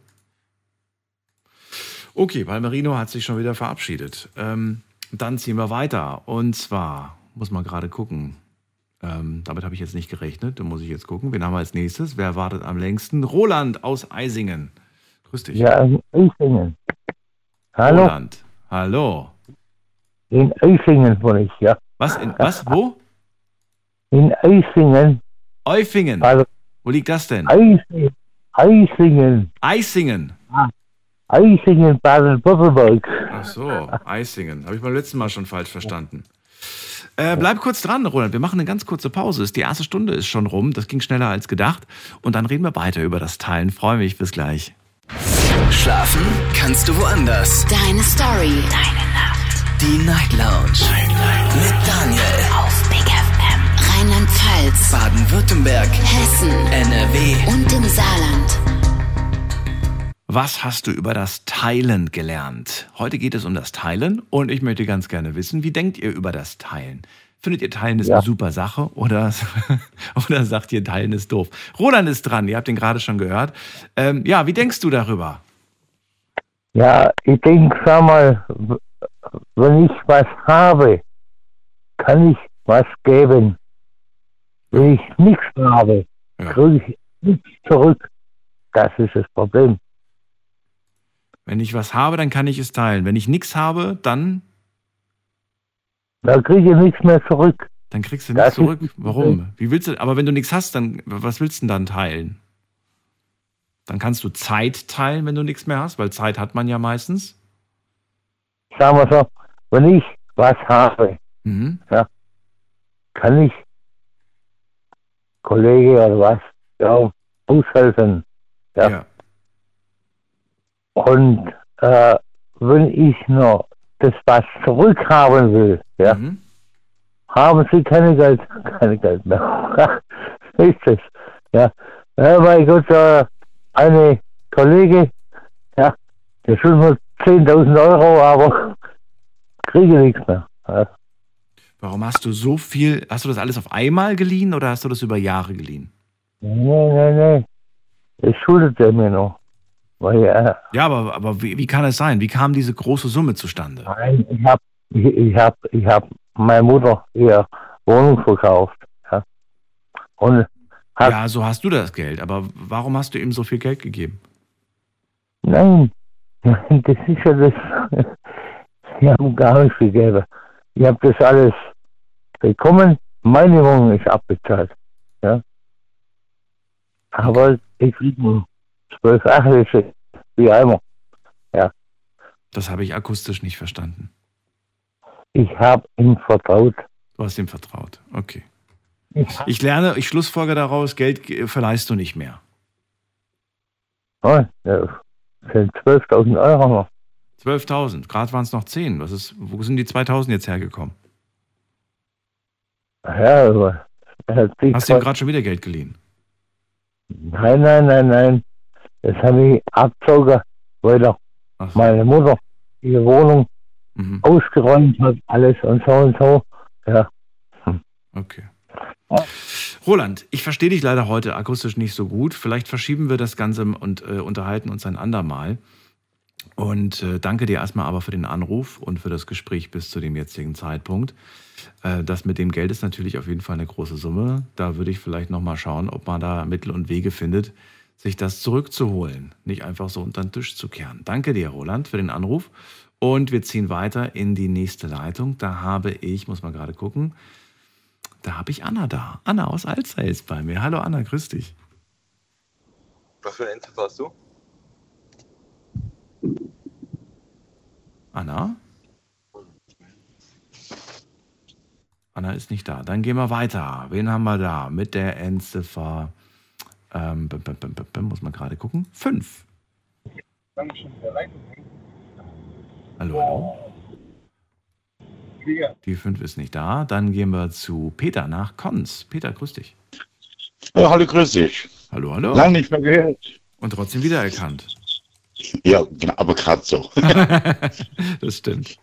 Okay, Palmerino hat sich schon wieder verabschiedet. Ähm, dann ziehen wir weiter. Und zwar, muss man gerade gucken. Ähm, damit habe ich jetzt nicht gerechnet. Da muss ich jetzt gucken. Wen haben wir als nächstes? Wer wartet am längsten? Roland aus Eisingen. Grüß dich. Ja, in Eifingen. Hallo, Roland. Hallo. in Eifingen wohne ich, ja. Was? In, was? Wo? In Eisingen. Eufingen. Also Wo liegt das denn? Eisingen. Eisingen. Eisingen. Eisingen, Baden-Württemberg. Ach so, Eisingen. Habe ich beim letzten Mal schon falsch verstanden. Äh, bleib kurz dran, Roland. Wir machen eine ganz kurze Pause. Die erste Stunde ist schon rum. Das ging schneller als gedacht. Und dann reden wir weiter über das Teilen. Freue mich. Bis gleich. Schlafen kannst du woanders. Deine Story. Deine Nacht. Die Night Lounge. Mit Daniel. Auf Big FM. Rheinland-Pfalz. Baden-Württemberg. Hessen. NRW. Und im Saarland. Was hast du über das Teilen gelernt? Heute geht es um das Teilen und ich möchte ganz gerne wissen, wie denkt ihr über das Teilen? Findet ihr Teilen ist Ja. eine super Sache oder, oder sagt ihr Teilen ist doof? Roland ist dran, ihr habt ihn gerade schon gehört. Ähm, ja, wie denkst du darüber? Ja, ich denke, sag mal, wenn ich was habe, kann ich was geben. Wenn ich nichts habe, Ja. kriege ich nichts zurück. Das ist das Problem. Wenn ich was habe, dann kann ich es teilen. Wenn ich nichts habe, dann, Da kriege ich nichts mehr zurück. dann kriegst du nichts zurück. Warum? Wie willst du, aber wenn du nichts hast, dann, was willst du denn dann teilen? Dann kannst du Zeit teilen, wenn du nichts mehr hast, weil Zeit hat man ja meistens. Sagen wir so, wenn ich was habe, Mhm. ja, kann ich Kollege oder was, ja, aushelfen. Ja. Ja. Und äh, wenn ich noch das was zurückhaben will, ja, Mhm. haben sie keine Geld, keine Geld mehr. ist es. Ja. ja, mein Gott, äh, eine Kollege, ja, der schuldet mir 10.000 Euro, aber kriege nichts mehr. Ja. Warum hast du so viel, hast du das alles auf einmal geliehen oder hast du das über Jahre geliehen? Nee, nee, nee. Das schuldet er mir noch. Weil er, Ja, aber, aber wie, wie kann es sein? Wie kam diese große Summe zustande? nein, ich hab, ich, ich hab, ich hab meine Mutter ihre Wohnung verkauft. Ja. Und hab, Ja, so hast du das Geld, aber warum hast du ihm so viel Geld gegeben? nein, das ist ja das. Sie haben gar nichts gegeben. Ich habe das alles bekommen. Meine Wohnung ist abbezahlt. Ja. Aber ich kriege Achtel, wie einmal. Das habe ich akustisch nicht verstanden. Ich habe ihm vertraut. Du hast ihm vertraut. Okay. Ich, Ich lerne, ich schlussfolge daraus, Geld verleihst du nicht mehr. oh, ja, sind 12.000 Euro noch. 12.000, gerade waren es noch 10. Was ist, wo sind die 2.000 jetzt hergekommen? Ja, sich Hast du ihm gerade schon wieder Geld geliehen? Nein, nein, nein, nein. Das habe ich abgezogen, weil doch so. meine Mutter ihre Wohnung Mhm. ausgeräumt hat, alles und so und so. Ja. Okay. Roland, ich verstehe dich leider heute akustisch nicht so gut. Vielleicht verschieben wir das Ganze und äh, unterhalten uns ein andermal. Und äh, danke dir erstmal aber für den Anruf und für das Gespräch bis zu dem jetzigen Zeitpunkt. Äh, das mit dem Geld ist natürlich auf jeden Fall eine große Summe. Da würde ich vielleicht nochmal schauen, ob man da Mittel und Wege findet, sich das zurückzuholen. Nicht einfach so unter den Tisch zu kehren. Danke dir, Roland, für den Anruf. Und wir ziehen weiter in die nächste Leitung. Da habe ich, muss mal gerade gucken, da habe ich Anna da. Anna aus Alzey ist bei mir. Hallo Anna, grüß dich. Was für eine Endziffer hast du? Anna? Anna ist nicht da. Dann gehen wir weiter. Wen haben wir da? Mit der Endziffer. Ähm, bim, bim, bim, bim, bim, muss man gerade gucken. Fünf. Hallo, hallo. Die fünf ist nicht da. Dann gehen wir zu Peter nach Konz. Peter, grüß dich. Ja, hallo, grüß dich. Hallo, hallo. Lang nicht mehr gehört. Und trotzdem wiedererkannt. Ja, genau, aber gerade so. das stimmt.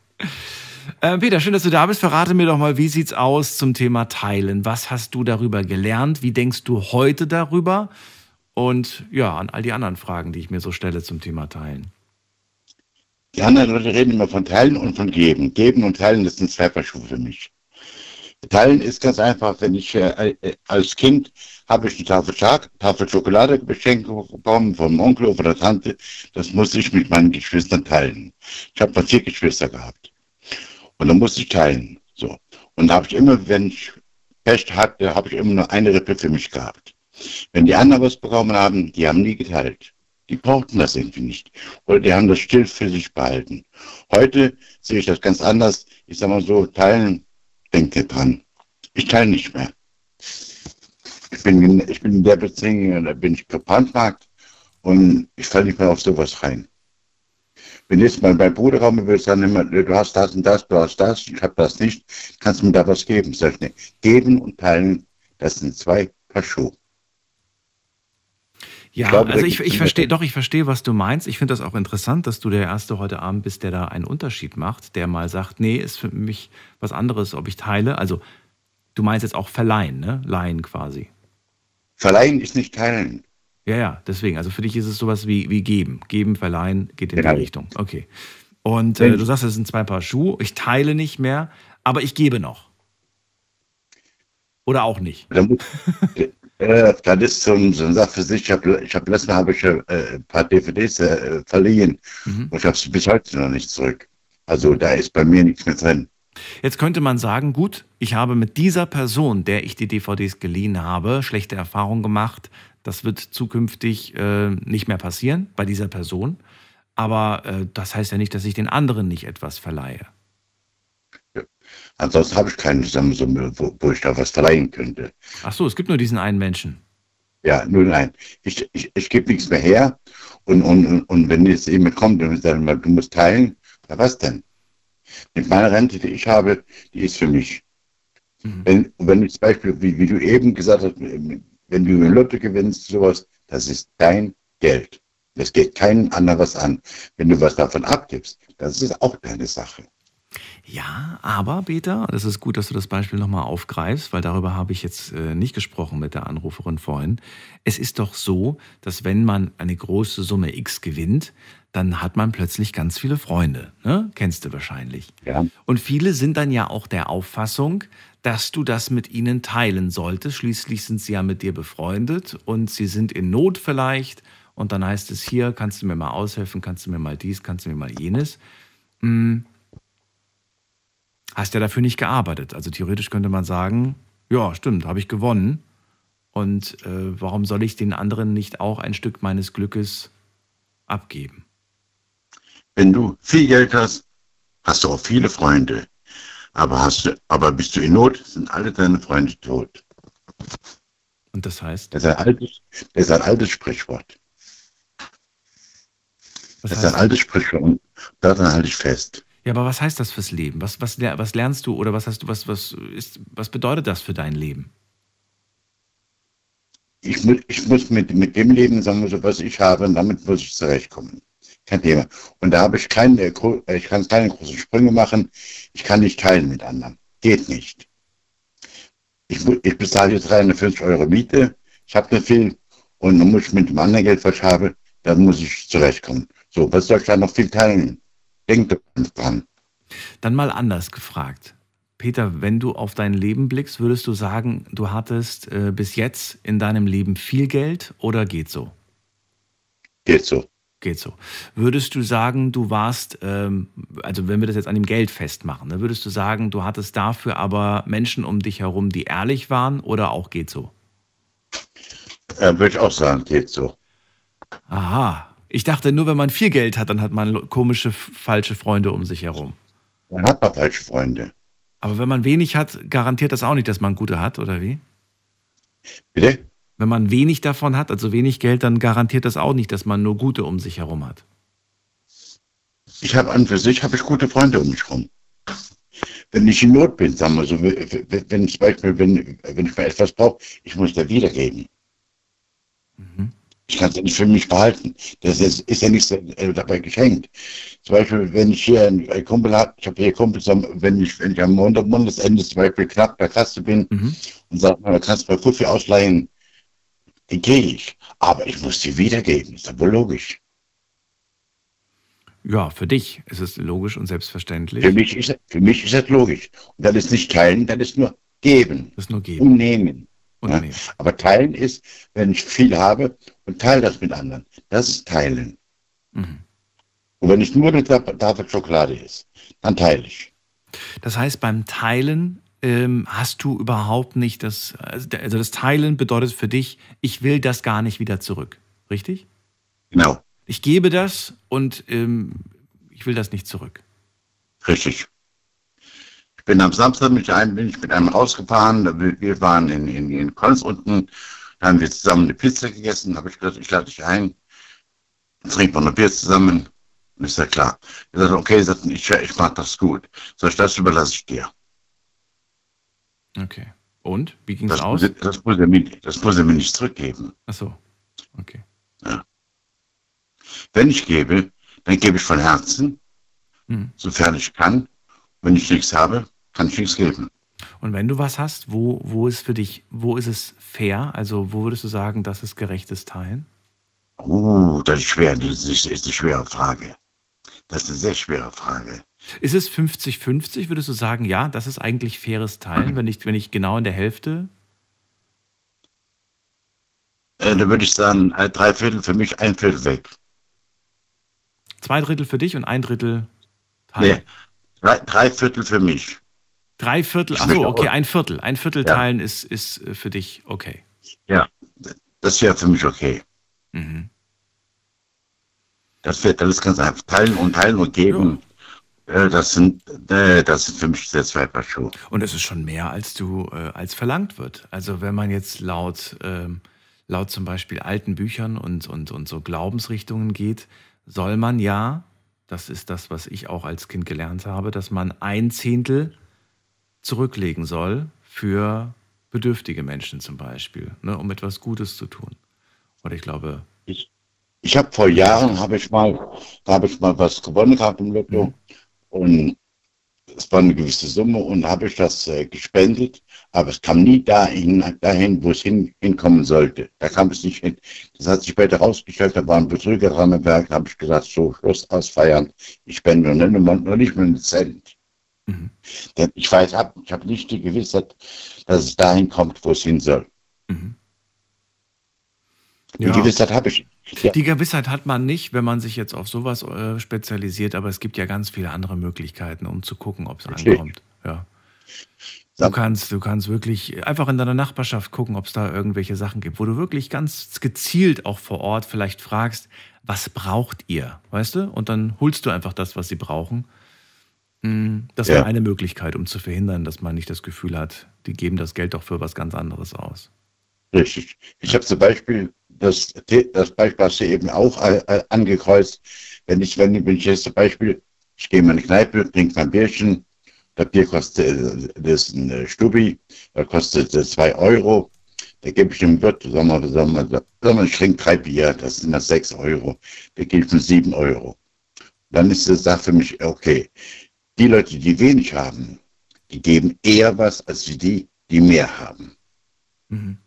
Äh, Peter, schön, dass du da bist. Verrate mir doch mal, wie sieht's aus zum Thema Teilen? Was hast du darüber gelernt? Wie denkst du heute darüber? Und ja, an all die anderen Fragen, die ich mir so stelle zum Thema Teilen. Die anderen Leute reden immer von Teilen und von Geben. Geben und Teilen, das sind zwei Paar für mich. Teilen ist ganz einfach, wenn ich äh, äh, als Kind habe ich eine Tafel, Schak Tafel Schokolade geschenkt bekommen vom Onkel oder Tante. Das musste ich mit meinen Geschwistern teilen. Ich habe mal vier Geschwister gehabt. Und dann musste ich teilen. So. Und da habe ich immer, wenn ich Pech hatte, habe ich immer nur eine Rippe für mich gehabt. Wenn die anderen was bekommen haben, die haben nie geteilt. Die brauchten das irgendwie nicht. Oder die haben das still für sich behalten. Heute sehe ich das ganz anders. Ich sage mal so, teilen, denke dran. Ich teile nicht mehr. Ich bin, in- ich bin in der Beziehung, da bin ich gebrandmarkt und ich falle nicht mehr auf sowas rein. Wenn jetzt mal mein Bruder kommen will, sagen immer, du hast das und das, du hast das, ich habe das nicht, kannst du mir da was geben? Sag ich, nee. Geben und teilen, das sind zwei Paar Schuhe. Ja, Ich glaube, also ich, ich verstehe, doch, ich verstehe, was du meinst. Ich finde das auch interessant, dass du der Erste heute Abend bist, der da einen Unterschied macht, der mal sagt, nee, ist für mich was anderes, ob ich teile. Also, du meinst jetzt auch verleihen, ne? Leihen quasi. Verleihen ist nicht teilen. Ja, ja, deswegen. Also für dich ist es sowas wie, wie geben. Geben, verleihen, geht in Genau. die Richtung. Okay. Und äh, du sagst, es sind zwei Paar Schuhe. Ich teile nicht mehr, aber ich gebe noch. Oder auch nicht. Da muss, äh, das ist so, ein- so eine Sache für sich. Ich habe ich hab letztes Mal habe ich äh, ein paar DVDs äh, verliehen Mhm. und ich habe sie bis heute noch nicht zurück. Also da ist bei mir nichts mehr drin. Jetzt könnte man sagen, gut, ich habe mit dieser Person, der ich die DVDs geliehen habe, schlechte Erfahrungen gemacht. Das wird zukünftig äh, nicht mehr passieren bei dieser Person. Aber äh, das heißt ja nicht, dass ich den anderen nicht etwas verleihe. Ansonsten habe ich keinen zusammen, so, wo, wo ich da was verleihen könnte. Ach so, es gibt nur diesen einen Menschen. Ja, nur nein. Ich, ich, ich gebe nichts mehr her. Und, und, und- wenn jetzt jemand kommt und sagt, du musst teilen, ja, was denn? Mit meiner Rente, die ich habe, die ist für mich. Wenn, wenn du zum Beispiel, wie, wie du eben gesagt hast, wenn du eine Lotto gewinnst, sowas, das ist dein Geld. Das geht keinem anderen was an. Wenn du was davon abgibst, das ist auch deine Sache. Ja, aber Peter, das ist gut, dass du das Beispiel nochmal aufgreifst, weil darüber habe ich jetzt äh, nicht gesprochen mit der Anruferin vorhin. Es ist doch so, dass wenn man eine große Summe X gewinnt, dann hat man plötzlich ganz viele Freunde. Ne? Kennst du wahrscheinlich. Ja. Und viele sind dann ja auch der Auffassung, dass du das mit ihnen teilen solltest. Schließlich sind sie ja mit dir befreundet und sie sind in Not vielleicht. Und dann heißt es hier, kannst du mir mal aushelfen, kannst du mir mal dies, kannst du mir mal jenes. Hm, hast ja dafür nicht gearbeitet. Also theoretisch könnte man sagen, ja, stimmt, habe ich gewonnen. Und äh, warum soll ich den anderen nicht auch ein Stück meines Glückes abgeben? Wenn du viel Geld hast, hast du auch viele Freunde. Aber, hast du, aber bist du in Not, sind alle deine Freunde tot. Und das heißt? Das ist ein altes, das ist ein altes Sprichwort. Was das ist ein altes Sprichwort und daran halte ich fest. Ja, aber was heißt das fürs Leben? Was, was, was lernst du oder was hast du, was, was ist, was bedeutet das für dein Leben? Ich, ich muss mit, mit dem Leben, sagen wir so, was ich habe, und damit muss ich zurechtkommen. Kein Thema. Und da habe ich keine, äh, ich kann keine großen Sprünge machen. Ich kann nicht teilen mit anderen. Geht nicht. Ich, ich bezahle jetzt 350 Euro Miete. Ich habe nicht viel. Und dann muss ich mit dem anderen Geld, was ich habe, dann muss ich zurechtkommen. So, was soll ich da noch viel teilen? Denk doch dran. Dann mal anders gefragt. Peter, wenn du auf dein Leben blickst, würdest du sagen, du hattest äh, bis jetzt in deinem Leben viel Geld oder geht so? Geht so. Geht so. Würdest du sagen, du warst, ähm, also wenn wir das jetzt an dem Geld festmachen, dann würdest du sagen, du hattest dafür aber Menschen um dich herum, die ehrlich waren oder auch geht so? Äh, Würde ich auch sagen, geht so. Aha. Ich dachte, nur wenn man viel Geld hat, dann hat man komische, falsche Freunde um sich herum. Man hat man falsche Freunde. Aber wenn man wenig hat, garantiert das auch nicht, dass man gute hat, oder wie? Bitte? Wenn man wenig davon hat, also wenig Geld, dann garantiert das auch nicht, dass man nur gute um sich herum hat. Ich habe an für sich habe ich gute Freunde um mich herum. Wenn ich in Not bin, sagen wir so, wenn zum Beispiel, wenn, wenn ich mal etwas brauche, ich muss da wiedergeben. Ich kann es nicht für mich behalten. Das ist, ist ja nichts äh, dabei geschenkt. Zum Beispiel, wenn ich hier einen Kumpel habe, ich habe hier Kumpels, am- wenn ich, wenn ich am Montag, Monatsende zum Beispiel knapp bei Kasse bin und sage, mal, kannst du mal Fuffi ausleihen, die kriege ich. Aber ich muss die wiedergeben, ist aber logisch. Ja, für dich ist es logisch und selbstverständlich. Für mich ist, für mich ist das logisch. Und das ist nicht teilen, das ist nur geben. Das ist nur geben. Und nehmen. Und Ja? nehmen. Aber teilen ist, wenn ich viel habe und teile das mit anderen. Das ist teilen. Mhm. Und wenn ich nur eine Ta- Tafel Schokolade ist, dann teile ich. Das heißt, beim Teilen ähm, hast du überhaupt nicht das, also das Teilen bedeutet für dich, ich will das gar nicht wieder zurück, richtig? Genau, Ich gebe das und ähm, ich will das nicht zurück. richtig. Ich bin am Samstag mit einem, bin ich mit einem rausgefahren. Wir, waren in, in, in Konz unten. Da haben wir zusammen eine Pizza gegessen. Habe ich gesagt, ich lade dich ein. Trinken wir eine Bier zusammen. Und ist ja klar. Er sagt, okay, ich, ich mach das gut. Ich, das überlasse ich dir. Okay. Und? Wie ging es aus? muss, das, muss er mir, das muss er mir nicht zurückgeben. Ach so. Okay. Ja. Wenn ich gebe, dann gebe ich von Herzen, Hm. sofern ich kann. Wenn ich nichts habe, kann ich nichts geben. Und wenn du was hast, wo, wo ist für dich, wo ist es fair? Also wo würdest du sagen, das ist gerechtes Teilen? Uh, das ist schwer. Das ist, ist eine schwere Frage. Das ist eine sehr schwere Frage. Ist es 50-50? Würdest du sagen, ja, das ist eigentlich faires Teilen, wenn ich, wenn ich genau in der Hälfte? Äh, da würde ich sagen, äh, drei Viertel für mich, ein Viertel weg. Zwei Drittel für dich und ein Drittel teilen. Nee, drei, drei Viertel für mich. Drei Viertel, achso, möchte okay, ein Viertel. Ein Viertel Ja. teilen ist, ist äh, für dich okay. Ja, das wäre für mich okay. Mhm. Das, wird, ist ganz einfach. Teilen und teilen und geben. Äh, das sind, äh, das sind für mich sehr zwei Paar Schuhe. Und es ist schon mehr, als du, äh, als verlangt wird. Also wenn man jetzt laut, ähm, laut zum Beispiel alten Büchern und, und, und so Glaubensrichtungen geht, soll man ja, das ist das, was ich auch als Kind gelernt habe, dass man ein Zehntel zurücklegen soll für bedürftige Menschen zum Beispiel, ne, um etwas Gutes zu tun. Oder ich glaube, Ich, ich habe vor Jahren, habe ich mal, da habe ich mal was gewonnen gehabt im Lotto. Und es war eine gewisse Summe und habe ich das äh, gespendet, aber es kam nie dahin, dahin wo es hin, hinkommen sollte. Da kam es nicht hin. Das hat sich später rausgestellt, da war ein Betrüger dran im Werk, habe ich gesagt, so, Schluss ausfeiern. Ich spende nur, nur, nicht mehr einen Cent. Denn ich weiß, hab, ich habe nicht die Gewissheit, dass es dahin kommt, wo es hin soll. Die Ja. Gewissheit habe ich. Ja. Die Gewissheit hat man nicht, wenn man sich jetzt auf sowas äh, spezialisiert, aber es gibt ja ganz viele andere Möglichkeiten, um zu gucken, ob es ankommt. Ja. Du kannst, du kannst wirklich einfach in deiner Nachbarschaft gucken, ob es da irgendwelche Sachen gibt, wo du wirklich ganz gezielt auch vor Ort vielleicht fragst, was braucht ihr, weißt du? Und dann holst du einfach das, was sie brauchen. Mm, Das Ja. wäre eine Möglichkeit, um zu verhindern, dass man nicht das Gefühl hat, die geben das Geld doch für was ganz anderes aus. Richtig. Ich habe zum Beispiel das, das Beispiel hast du eben auch äh, äh, angekreuzt. Wenn ich, wenn, ich jetzt zum Beispiel, ich gehe in eine Kneipe, trinke mein Bierchen, das Bier kostet, äh, das ist ein Stubi, da kostet äh, zwei Euro. Da gebe ich dem Wirt, sagen wir, sagen wir, sagen wir, ich trinke drei Bier, das sind das sechs Euro. Da gebe ich mir sieben Euro. Dann ist das Sache für mich, okay, die Leute, die wenig haben, die geben eher was als die, die mehr haben. Mhm.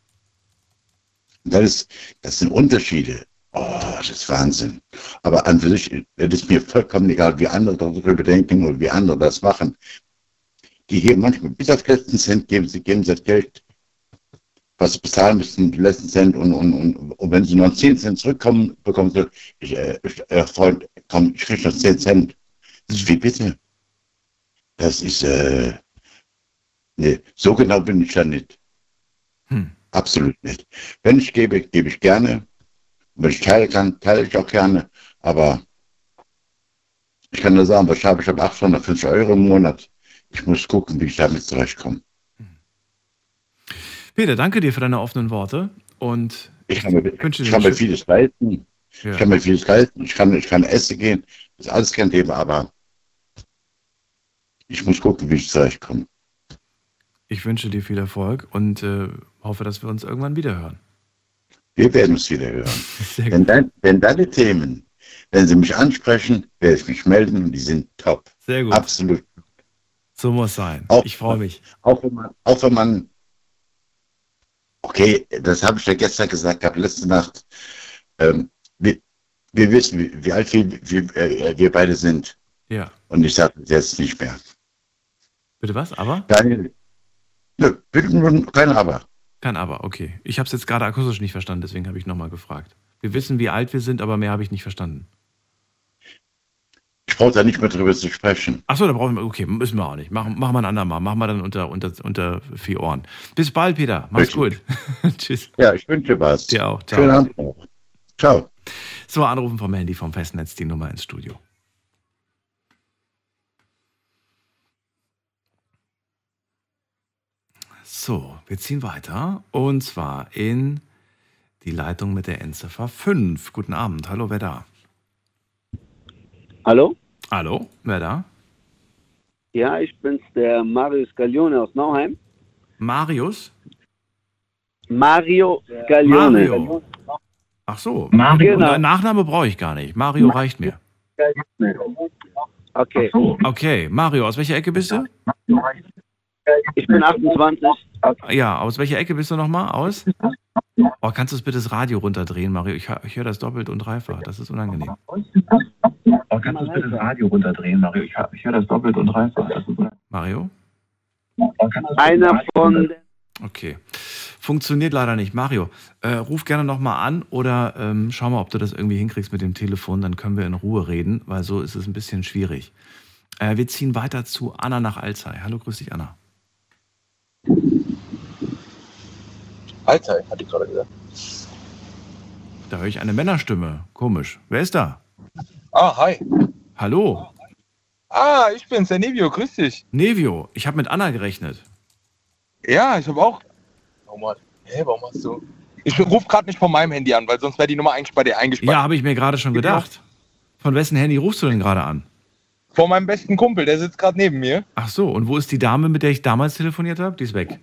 Das, ist, das sind Unterschiede. Oh, das ist Wahnsinn. Aber an sich es ist mir vollkommen egal, wie andere darüber denken oder wie andere das machen. Die hier manchmal bis auf den letzten Cent geben sie, geben das Geld, was sie bezahlen müssen, die letzten Cent. Und, und, und, und wenn sie noch 10 Cent zurückkommen, bekommen sie, ich, äh, äh, Freund, komm, ich kriege noch 10 Cent. Das ist wie bitte. Das ist, äh, nee, so genau bin ich da nicht. Hm. Absolut nicht. Wenn ich gebe, gebe ich gerne. Wenn ich teilen kann, teile ich auch gerne. Aber ich kann nur sagen, was habe ich habe 850 Euro im Monat. Ich muss gucken, wie ich damit zurechtkomme. Peter, danke dir für deine offenen Worte und Ich kann mir, ich kann mir vieles leisten. Ja. Ich kann mir vieles leisten. Ich kann, ich kann essen gehen. Das ist alles kein Thema, aber ich muss gucken, wie ich zurechtkomme. Ich wünsche dir viel Erfolg und äh, hoffe, dass wir uns irgendwann wieder hören. Wir werden uns wieder hören. Sehr Wenn, dein, wenn deine Themen, wenn sie mich ansprechen, werde ich mich melden und die sind top. Sehr gut. Absolut. So muss sein. Auch, ich freue mich. Auch wenn man, auch wenn man, okay, das habe ich ja gestern gesagt, gehabt, letzte Nacht. Ähm, wir, wir wissen, wie, wie alt wir, wir, äh, wir beide sind. Ja. Und ich sage das jetzt nicht mehr. Bitte was? Aber? Daniel, nö, bitte nur kein Aber. Kein Aber, okay. Ich habe es jetzt gerade akustisch nicht verstanden, deswegen habe ich nochmal gefragt. Wir wissen, wie alt wir sind, aber mehr habe ich nicht verstanden. Ich brauche da nicht mehr drüber zu sprechen. Achso, da brauchen wir, okay, müssen wir auch nicht. Machen, machen wir ein andermal. Machen wir dann unter, unter, unter vier Ohren. Bis bald, Peter. Mach's gut. Tschüss. Ja, ich wünsche was. Dir auch. Ciao. Schönen Abend noch. Ciao. So, anrufen vom Handy vom Festnetz die Nummer ins Studio. So, wir ziehen weiter und zwar in die Leitung mit der Endziffer 5. Guten Abend, hallo, wer da? Hallo? Hallo, wer da? Ja, ich bin's, der Marius Gaglione aus Nauheim. Marius? Mario Gaglione. Mario. Ach so, Mario. Genau. Nachname brauche ich gar nicht. Mario reicht mir. Okay. Okay, Mario, aus welcher Ecke bist du? Ich bin 28. Ja, aus welcher Ecke bist du nochmal? Aus? Oh, kannst du es bitte das Radio runterdrehen, Mario? Ich, ich höre das doppelt und dreifach. Das ist unangenehm. Oh, kannst du bitte das Radio runterdrehen, Mario? Ich, ich höre das doppelt und dreifach. Mario? Einer von Okay. Funktioniert leider nicht. Mario, äh, ruf gerne nochmal an oder ähm, schau mal, ob du das irgendwie hinkriegst mit dem Telefon. Dann können wir in Ruhe reden, weil so ist es ein bisschen schwierig. Äh, wir ziehen weiter zu Anna nach Alzey. Hallo, grüß dich, Anna. Alter, hat die gerade gesagt. Da höre ich eine Männerstimme. Komisch. Wer ist da? Ah, hi. Hallo, Ah, ich bin's, der Nevio, grüß dich. Nevio. Ich habe mit Anna gerechnet. Ja, ich habe auch. Warum, hat- hä, warum hast du. Ich rufe gerade nicht von meinem Handy an, weil sonst wäre die Nummer eigentlich bei dir eingespeichert. Ja, habe ich mir gerade schon gedacht. Von wessen Handy rufst du denn gerade an? Von meinem besten Kumpel, der sitzt gerade neben mir. Ach so, und wo ist die Dame, mit der ich damals telefoniert habe? Die ist weg.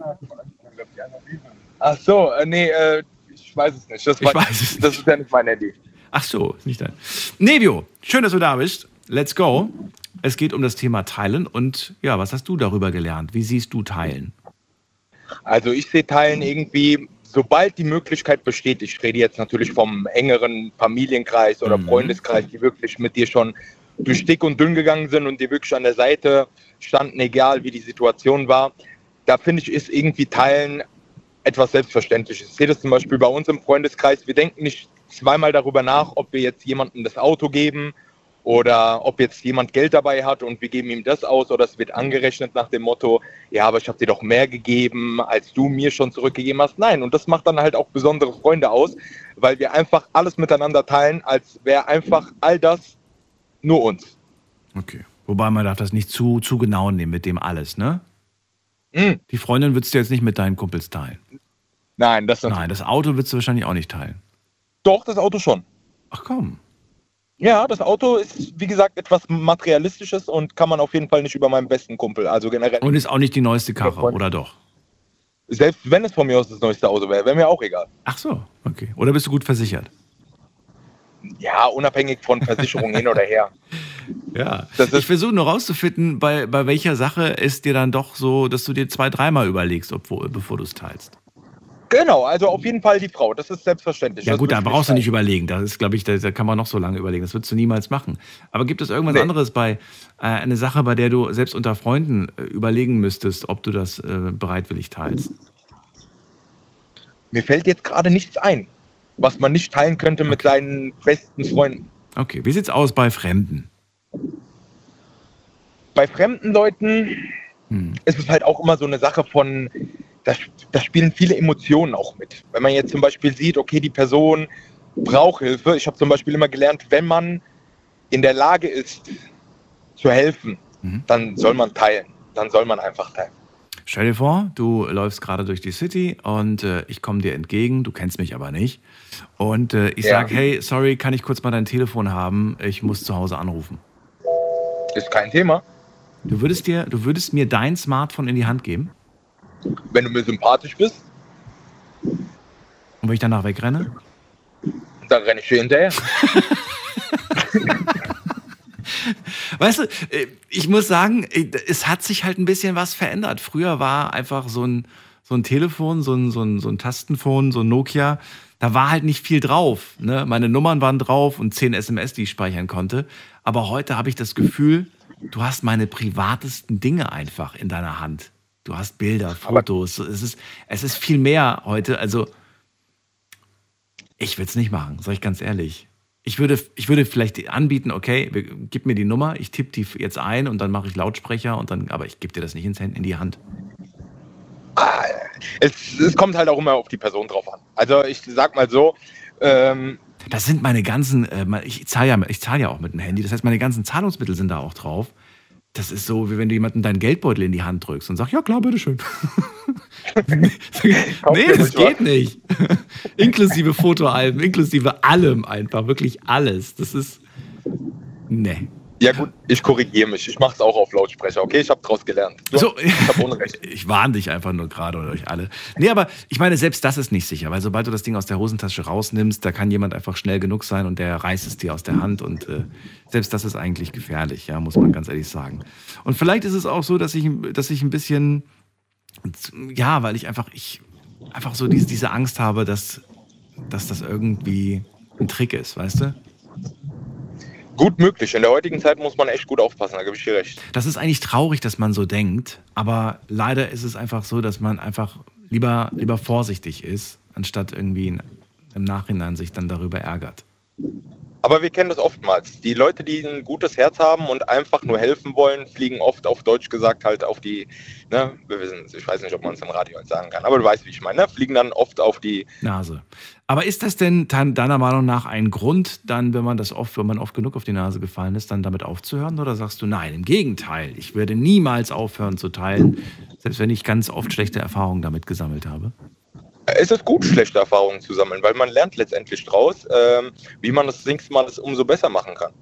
Ach so, äh, nee, äh, ich weiß es nicht. Das Ich war- weiß es Das ist ja nicht mein Handy. Ach so, nicht dein. Nevio, schön, dass du da bist. Let's go. Es geht um das Thema Teilen und ja, was hast du darüber gelernt? Wie siehst du Teilen? Also ich sehe Teilen irgendwie, sobald die Möglichkeit besteht, ich rede jetzt natürlich vom engeren Familienkreis oder Mhm. Freundeskreis, die wirklich mit dir schon durch dick und dünn gegangen sind und dir wirklich an der Seite standen, egal wie die Situation war. Da finde ich, ist irgendwie Teilen etwas Selbstverständliches. Ich sehe das zum Beispiel bei uns im Freundeskreis. Wir denken nicht zweimal darüber nach, ob wir jetzt jemandem das Auto geben oder ob jetzt jemand Geld dabei hat und wir geben ihm das aus oder es wird angerechnet nach dem Motto, ja, aber ich habe dir doch mehr gegeben, als du mir schon zurückgegeben hast. Nein, und das macht dann halt auch besondere Freunde aus, weil wir einfach alles miteinander teilen, als wäre einfach all das nur uns. Okay. Wobei man darf das nicht zu, zu genau nehmen mit dem alles, ne? Mhm. Die Freundin würdest du jetzt nicht mit deinen Kumpels teilen. Nein, das Nein, das Auto würdest du wahrscheinlich auch nicht teilen. Doch, das Auto schon. Ach komm. Ja, das Auto ist, wie gesagt, etwas Materialistisches und kann man auf jeden Fall nicht über meinen besten Kumpel, also generell. Und ist auch nicht die neueste Karre, oder doch? Selbst wenn es von mir aus das neueste Auto wäre, wäre mir auch egal. Ach so, okay. Oder bist du gut versichert? Ja, unabhängig von Versicherung hin oder her. Ja. ich versuche nur rauszufinden, bei, bei welcher Sache es dir dann doch so, dass du dir zwei, dreimal überlegst, obwohl, bevor du es teilst. Genau, also auf jeden Fall die Frau, das ist selbstverständlich. Ja Das gut, da brauchst du nicht überlegen. Das ist, glaube ich, da, da kann man noch so lange überlegen. Das würdest du niemals machen. Aber gibt es irgendwas anderes bei äh, eine Sache, bei der du selbst unter Freunden äh, überlegen müsstest, ob du das äh, bereitwillig teilst? Mir fällt jetzt gerade nichts ein, was man nicht teilen könnte mit seinen besten Freunden. Okay, wie sieht's aus bei Fremden? Bei fremden Leuten Hm. ist es halt auch immer so eine Sache von, da, da spielen viele Emotionen auch mit. Wenn man jetzt zum Beispiel sieht, okay, die Person braucht Hilfe. Ich habe zum Beispiel immer gelernt, wenn man in der Lage ist zu helfen, Mhm. dann soll man teilen. Dann soll man einfach teilen. Stell dir vor, du läufst gerade durch die City und äh, ich komme dir entgegen, du kennst mich aber nicht. Und äh, ich Ja. sag, hey, sorry, kann ich kurz mal dein Telefon haben? Ich muss zu Hause anrufen. Ist kein Thema. Du würdest, dir, du würdest mir dein Smartphone in die Hand geben? Wenn du mir sympathisch bist, Und wenn ich danach wegrenne? dann renne ich dir hinterher. Weißt du, äh, ich muss sagen, äh, es hat sich halt ein bisschen was verändert. Früher war einfach so ein, so ein Telefon, so ein, so, ein, so ein Tastenphone, so ein Nokia, da war halt nicht viel drauf. Ne? Meine Nummern waren drauf und 10 SMS, die ich speichern konnte. Aber heute habe ich das Gefühl, du hast meine privatesten Dinge einfach in deiner Hand. Du hast Bilder, Fotos. Es ist, es ist viel mehr heute. Also, ich würde es nicht machen, sag ich ganz ehrlich. Ich würde, ich würde vielleicht anbieten, okay, gib mir die Nummer, ich tippe die jetzt ein und dann mache ich Lautsprecher und dann, aber ich gebe dir das nicht ins Hand, in die Hand. Es, es kommt halt auch immer auf die Person drauf an. Also ich sag mal so, ähm, Das sind meine ganzen, äh, ich zahle ja, ich zahle ja auch mit dem Handy, das heißt, meine ganzen Zahlungsmittel sind da auch drauf. Das ist so, wie wenn du jemandem deinen Geldbeutel in die Hand drückst und sagst, ja klar, bitteschön. nee, das geht nicht. inklusive Fotoalben, inklusive allem einfach, wirklich alles. Das ist, nee. Ja gut, ich korrigiere mich. Ich mache es auch auf Lautsprecher, okay? Ich habe draus gelernt. Du, So. Ich habe Unrecht. Ich warne dich einfach nur gerade oder euch alle. Nee, aber ich meine, selbst das ist nicht sicher, weil sobald du das Ding aus der Hosentasche rausnimmst, da kann jemand einfach schnell genug sein und der reißt es dir aus der Hand und äh, selbst das ist eigentlich gefährlich, ja, muss man ganz ehrlich sagen. Und vielleicht ist es auch so, dass ich, dass ich ein bisschen, ja, weil ich einfach, ich einfach so diese, diese Angst habe, dass, dass das irgendwie ein Trick ist, weißt du? Gut möglich. In der heutigen Zeit muss man echt gut aufpassen, da gebe ich dir recht. Das ist eigentlich traurig, dass man so denkt, aber leider ist es einfach so, dass man einfach lieber, lieber vorsichtig ist, anstatt irgendwie im Nachhinein sich dann darüber ärgert. Aber wir kennen das oftmals. Die Leute, die ein gutes Herz haben und einfach nur helfen wollen, fliegen oft auf Deutsch gesagt halt auf die, ne, wir wissen, ich weiß nicht, ob man es im Radio halt sagen kann, aber du weißt, wie ich meine, ne? fliegen dann oft auf die, Nase. Aber ist das denn deiner Meinung nach ein Grund, dann, wenn man das oft, wenn man oft genug auf die Nase gefallen ist, dann damit aufzuhören? Oder sagst du, nein, im Gegenteil, ich werde niemals aufhören zu teilen, selbst wenn ich ganz oft schlechte Erfahrungen damit gesammelt habe? es ist gut, schlechte Erfahrungen zu sammeln, weil man lernt letztendlich draus, ähm, wie man das nächste Mal das umso besser machen kann.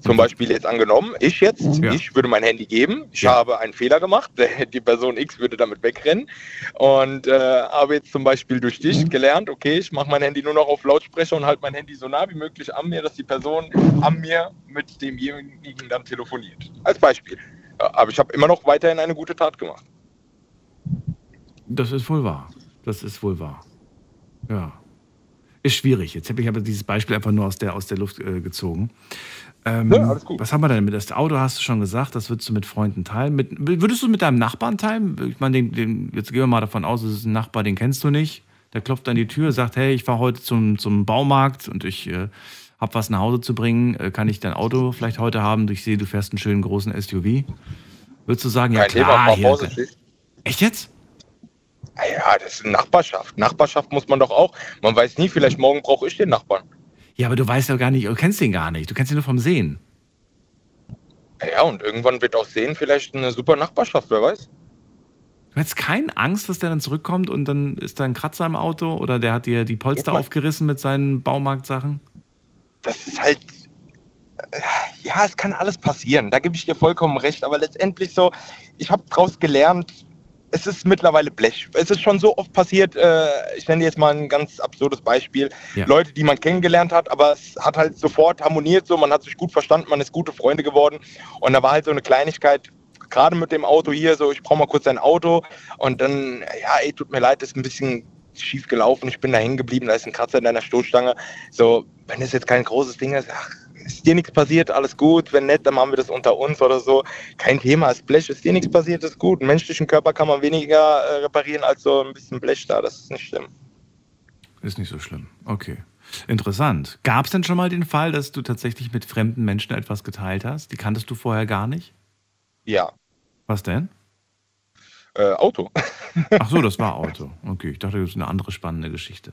Zum Beispiel jetzt angenommen, ich jetzt, ich würde mein Handy geben, ich habe einen Fehler gemacht, die Person X würde damit wegrennen und äh, habe jetzt zum Beispiel durch dich gelernt, okay, ich mache mein Handy nur noch auf Lautsprecher und halte mein Handy so nah wie möglich an mir, dass die Person an mir mit demjenigen dann telefoniert. Als Beispiel. Ja, aber ich habe immer noch weiterhin eine gute Tat gemacht. Das ist wohl wahr. Das ist wohl wahr. Ja. Ist schwierig. Jetzt habe ich aber dieses Beispiel einfach nur aus der, aus der Luft äh, gezogen. Ähm, Ja, alles gut. Was haben wir denn mit das Auto? Hast du schon gesagt, das würdest du mit Freunden teilen. Mit, würdest du mit deinem Nachbarn teilen? Ich meine, den, den, jetzt gehen wir mal davon aus, es ist ein Nachbar, den kennst du nicht. Der klopft an die Tür, sagt, hey, ich fahre heute zum, zum Baumarkt und ich äh, habe was nach Hause zu bringen. Äh, kann ich dein Auto vielleicht heute haben? Ich sehe, du fährst einen schönen großen SUV. Würdest du sagen, ja Kein Thema, klar. hier, vorsichtig. echt jetzt? Ja, das ist Nachbarschaft. Nachbarschaft muss man doch auch. Man weiß nie, vielleicht morgen brauche ich den Nachbarn. Ja, aber du weißt ja gar nicht, du kennst den gar nicht. Du kennst ihn nur vom Sehen. Ja, und irgendwann wird aus Sehen vielleicht eine super Nachbarschaft, wer weiß. Du hättest keine Angst, dass der dann zurückkommt und dann ist da ein Kratzer im Auto oder der hat dir die Polster Ja. aufgerissen mit seinen Baumarktsachen? Das ist halt. äh, Ja, es kann alles passieren. Da gebe ich dir vollkommen recht. Aber letztendlich so, ich habe daraus gelernt, es ist mittlerweile Blech. Es ist schon so oft passiert, äh, ich nenne jetzt mal ein ganz absurdes Beispiel. Ja. Leute, die man kennengelernt hat, aber es hat halt sofort harmoniert, so man hat sich gut verstanden, man ist gute Freunde geworden. Und da war halt so eine Kleinigkeit, gerade mit dem Auto hier, so ich brauche mal kurz ein Auto. Und dann, ja, ey, tut mir leid, ist ein bisschen schief gelaufen, ich bin da hängen geblieben, da ist ein Kratzer in deiner Stoßstange. So, wenn es jetzt kein großes Ding ist, ach, ist dir nichts passiert, alles gut. Wenn nicht, dann machen wir das unter uns oder so. Kein Thema, ist Blech, ist dir nichts passiert, ist gut. Einen menschlichen Körper kann man weniger äh, reparieren als so ein bisschen Blech da, das ist nicht schlimm. Ist nicht so schlimm. Okay. Interessant. Gab es denn schon mal den Fall, dass du tatsächlich mit fremden Menschen etwas geteilt hast? Die kanntest du vorher gar nicht? Ja, Was denn? äh, Auto. Ach so, das war Auto. Okay, ich dachte, das ist eine andere spannende Geschichte.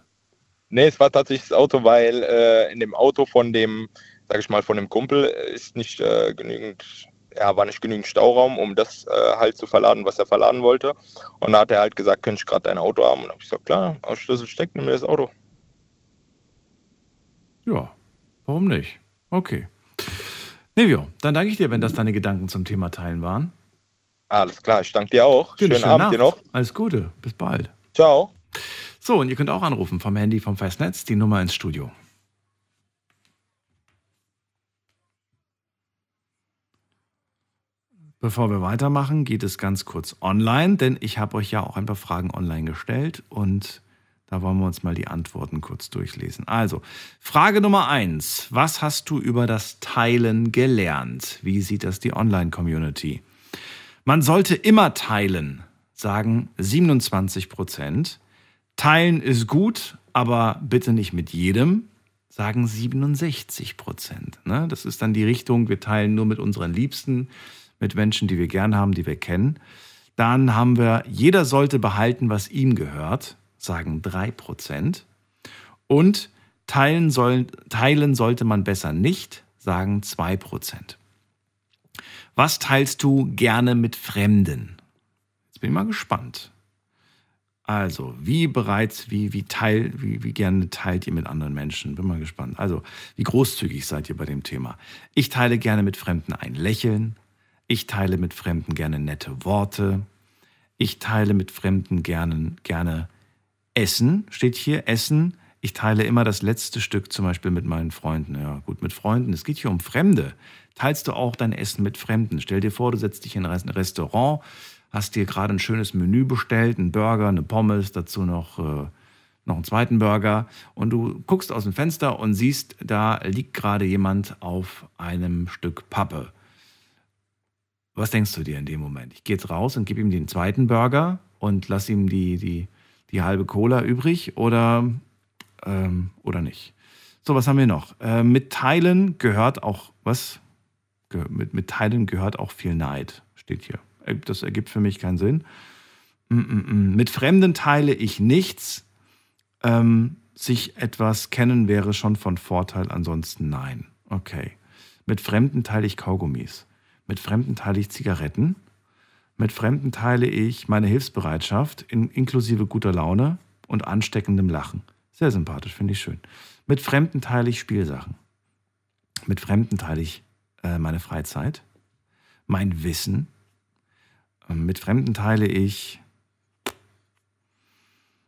Nee, es war tatsächlich das Auto, weil äh, in dem Auto von dem, sag ich mal, von dem Kumpel äh, ist nicht äh, genügend, ja, war nicht genügend Stauraum, um das äh, halt zu verladen, was er verladen wollte. Und da hat er halt gesagt, könnte ich gerade dein Auto haben? Und hab ich gesagt, klar, aus Schlüssel steckt, nimm mir das Auto. Ja, warum nicht? Okay. Nevio, dann danke ich dir, wenn das deine Gedanken zum Thema Teilen waren. Alles klar, ich danke dir auch. Schönen schöne Abend dir noch. Nacht. Alles Gute, bis bald. Ciao. So, und ihr könnt auch anrufen vom Handy vom Festnetz, die Nummer ins Studio. Bevor wir weitermachen, geht es ganz kurz online, denn ich habe euch ja auch ein paar Fragen online gestellt und da wollen wir uns mal die Antworten kurz durchlesen. Also, Frage Nummer eins: Was hast du über das Teilen gelernt? Wie sieht das die Online-Community? Man sollte immer teilen, sagen 27 Prozent. Teilen ist gut, aber bitte nicht mit jedem, sagen 67 Prozent. Ne? Das ist dann die Richtung, wir teilen nur mit unseren Liebsten, mit Menschen, die wir gern haben, die wir kennen. Dann haben wir, jeder sollte behalten, was ihm gehört, sagen 3 Prozent. Und teilen, soll, teilen sollte man besser nicht, sagen 2 Prozent. Was teilst du gerne mit Fremden? Jetzt bin ich mal gespannt. Also, wie bereits, wie, wie, teil, wie, wie gerne teilt ihr mit anderen Menschen? Bin mal gespannt. Also, wie großzügig seid ihr bei dem Thema? Ich teile gerne mit Fremden ein Lächeln. Ich teile mit Fremden gerne nette Worte. Ich teile mit Fremden gerne, gerne Essen, steht hier, Essen. Ich teile immer das letzte Stück zum Beispiel mit meinen Freunden. Ja, gut, mit Freunden. Es geht hier um Fremde. Teilst du auch dein Essen mit Fremden? Stell dir vor, du setzt dich in ein Restaurant hast dir gerade ein schönes Menü bestellt, einen Burger, eine Pommes, dazu noch, äh, noch einen zweiten Burger und du guckst aus dem Fenster und siehst, da liegt gerade jemand auf einem Stück Pappe. Was denkst du dir in dem Moment? Ich gehe jetzt raus und gebe ihm den zweiten Burger und lass ihm die, die, die halbe Cola übrig oder, ähm, oder nicht. So, was haben wir noch? Äh, mit Teilen gehört auch, was? Ge mit, mit Teilen gehört auch viel Neid, steht hier. Das ergibt für mich keinen Sinn. Mm, mm, mm. Mit Fremden teile ich nichts. Ähm, sich etwas kennen wäre schon von Vorteil, ansonsten nein. Okay. Mit Fremden teile ich Kaugummis. Mit Fremden teile ich Zigaretten. Mit Fremden teile ich meine Hilfsbereitschaft in, inklusive guter Laune und ansteckendem Lachen. Sehr sympathisch, finde ich schön. Mit Fremden teile ich Spielsachen. Mit Fremden teile ich äh, meine Freizeit, mein Wissen, ähm, mit Fremden teile ich.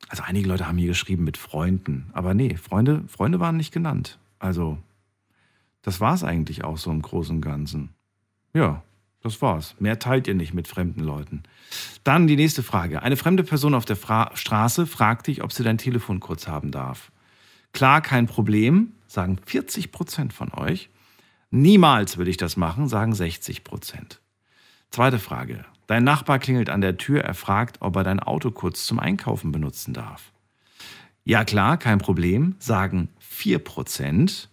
Also einige Leute haben hier geschrieben mit Freunden. Aber nee, Freunde, Freunde waren nicht genannt. Also, das war es eigentlich auch so im Großen und Ganzen. Ja, das war's. Mehr teilt ihr nicht mit fremden Leuten. Dann die nächste Frage. Eine fremde Person auf der Fra Straße fragt dich, ob sie dein Telefon kurz haben darf. Klar, kein Problem, sagen 40 Prozent von euch. Niemals würde ich das machen, sagen 60 Prozent. Zweite Frage. Dein Nachbar klingelt an der Tür, er fragt, ob er dein Auto kurz zum Einkaufen benutzen darf. Ja klar, kein Problem, sagen 4%.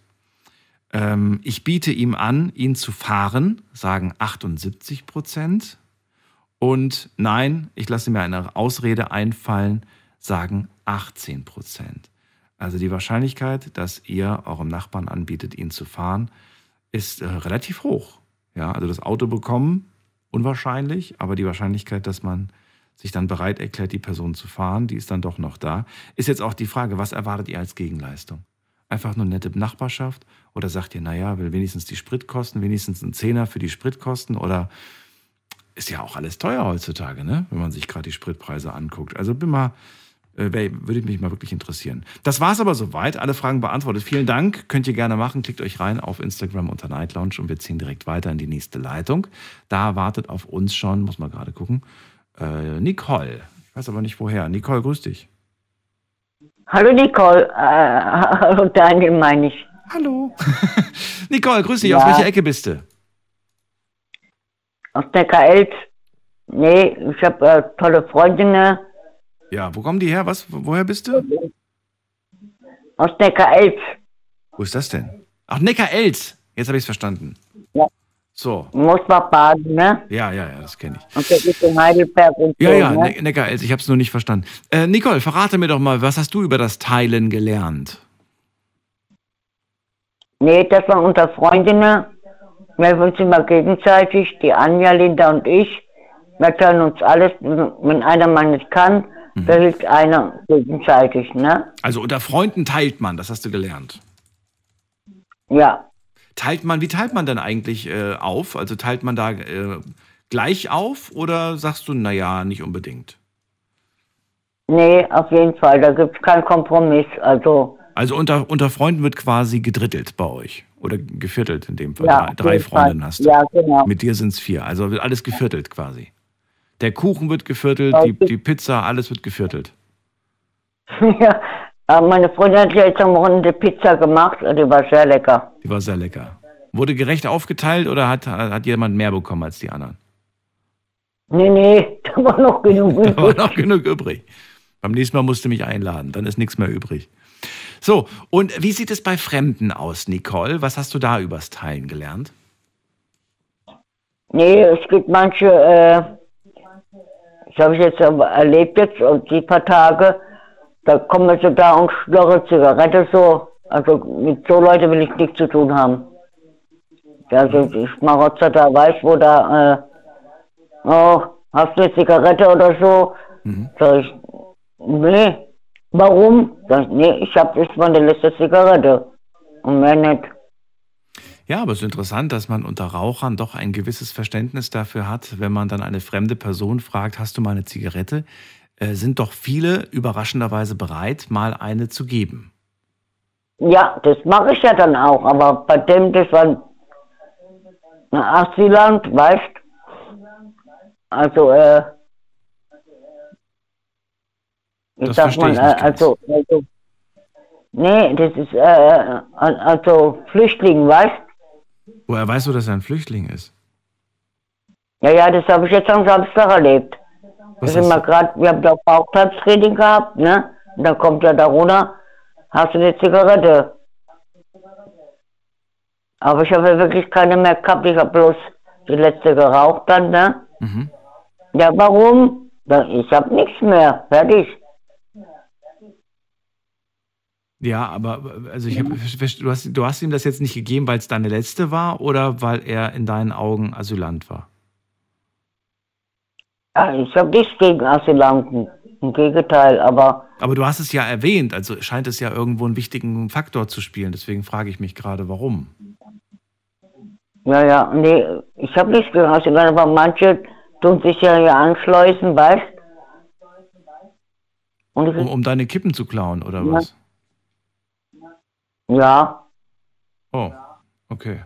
Ähm, ich biete ihm an, ihn zu fahren, sagen 78% Und nein, ich lasse mir eine Ausrede einfallen, sagen 18% Also die Wahrscheinlichkeit, dass ihr eurem Nachbarn anbietet, ihn zu fahren, ist äh, relativ hoch. Ja, also das Auto bekommen unwahrscheinlich, aber die Wahrscheinlichkeit, dass man sich dann bereit erklärt, die Person zu fahren, die ist dann doch noch da. Ist jetzt auch die Frage, was erwartet ihr als Gegenleistung? Einfach nur nette Nachbarschaft? Oder sagt ihr, naja, will wenigstens die Spritkosten, wenigstens ein Zehner für die Spritkosten? Oder ist ja auch alles teuer heutzutage, ne? wenn man sich gerade die Spritpreise anguckt. Also bin mal äh, würde mich mal wirklich interessieren. Das war es aber soweit. Alle Fragen beantwortet. Vielen Dank. Könnt ihr gerne machen. Klickt euch rein auf Instagram unter Night Lounge und wir ziehen direkt weiter in die nächste Leitung. Da wartet auf uns schon, muss man gerade gucken, äh, Nicole. Ich weiß aber nicht woher. Nicole, grüß dich. Hallo Nicole. Äh, hallo Daniel, meine ich. Hallo. Nicole, grüß dich. Ja. Aus welcher Ecke bist du? Aus der KL. Nee, ich habe äh, tolle Freundinnen ja, wo kommen die her? Was? Woher bist du? Aus Neckar-Elz. Wo ist das denn? Ach, Neckar-Elz. Jetzt habe ich es verstanden. Ja. So. Muss man baden, ne? Ja, ja, ja, das kenne ich. Und der ist in Heidelberg und Ja, so, ja, ne? Neckar-Elz. Ich habe es nur nicht verstanden. Äh, Nicole, verrate mir doch mal, was hast du über das Teilen gelernt? Nee, das war unter Freundinnen. Wir uns immer gegenseitig, die Anja, Linda und ich. Wir teilen uns alles, wenn einer mal nicht kann, Mhm. Da hilft einer gegenseitig, ne? Also unter Freunden teilt man, das hast du gelernt. Ja. Teilt man, wie teilt man denn eigentlich äh, auf? Also teilt man da äh, gleich auf oder sagst du, naja, nicht unbedingt? Nee, auf jeden Fall, da gibt es keinen Kompromiss. Also, also unter, unter Freunden wird quasi gedrittelt bei euch. Oder geviertelt in dem Fall. Ja, drei, Freundinnen hast du. Ja, genau. Mit dir sind es vier. Also wird alles geviertelt quasi. Der Kuchen wird geviertelt, die, die Pizza, alles wird geviertelt. Ja, meine Freundin hat jetzt am Wochenende Pizza gemacht und die war sehr lecker. Die war sehr lecker. Wurde gerecht aufgeteilt oder hat, hat jemand mehr bekommen als die anderen? Nee, nee, da war noch genug übrig. da war noch genug übrig. Beim nächsten Mal musst du mich einladen, dann ist nichts mehr übrig. So, und wie sieht es bei Fremden aus, Nicole? Was hast du da übers Teilen gelernt? Nee, es gibt manche, äh, das habe ich jetzt erlebt jetzt, und die paar Tage, da kommen sie da und schlürren Zigarette so. Also mit so Leuten will ich nichts zu tun haben. Also ich Marotzer da weiß, wo da, äh, oh, hast du eine Zigarette oder so? Sag ich, nee. Warum? Ich, nee, ich habe jetzt meine letzte Zigarette. Und mehr nicht. Ja, aber es ist interessant, dass man unter Rauchern doch ein gewisses Verständnis dafür hat, wenn man dann eine fremde Person fragt, hast du mal eine Zigarette? Äh, sind doch viele überraschenderweise bereit, mal eine zu geben. Ja, das mache ich ja dann auch, aber bei dem, das war ein Asylant, weißt Also, äh, wie Das verstehe ich äh, nicht ganz. also, also, nee, das ist, äh, also Flüchtling, weißt Woher weißt du, dass er ein Flüchtling ist? Ja, ja, das habe ich jetzt am Samstag erlebt. Was da sind wir gerade, wir haben da Bauchtanztraining gehabt, ne? Und dann kommt er da runter, hast du eine Zigarette? Aber ich habe ja wirklich keine mehr gehabt, ich habe bloß die letzte geraucht dann, ne? Mhm. Ja, warum? Ja, Ich habe nichts mehr, fertig. Ja, aber also ich hab, du, hast, du hast ihm das jetzt nicht gegeben, weil es deine letzte war oder weil er in deinen Augen Asylant war? Ja, ich habe nichts gegen Asylanten, im Gegenteil, aber Aber du hast es ja erwähnt, also scheint es ja irgendwo einen wichtigen Faktor zu spielen. Deswegen frage ich mich gerade, warum. ja, ja, nee, ich habe nichts gegen Asylanten, aber manche tun sich ja hier anschleusen, weißt Um, um deine Kippen zu klauen oder Ja. was? Ja, Oh, okay.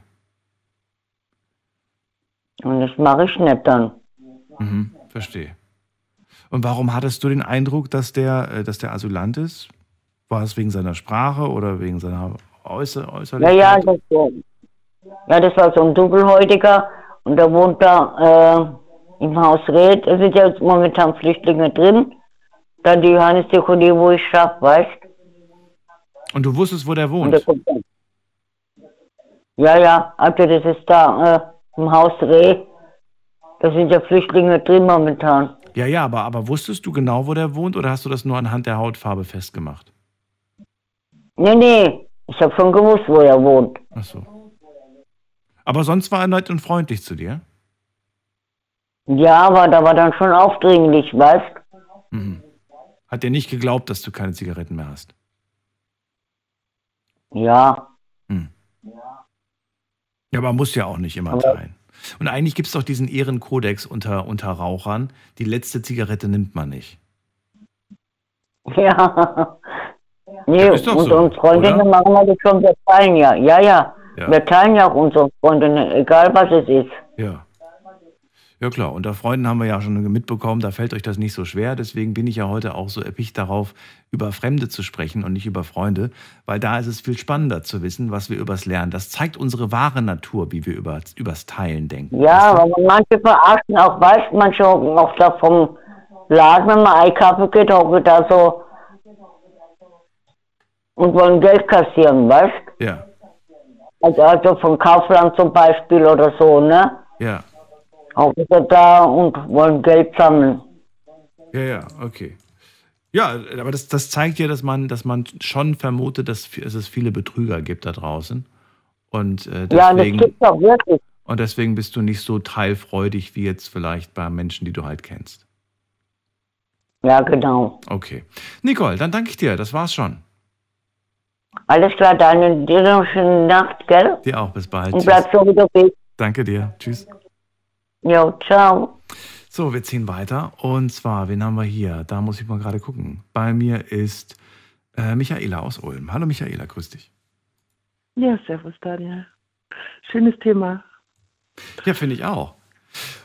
und das mache ich nicht dann. Mhm, verstehe. Und warum hattest du den Eindruck, dass der, äh, dass der Asylant ist? War es wegen seiner Sprache oder wegen seiner Äußer Ja, Äußerlichkeit? ja, das, äh, ja, das war so ein Dunkelhäutiger und der wohnt da äh, im Haus Red. Da sind ja jetzt momentan Flüchtlinge drin. Dann die Johannes Diakonie, wo ich schaffe, weißt Und du wusstest, wo der wohnt? Ja, ja, also das ist da äh, im Haus Reh. Da sind ja Flüchtlinge drin momentan. Ja, ja, aber, aber wusstest du genau, wo der wohnt oder hast du das nur anhand der Hautfarbe festgemacht? Nee, nee, ich habe schon gewusst, wo er wohnt. Ach so. Aber sonst war er nett und freundlich zu dir? Ja, aber da war dann schon aufdringlich, weißt Mhm. Hat dir nicht geglaubt, dass du keine Zigaretten mehr hast? Ja. Ja, aber muss ja auch nicht immer Aber- teilen. Und eigentlich gibt es doch diesen Ehrenkodex unter, unter Rauchern. Die letzte Zigarette nimmt man nicht. Ja. Nee, Ja, so, unsere Freundinnen oder? machen wir das schon, wir teilen ja. Ja, ja. Ja. Wir teilen ja auch unsere Freundinnen, egal was es ist. Ja. Ja klar, unter Freunden haben wir ja schon mitbekommen, da fällt euch das nicht so schwer. Deswegen bin ich ja heute auch so erpicht darauf, über Fremde zu sprechen und nicht über Freunde, weil da ist es viel spannender zu wissen, was wir übers Lernen. Das zeigt unsere wahre Natur, wie wir über, übers Teilen denken. Ja, aber manche verarschen auch, weißt manche hocken auch da vom Laden, wenn man einkaufen geht, hocken da so und wollen Geld kassieren, weißt Ja, Also, also von Kaufland zum Beispiel oder so, ne? ja, Hocken sie da und wollen Geld sammeln. ja, ja, okay. Ja, aber das, das zeigt ja, dass man, dass man schon vermutet, dass es viele Betrüger gibt da draußen. Und äh, Ja, das deswegen, gibt's auch wirklich. und deswegen bist du nicht so teilfreudig wie jetzt vielleicht bei Menschen, die du halt kennst. Ja, genau. Okay. Nicole, dann danke ich dir. Das war's schon. Alles klar, dann dir noch eine schöne Nacht, gell? Dir auch. Bis bald. Und bleib so, wie du bist. Danke dir. Tschüss. Jo, ciao. So, wir ziehen weiter. Und zwar, wen haben wir hier? Da muss ich mal gerade gucken. Bei mir ist äh, Michaela aus Ulm. Hallo Michaela, grüß dich. Ja, servus Daniel. Schönes Thema. Ja, finde ich auch.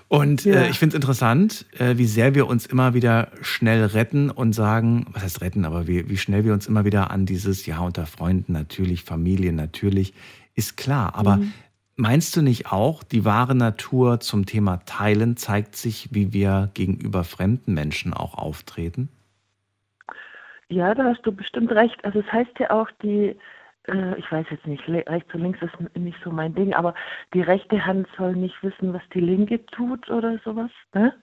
Und Ja. äh, ich finde es interessant, äh, wie sehr wir uns immer wieder schnell retten und sagen, was heißt retten, aber wie, wie schnell wir uns immer wieder an dieses, ja, unter Freunden natürlich, Familie natürlich, ist klar. Aber Mhm. Meinst du nicht auch, die wahre Natur zum Thema Teilen zeigt sich, wie wir gegenüber fremden Menschen auch auftreten? Ja, da hast du bestimmt recht. Also es heißt ja auch, die, äh, ich weiß jetzt nicht, rechts und links ist nicht so mein Ding, aber die rechte Hand soll nicht wissen, was die linke tut oder sowas. Ne?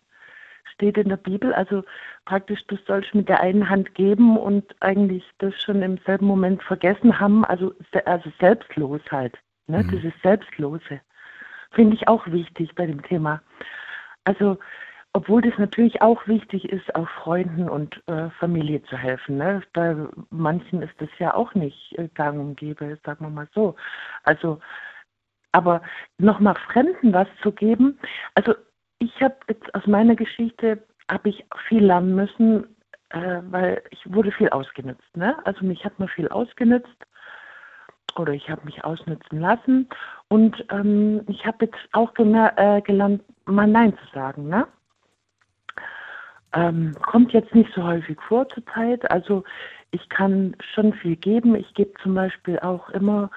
Steht in der Bibel. Also praktisch, du sollst mit der einen Hand geben und eigentlich das schon im selben Moment vergessen haben. Also, also selbstlos halt. Ne? Dieses Selbstlose. Finde ich auch wichtig bei dem Thema. Also, obwohl das natürlich auch wichtig ist, auch Freunden und äh, Familie zu helfen. Ne? Bei manchen ist das ja auch nicht äh, gang und gäbe, sagen wir mal so. Also, aber nochmal Fremden was zu geben, also ich habe jetzt aus meiner Geschichte, habe ich viel lernen müssen, äh, weil ich wurde viel ausgenutzt. Ne? Also mich hat man viel ausgenutzt oder ich habe mich ausnutzen lassen und ähm, ich habe jetzt auch äh, gelernt, mal Nein zu sagen. Ne? Ähm, kommt jetzt nicht so häufig vor zurzeit. Also ich kann schon viel geben. Ich gebe zum Beispiel auch immer,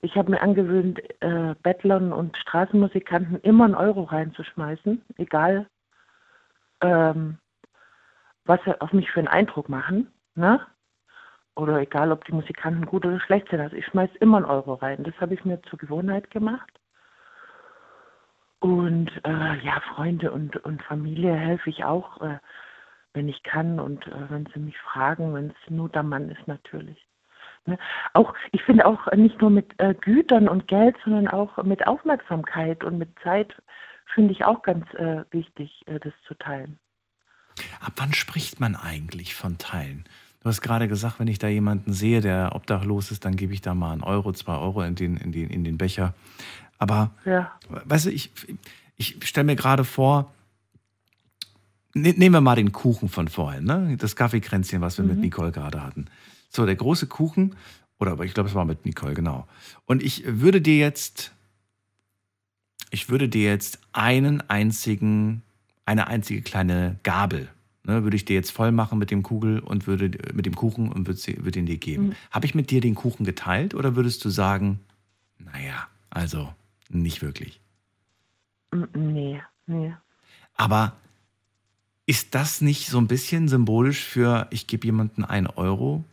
ich habe mir angewöhnt, äh, Bettlern und Straßenmusikanten immer einen Euro reinzuschmeißen, egal ähm, was sie auf mich für einen Eindruck machen. Ne? Oder egal, ob die Musikanten gut oder schlecht sind. Also ich schmeiße immer einen Euro rein. Das habe ich mir zur Gewohnheit gemacht. Und äh, ja, Freunde und, und Familie helfe ich auch, äh, wenn ich kann und äh, wenn sie mich fragen, wenn es nur der Mann ist natürlich. Ne? Auch, ich finde auch nicht nur mit äh, Gütern und Geld, sondern auch mit Aufmerksamkeit und mit Zeit finde ich auch ganz äh, wichtig, äh, das zu teilen. Ab wann spricht man eigentlich von Teilen? Du hast gerade gesagt, wenn ich da jemanden sehe, der obdachlos ist, dann gebe ich da mal einen Euro, zwei Euro in den, in den, in den Becher. Aber, Ja. weißt du, ich, ich stelle mir gerade vor, ne, nehmen wir mal den Kuchen von vorhin, ne? das Kaffeekränzchen, was wir mit Mhm. Nicole gerade hatten. So, der große Kuchen, oder aber ich glaube, es war mit Nicole, genau. Und ich würde dir jetzt, ich würde dir jetzt einen einzigen, eine einzige kleine Gabel, ne, würde ich dir jetzt voll machen mit dem Kugel und würde mit dem Kuchen und würde, sie, würde ihn dir geben. Mhm. Habe ich mit dir den Kuchen geteilt oder würdest du sagen, naja, also nicht wirklich? Mm, Nee, nee. Aber ist das nicht so ein bisschen symbolisch für, ich gebe jemandem einen Euro?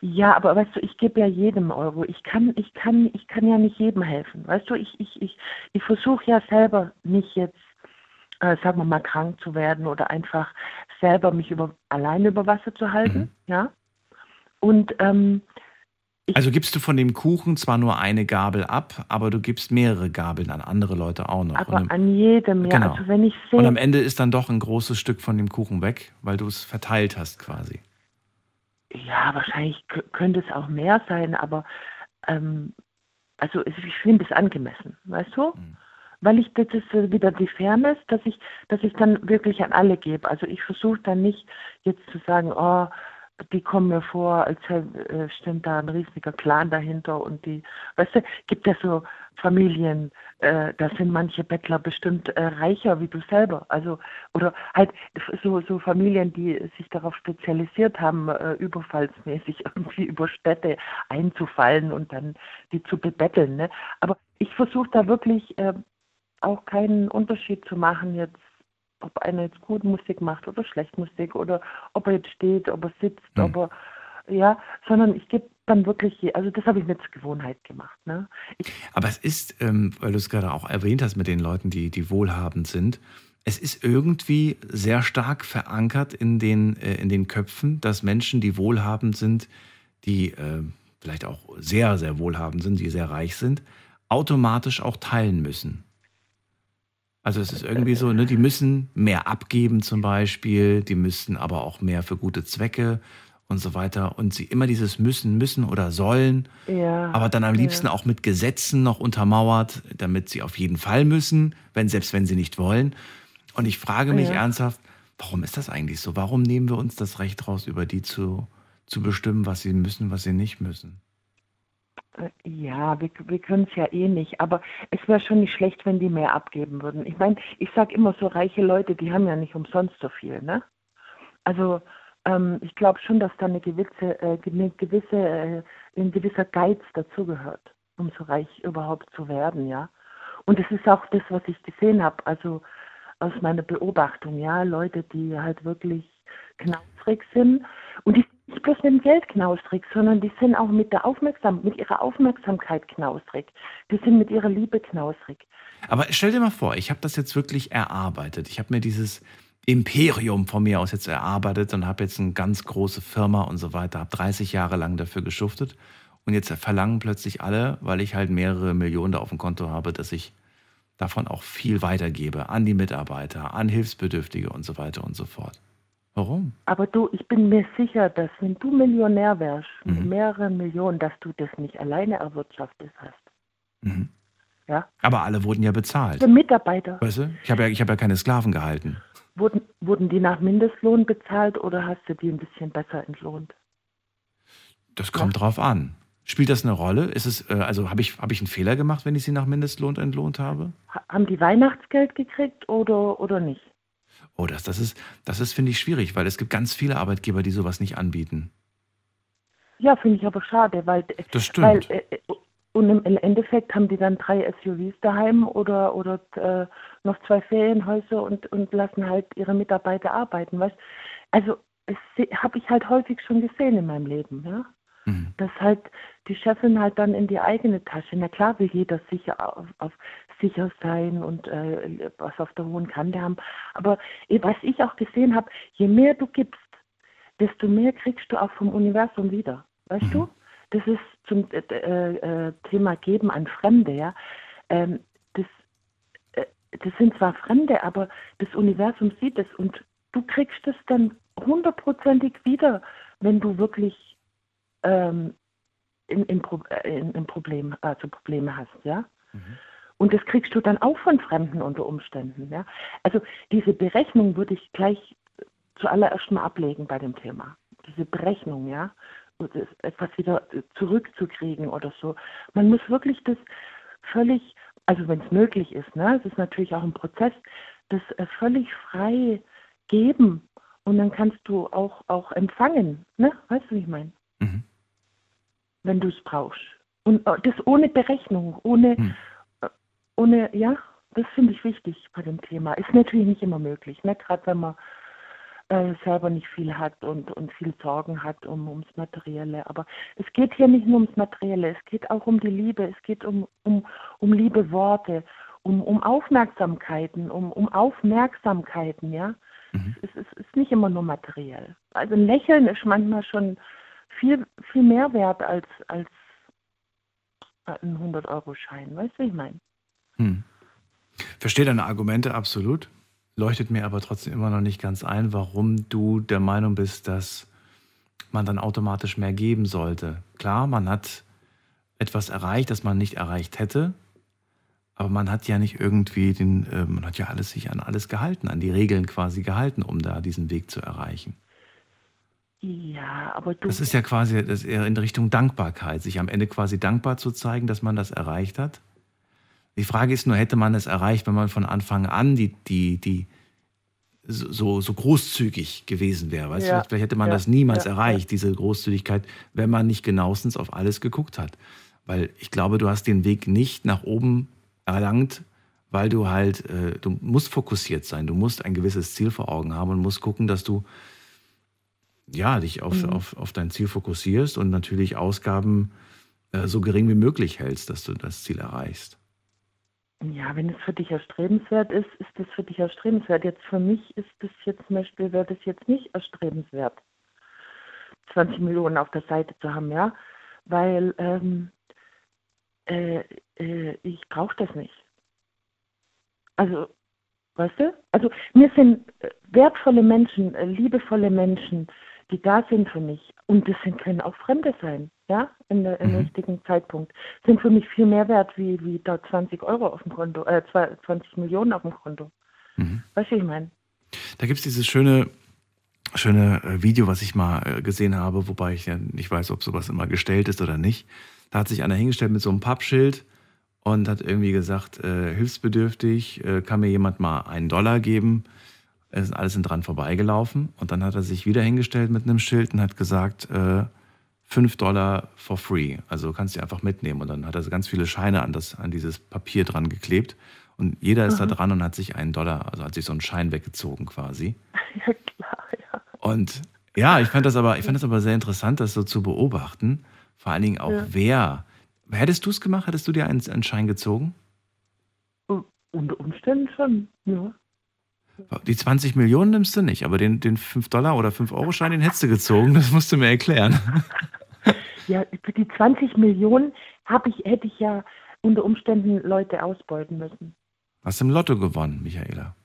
Ja, aber weißt du, ich gebe ja jedem Euro. Ich kann, ich kann, ich kann ja nicht jedem helfen. Weißt du, ich, ich, ich, ich versuche ja selber nicht jetzt, äh, sagen wir mal, krank zu werden oder einfach selber mich über alleine über Wasser zu halten, ja. Und ähm, Also gibst du von dem Kuchen zwar nur eine Gabel ab, aber du gibst mehrere Gabeln an andere Leute auch noch. aber Und an jedem, ja. Genau. Also wenn ich sehe, Und am Ende ist dann doch ein großes Stück von dem Kuchen weg, weil du es verteilt hast quasi. Ja, wahrscheinlich könnte es auch mehr sein, aber ähm, also ich finde es angemessen, weißt du? Weil ich das ist wieder die Fairness, dass ich, dass ich dann wirklich an alle gebe. Also ich versuche dann nicht jetzt zu sagen, oh, die kommen mir vor, als äh, stimmt da ein riesiger Clan dahinter und die, weißt du, gibt ja so Familien, äh, da sind manche Bettler bestimmt äh, reicher wie du selber. Also, oder halt so, so Familien, die sich darauf spezialisiert haben, äh, überfallsmäßig irgendwie über Städte einzufallen und dann die zu bebetteln. Ne? Aber ich versuche da wirklich äh, auch keinen Unterschied zu machen jetzt, ob einer jetzt gut Musik macht oder schlecht Musik oder ob er jetzt steht, ob er sitzt, ob er ja, sondern ich gebe dann wirklich, also das habe ich mir zur Gewohnheit gemacht. Ne? Ich, Aber es ist, ähm, weil du es gerade auch erwähnt hast mit den Leuten, die, die wohlhabend sind, es ist irgendwie sehr stark verankert in den, äh, in den Köpfen, dass Menschen, die wohlhabend sind, die äh, vielleicht auch sehr, sehr wohlhabend sind, die sehr reich sind, automatisch auch teilen müssen. Also es ist irgendwie so, ne, die müssen mehr abgeben zum Beispiel, die müssen aber auch mehr für gute Zwecke und so weiter. Und sie immer dieses müssen, müssen oder sollen, ja, aber dann am ja. liebsten auch mit Gesetzen noch untermauert, damit sie auf jeden Fall müssen, wenn, selbst wenn sie nicht wollen. Und ich frage mich Ja. ernsthaft, warum ist das eigentlich so? Warum nehmen wir uns das Recht raus, über die zu, zu bestimmen, was sie müssen, was sie nicht müssen? Äh, Ja, wir, wir können es ja eh nicht, aber es wäre schon nicht schlecht, wenn die mehr abgeben würden. Ich meine, ich sage immer so, reiche Leute, die haben ja nicht umsonst so viel, ne? Also ähm, ich glaube schon, dass da eine gewisse, äh, eine gewisse, äh, ein gewisser Geiz dazugehört, um so reich überhaupt zu werden, ja. Und es ist auch das, was ich gesehen habe, also aus meiner Beobachtung, ja, Leute, die halt wirklich knausrig sind und die nicht bloß mit dem Geld knausrig, sondern die sind auch mit der Aufmerksam mit ihrer Aufmerksamkeit knausrig. Die sind mit ihrer Liebe knausrig. Aber stell dir mal vor, ich habe das jetzt wirklich erarbeitet. Ich habe mir dieses Imperium von mir aus jetzt erarbeitet und habe jetzt eine ganz große Firma und so weiter, habe 30 Jahre lang dafür geschuftet und jetzt verlangen plötzlich alle, weil ich halt mehrere Millionen da auf dem Konto habe, dass ich davon auch viel weitergebe an die Mitarbeiter, an Hilfsbedürftige und so weiter und so fort. Warum? Aber du, ich bin mir sicher, dass wenn du Millionär wärst, mit Mhm. mehreren Millionen, dass du das nicht alleine erwirtschaftet hast. Mhm. Ja? Aber alle wurden ja bezahlt. Die Mitarbeiter, Weißt du? Ich habe ja, ich hab ja keine Sklaven gehalten. wurden, wurden die nach Mindestlohn bezahlt oder hast du die ein bisschen besser entlohnt? Das kommt drauf an. Spielt das eine Rolle? Ist es, äh, also habe ich, hab ich einen Fehler gemacht, wenn ich sie nach Mindestlohn entlohnt habe? Ha- Haben die Weihnachtsgeld gekriegt oder, oder nicht? Oh, das, das ist, das ist finde ich, schwierig, weil es gibt ganz viele Arbeitgeber, die sowas nicht anbieten. Ja, finde ich aber schade, weil, Das stimmt. weil äh, und im Endeffekt haben die dann drei SUVs daheim oder, oder äh, noch zwei Ferienhäuser und, und lassen halt ihre Mitarbeiter arbeiten. Weißt? Also das habe ich halt häufig schon gesehen in meinem Leben, ja. Dass halt die Chefin halt dann in die eigene Tasche, na klar will jeder sicher auf, auf sicher sein und äh, was auf der hohen Kante haben. Aber eh, was ich auch gesehen habe, je mehr du gibst, desto mehr kriegst du auch vom Universum wieder. Weißt du? Das ist zum äh, äh, Thema Geben an Fremde, ja. Ähm, das, äh, das sind zwar Fremde, aber das Universum sieht es und du kriegst es dann hundertprozentig wieder, wenn du wirklich ähm, in, in, Pro- äh, in, in Problem, also Probleme hast, ja. Und das kriegst du dann auch von Fremden unter Umständen, ja. Also diese Berechnung würde ich gleich zuallererst mal ablegen bei dem Thema. Diese Berechnung, ja, etwas wieder zurückzukriegen oder so. Man muss wirklich das völlig, also wenn es möglich ist, ne, es ist natürlich auch ein Prozess, das äh, völlig frei geben und dann kannst du auch, auch empfangen, ne, weißt du, wie ich meine? Wenn du es brauchst. Und äh, das ohne Berechnung, ohne, äh, ohne, ja, das finde ich wichtig bei dem Thema. Ist natürlich nicht immer möglich, ne? gerade wenn man äh, selber nicht viel hat und, und viel Sorgen hat um, ums Materielle. Aber es geht hier nicht nur ums Materielle, es geht auch um die Liebe, es geht um, um, um liebe Worte, um, um Aufmerksamkeiten, um, um Aufmerksamkeiten, ja. Es, ist, es ist nicht immer nur materiell. Also ein Lächeln ist manchmal schon viel, viel mehr wert als, als ein 100-Euro-Schein. Weißt du, wie ich meine? Hm. Verstehe deine Argumente absolut, leuchtet mir aber trotzdem immer noch nicht ganz ein, warum du der Meinung bist, dass man dann automatisch mehr geben sollte. Klar, man hat etwas erreicht, das man nicht erreicht hätte, aber man hat ja nicht irgendwie den, äh, man hat ja alles sich an alles gehalten, an die Regeln quasi gehalten, um da diesen Weg zu erreichen. Ja, aber du. Das ist ja quasi das ist eher in Richtung Dankbarkeit, sich am Ende quasi dankbar zu zeigen, dass man das erreicht hat. Die Frage ist nur, hätte man es erreicht, wenn man von Anfang an die, die, die so, so großzügig gewesen wäre. Weißt Ja, du? Vielleicht hätte man ja, das niemals ja, erreicht, diese Großzügigkeit, wenn man nicht genauestens auf alles geguckt hat. Weil ich glaube, du hast den Weg nicht nach oben erlangt, weil du halt, äh, du musst fokussiert sein, du musst ein gewisses Ziel vor Augen haben und musst gucken, dass du ja, dich auf, Mhm. auf, auf dein Ziel fokussierst und natürlich Ausgaben äh, so gering wie möglich hältst, dass du das Ziel erreichst. Ja, wenn es für dich erstrebenswert ist, ist es für dich erstrebenswert. Jetzt für mich ist das jetzt zum Beispiel, wäre das jetzt nicht erstrebenswert, 20 Millionen auf der Seite zu haben, ja, weil ähm, äh, äh, ich brauche das nicht. Also, weißt du? Also mir sind äh, wertvolle Menschen, äh, liebevolle Menschen, die da sind für mich. Und das sind, können auch Fremde sein, ja, in der, im richtigen Zeitpunkt. Sind für mich viel mehr wert wie, wie da 20 Euro auf dem Konto, äh, 20 Millionen auf dem Konto. Weißt du, ich meine? Da gibt es dieses schöne, schöne äh, Video, was ich mal äh, gesehen habe, wobei ich ja nicht weiß, ob sowas immer gestellt ist oder nicht. Da hat sich einer hingestellt mit so einem Pappschild und hat irgendwie gesagt, äh, hilfsbedürftig, äh, kann mir jemand mal einen Dollar geben? Es sind alles sind dran vorbeigelaufen. Und dann hat er sich wieder hingestellt mit einem Schild und hat gesagt, äh, 5 Dollar for free. Also kannst du einfach mitnehmen. Und dann hat er so ganz viele Scheine an, das, an dieses Papier dran geklebt. Und jeder ist da Mhm. dran und hat sich einen Dollar, also hat sich so einen Schein weggezogen quasi. Ja, klar, ja. Und Ja, ich fand das aber, ich fand das aber sehr interessant, das so zu beobachten. Vor allen Dingen auch Ja. wer. Hättest du es gemacht? Hättest du dir einen, einen Schein gezogen? Unter Umständen schon, ja. Die 20 Millionen nimmst du nicht, aber den, den 5 Dollar oder 5 Euro Schein, den hättest du gezogen. Das musst du mir erklären. Ja, für die 20 Millionen ich, hätte ich ja unter Umständen Leute ausbeuten müssen. Hast im Lotto gewonnen, Michaela.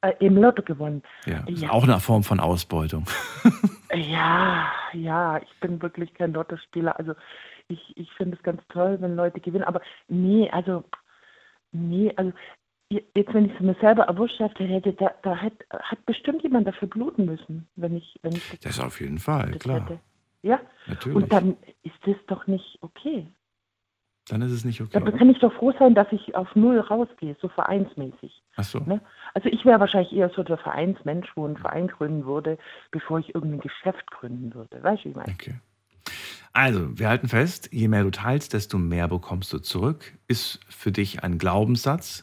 Äh, Im Lotto gewonnen. Ja, ist Ja. auch eine Form von Ausbeutung. Ja, ja, ich bin wirklich kein Lottospieler. Also ich, ich finde es ganz toll, wenn Leute gewinnen. Aber nee, also, nee, also jetzt, wenn ich es mir selber erwirtschaftet hätte, da, da hat, hat bestimmt jemand dafür bluten müssen, wenn ich, wenn ich Das auf jeden Fall, das klar. hätte. Ja, Natürlich. und dann ist das doch nicht okay. Dann ist es nicht okay. Da kann ich doch froh sein, dass ich auf Null rausgehe, so vereinsmäßig. Ach so. Ne? Also ich wäre wahrscheinlich eher so der Vereinsmensch, wo ein Verein gründen würde, bevor ich irgendein Geschäft gründen würde. Weißt du, wie ich meine? Okay. Also, wir halten fest, je mehr du teilst, desto mehr bekommst du zurück. Ist für dich ein Glaubenssatz.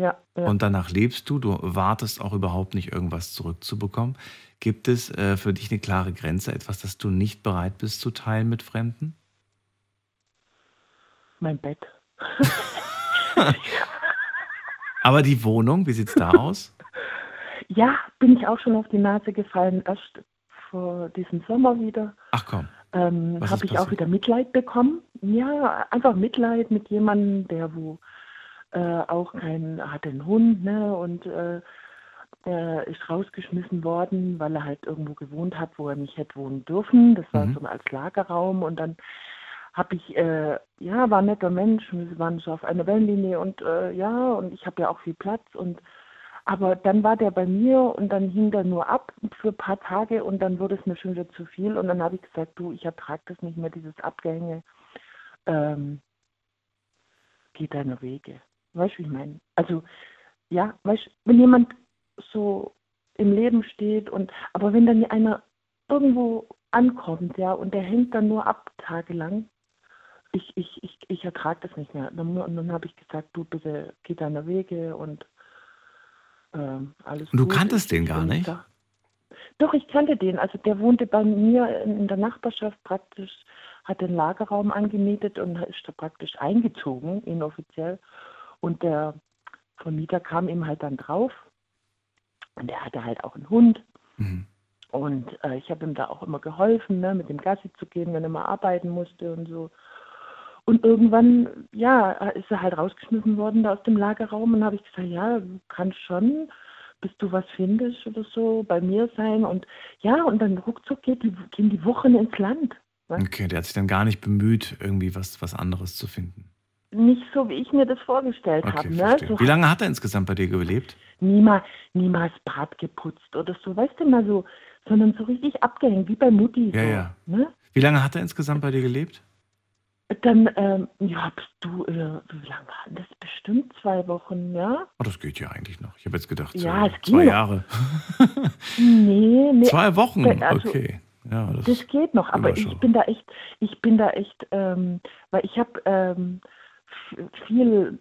Ja, ja. Und danach lebst du. Du wartest auch überhaupt nicht, irgendwas zurückzubekommen. Gibt es äh, für dich eine klare Grenze, etwas, das du nicht bereit bist zu teilen mit Fremden? mein Bett. Aber die Wohnung, wie sieht's da aus? Ja, bin ich auch schon auf die Nase gefallen, erst vor diesem Sommer wieder. Ach komm. Ähm, habe ich auch passiert? wieder Mitleid bekommen. Ja, einfach Mitleid mit jemandem, der wo äh, auch kein, hat einen Hund, ne, und äh, der ist rausgeschmissen worden, weil er halt irgendwo gewohnt hat, wo er nicht hätte wohnen dürfen. Das war Mhm. so als Lagerraum und dann habe ich, äh, ja, war ein netter Mensch, wir waren so auf einer Wellenlinie und äh, ja, und ich habe ja auch viel Platz und aber dann war der bei mir und dann hing der nur ab für ein paar Tage und dann wurde es mir schon wieder zu viel und dann habe ich gesagt, du, ich ertrage das nicht mehr, dieses Abgehänge. Ähm, geh deine Wege. Weißt du, wie ich meine? Also, ja, weißt du, wenn jemand so im Leben steht und, aber wenn dann einer irgendwo ankommt, ja, und der hängt dann nur ab tagelang, ich, ich, ich, ich ertrage das nicht mehr. Dann, und dann habe ich gesagt, du bitte geh deine Wege und ähm, alles Und du gut. kanntest Ich- den gar nicht? da. Doch, ich kannte den. Also der wohnte bei mir in in der Nachbarschaft praktisch, hat den Lagerraum angemietet und ist da praktisch eingezogen, inoffiziell. Und der Vermieter kam ihm halt dann drauf. Und er hatte halt auch einen Hund. Und äh, ich habe ihm da auch immer geholfen, ne, mit dem Gassi zu gehen, wenn er mal arbeiten musste und so. Und irgendwann, ja, ist er halt rausgeschmissen worden da aus dem Lagerraum und habe ich gesagt, ja, du kannst schon, bis du was findest oder so, bei mir sein. Und ja, und dann ruckzuck geht die, gehen die Wochen ins Land. Ne? Okay, der hat sich dann gar nicht bemüht, irgendwie was, was anderes zu finden. Nicht so, wie ich mir das vorgestellt Okay, habe. Ne? So Wie lange hat er insgesamt bei dir gelebt? niemals, niemals Bad geputzt oder so, weißt du mal so, sondern so richtig abgehängt, wie bei Mutti. Ja, so, ja. Ne? Wie lange hat er insgesamt bei dir gelebt? Dann, ähm, ja, bist du, äh, wie lange waren das? Bestimmt zwei Wochen, ja? Oh, das geht ja eigentlich noch. Ich habe jetzt gedacht, Ja, so zwei. Jahre. Nee, nee. Zwei Wochen, Also, okay. Ja, das, Das geht noch, aber ich bin da echt, ich bin da echt, ähm, weil ich habe ähm, viel,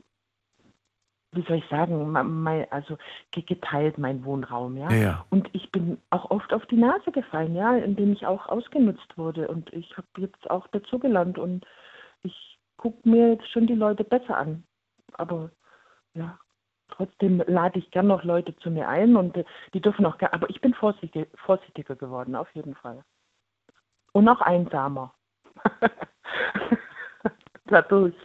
wie soll ich sagen, mein, also ge- geteilt mein Wohnraum, ja? Ja, ja. Und ich bin auch oft auf die Nase gefallen, ja, indem ich auch ausgenutzt wurde und ich habe jetzt auch dazugelernt und ich gucke mir jetzt schon die Leute besser an, aber ja. Trotzdem lade ich gern noch Leute zu mir ein und äh, die dürfen auch gern, aber ich bin vorsichtig, vorsichtiger geworden, auf jeden Fall. Und auch einsamer. Dadurch.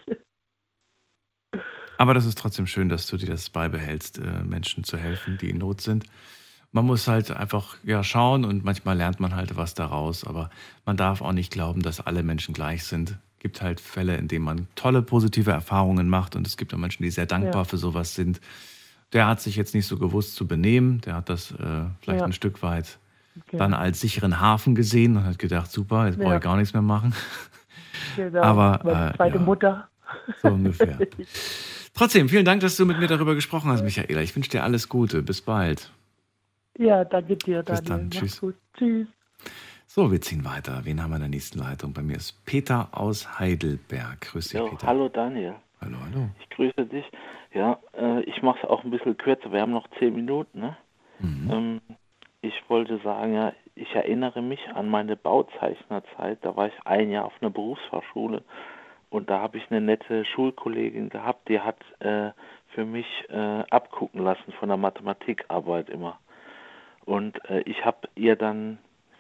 Aber das ist trotzdem schön, dass du dir das beibehältst, äh, Menschen zu helfen, die in Not sind. Man muss halt einfach ja, schauen und manchmal lernt man halt was daraus, aber man darf auch nicht glauben, dass alle Menschen gleich sind. Es gibt halt Fälle, in denen man tolle positive Erfahrungen macht und es gibt auch Menschen, die sehr dankbar Ja. für sowas sind. Der hat sich jetzt nicht so gewusst zu benehmen, der hat das äh, vielleicht Ja. ein Stück weit Genau. dann als sicheren Hafen gesehen und hat gedacht, super, jetzt brauche Ja. ich gar nichts mehr machen. Genau, Aber, äh, zweite. Mutter. So ungefähr. Trotzdem, vielen Dank, dass du mit mir darüber gesprochen hast, Michaela. Ich wünsche dir alles Gute. Bis bald. Ja, danke dir, Bis Daniel. dann. Mach's Tschüss. Gut. Tschüss. So, wir ziehen weiter. Wen haben wir in der nächsten Leitung? Bei mir ist Peter aus Heidelberg. Grüß dich, Ja, Peter. hallo Daniel. Hallo, hallo. Ich grüße dich. Ja, äh, ich mache es auch ein bisschen kürzer. Wir haben noch zehn Minuten. Ne? Mhm. Ähm, ich wollte sagen, ja, ich erinnere mich an meine Bauzeichnerzeit. Da war ich ein Jahr auf einer Berufsfachschule und da habe ich eine nette Schulkollegin gehabt, die hat äh, für mich äh, abgucken lassen von der Mathematikarbeit immer. Und äh, ich habe ihr dann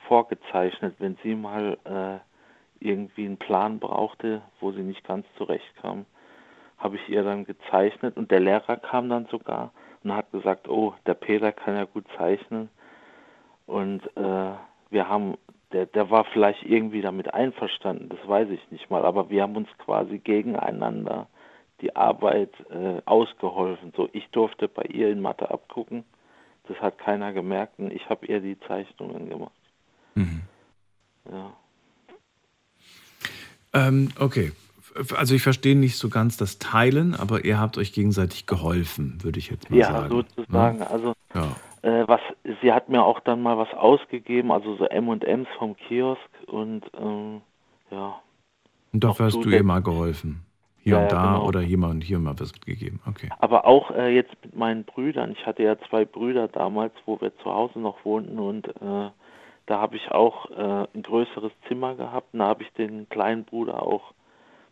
vorgezeichnet, wenn sie mal äh, irgendwie einen Plan brauchte, wo sie nicht ganz zurechtkam, habe ich ihr dann gezeichnet und der Lehrer kam dann sogar und hat gesagt, oh, der Peter kann ja gut zeichnen und äh, wir haben, der, der war vielleicht irgendwie damit einverstanden, das weiß ich nicht mal, aber wir haben uns quasi gegeneinander die Arbeit äh, ausgeholfen. So, ich durfte bei ihr in Mathe abgucken, das hat keiner gemerkt und ich habe ihr die Zeichnungen gemacht. Mhm. Ja. Ähm, okay. Also ich verstehe nicht so ganz das Teilen, aber ihr habt euch gegenseitig geholfen, würde ich jetzt mal ja, sagen. sozusagen. Ne? Also Ja. Äh, was sie hat mir auch dann mal was ausgegeben, also so M&Ms vom Kiosk und ähm, ja. Und dafür hast du ihr mal geholfen. Hier Ja, und da genau. oder hier mal und hier mal was gegeben. Okay. Aber auch äh, jetzt mit meinen Brüdern. Ich hatte ja zwei Brüder damals, wo wir zu Hause noch wohnten und äh, da habe ich auch äh, ein größeres Zimmer gehabt und da habe ich den kleinen Bruder auch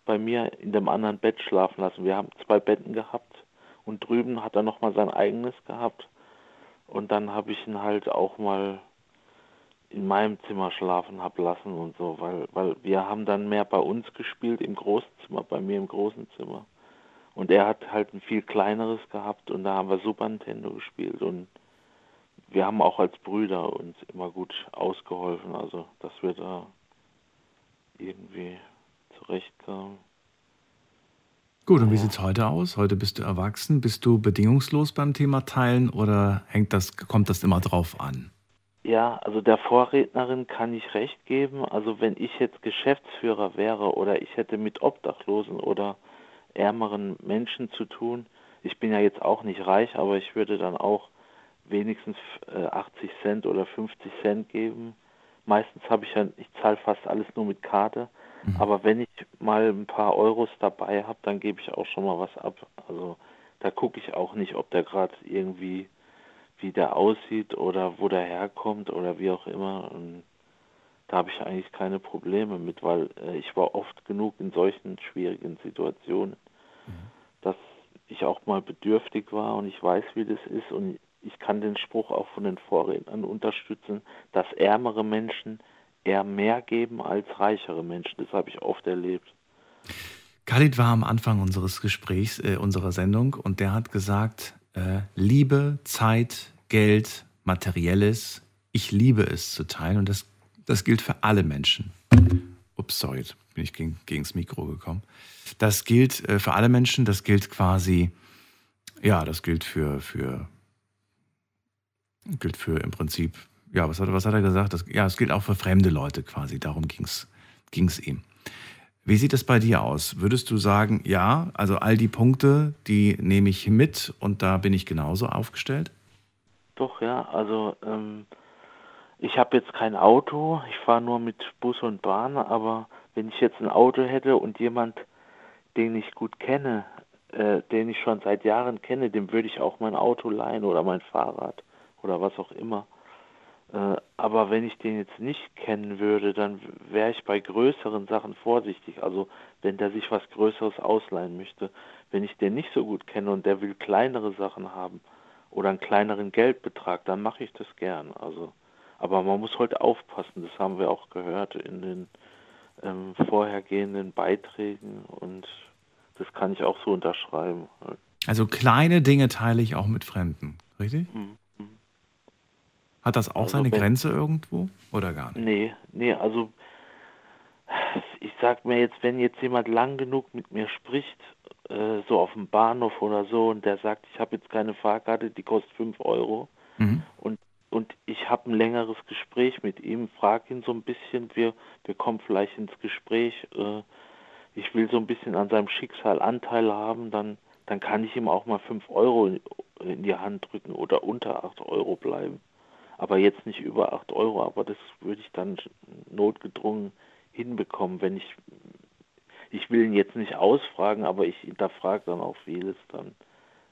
bei mir in dem anderen Bett schlafen lassen. Wir haben zwei Betten gehabt und drüben hat er noch mal sein eigenes gehabt und dann habe ich ihn halt auch mal in meinem Zimmer schlafen hab lassen und so, weil weil wir haben dann mehr bei uns gespielt im Großzimmer, bei mir im großen Zimmer. Und er hat halt ein viel kleineres gehabt und da haben wir Super Nintendo gespielt und wir haben auch als Brüder uns immer gut ausgeholfen, also dass wir da irgendwie zurechtkamen. Gut, und wie sieht's heute aus? Heute bist du erwachsen. Bist du bedingungslos beim Thema Teilen oder hängt das, kommt das immer drauf an? Ja, also der Vorrednerin kann ich recht geben. Also wenn ich jetzt Geschäftsführer wäre oder ich hätte mit Obdachlosen oder ärmeren Menschen zu tun, ich bin ja jetzt auch nicht reich, aber ich würde dann auch wenigstens äh, 80 Cent oder 50 Cent geben. Meistens habe ich ja, ich zahle fast alles nur mit Karte. Aber wenn ich mal ein paar Euros dabei habe, dann gebe ich auch schon mal was ab. Also da gucke ich auch nicht, ob der gerade irgendwie, wie der aussieht oder wo der herkommt oder wie auch immer. Und da habe ich eigentlich keine Probleme mit, weil äh, ich war oft genug in solchen schwierigen Situationen, dass ich auch mal bedürftig war und ich weiß, wie das ist und ich kann den Spruch auch von den Vorrednern unterstützen, dass ärmere Menschen eher mehr geben als reichere Menschen. Das habe ich oft erlebt. Khalid war am Anfang unseres Gesprächs, äh, unserer Sendung, und der hat gesagt, äh, Liebe, Zeit, Geld, Materielles, ich liebe es zu teilen und das, das gilt für alle Menschen. Ups, sorry, bin ich gegen, gegens Mikro gekommen. Das gilt äh, für alle Menschen, das gilt quasi, ja, das gilt für, für, gilt für im Prinzip, ja, was hat, er- was hat er gesagt? Das, ja, es gilt auch für fremde Leute quasi, darum ging es ihm. Wie sieht es bei dir aus? Würdest du sagen, ja, also all die Punkte, die nehme ich mit und da bin ich genauso aufgestellt? Doch, ja, also ähm, ich habe jetzt kein Auto, ich fahre nur mit Bus und Bahn, aber wenn ich jetzt ein Auto hätte und jemand, den ich gut kenne, äh, den ich schon seit Jahren kenne, dem würde ich auch mein Auto leihen oder mein Fahrrad oder was auch immer. Äh, aber wenn ich den jetzt nicht kennen würde, dann wäre ich bei größeren Sachen vorsichtig. Also wenn der sich was Größeres ausleihen möchte. Wenn ich den nicht so gut kenne und der will kleinere Sachen haben oder einen kleineren Geldbetrag, dann mache ich das gern. Also, aber man muss halt aufpassen. Das haben wir auch gehört in den ähm, vorhergehenden Beiträgen und das kann ich auch so unterschreiben. halt. Also kleine Dinge teile ich auch mit Fremden, richtig? Mhm. Hat das auch Also seine wenn- Grenze irgendwo oder gar nicht? Nee, nee, also ich sag mir jetzt, wenn jetzt jemand lang genug mit mir spricht, äh, so auf dem Bahnhof oder so, und der sagt, ich habe jetzt keine Fahrkarte, die kostet 5 Euro, Mhm. und, und ich habe ein längeres Gespräch mit ihm, frage ihn so ein bisschen, wir, wir kommen vielleicht ins Gespräch, äh, ich will so ein bisschen an seinem Schicksal Anteil haben, dann, dann kann ich ihm auch mal 5 Euro in, in die Hand drücken oder unter 8 Euro bleiben. Aber jetzt nicht über 8 Euro, aber das würde ich dann notgedrungen hinbekommen, wenn ich, ich will ihn jetzt nicht ausfragen, aber ich hinterfrage dann auch vieles dann,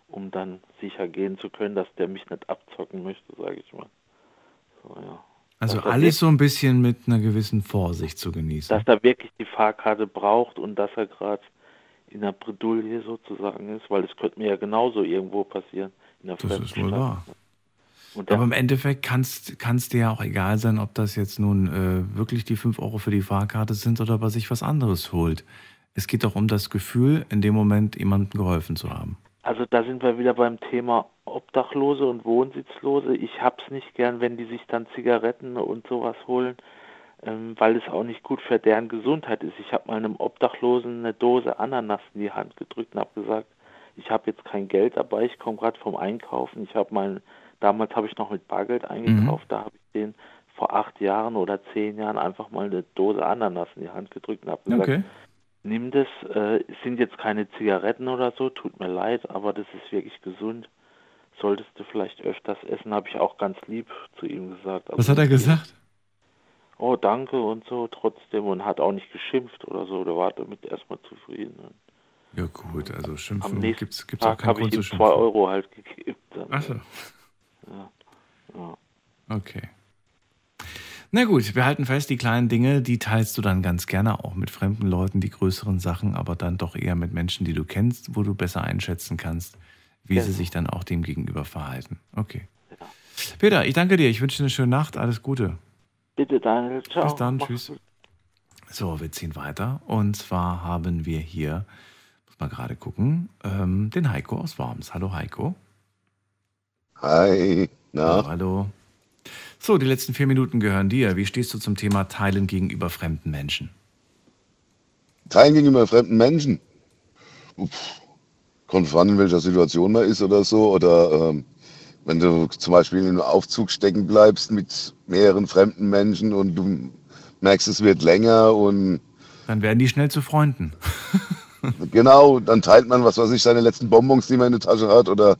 um dann sicher gehen zu können, dass der mich nicht abzocken möchte, sage ich mal. So, ja. Also Dass alles so ein bisschen mit einer gewissen Vorsicht zu genießen. dass er wirklich die Fahrkarte braucht und dass er gerade in der Bredouille sozusagen ist, weil es könnte mir ja genauso irgendwo passieren in der Das ist wohl wahr. Und Aber im Endeffekt kann es dir ja auch egal sein, ob das jetzt nun äh, wirklich die 5 Euro für die Fahrkarte sind oder ob er sich was anderes holt. Es geht doch um das Gefühl, in dem Moment jemandem geholfen zu haben. also da sind wir wieder beim Thema Obdachlose und Wohnsitzlose. Ich hab's nicht gern, wenn die sich dann Zigaretten und sowas holen, ähm, weil es auch nicht gut für deren Gesundheit ist. Ich habe mal einem Obdachlosen eine Dose Ananas in die Hand gedrückt und habe gesagt, ich habe jetzt kein Geld dabei, ich komme gerade vom Einkaufen. Ich habe mein, damals habe ich noch mit Bargeld eingekauft, da habe ich den vor acht Jahren oder zehn Jahren einfach mal eine Dose Ananas in die Hand gedrückt und habe gesagt, Okay. nimm das, äh, es sind jetzt keine Zigaretten oder so, tut mir leid, aber das ist wirklich gesund. Solltest du vielleicht öfters essen, habe ich auch ganz lieb zu ihm gesagt. Was hat er gesagt? Oh, danke und so trotzdem und hat auch nicht geschimpft oder so, der war damit erstmal zufrieden. Ja gut, also schimpfen gibt es auch keinen habe ich Grund ihm zu zwei schimpfen. Euro halt gegeben. Dann. Ja. Ja. Okay. Na gut, wir halten fest, die kleinen Dinge, die teilst du dann ganz gerne auch mit fremden Leuten, die größeren Sachen, aber dann doch eher mit Menschen, die du kennst, wo du besser einschätzen kannst, wie Ja. sie sich dann auch dem gegenüber verhalten. Okay. Peter, ich danke dir. Ich wünsche dir eine schöne Nacht. Alles Gute. Bitte Daniel, ciao. Bis dann. Mach's Tschüss. gut. So, wir ziehen weiter. Und zwar haben wir hier, muss mal gerade gucken, ähm, den Heiko aus Worms. Hallo Heiko. Hi, Hallo, hallo. So, die letzten vier Minuten gehören dir. Wie stehst du zum Thema Teilen gegenüber fremden Menschen? Teilen gegenüber fremden Menschen. Uff. Kommt voran, in welcher Situation man ist oder so. Oder ähm, wenn du zum Beispiel in einem Aufzug stecken bleibst mit mehreren fremden Menschen und du merkst, es wird länger und Dann werden die schnell zu Freunden. genau, dann teilt man, was weiß ich, seine letzten Bonbons, die man in der Tasche hat oder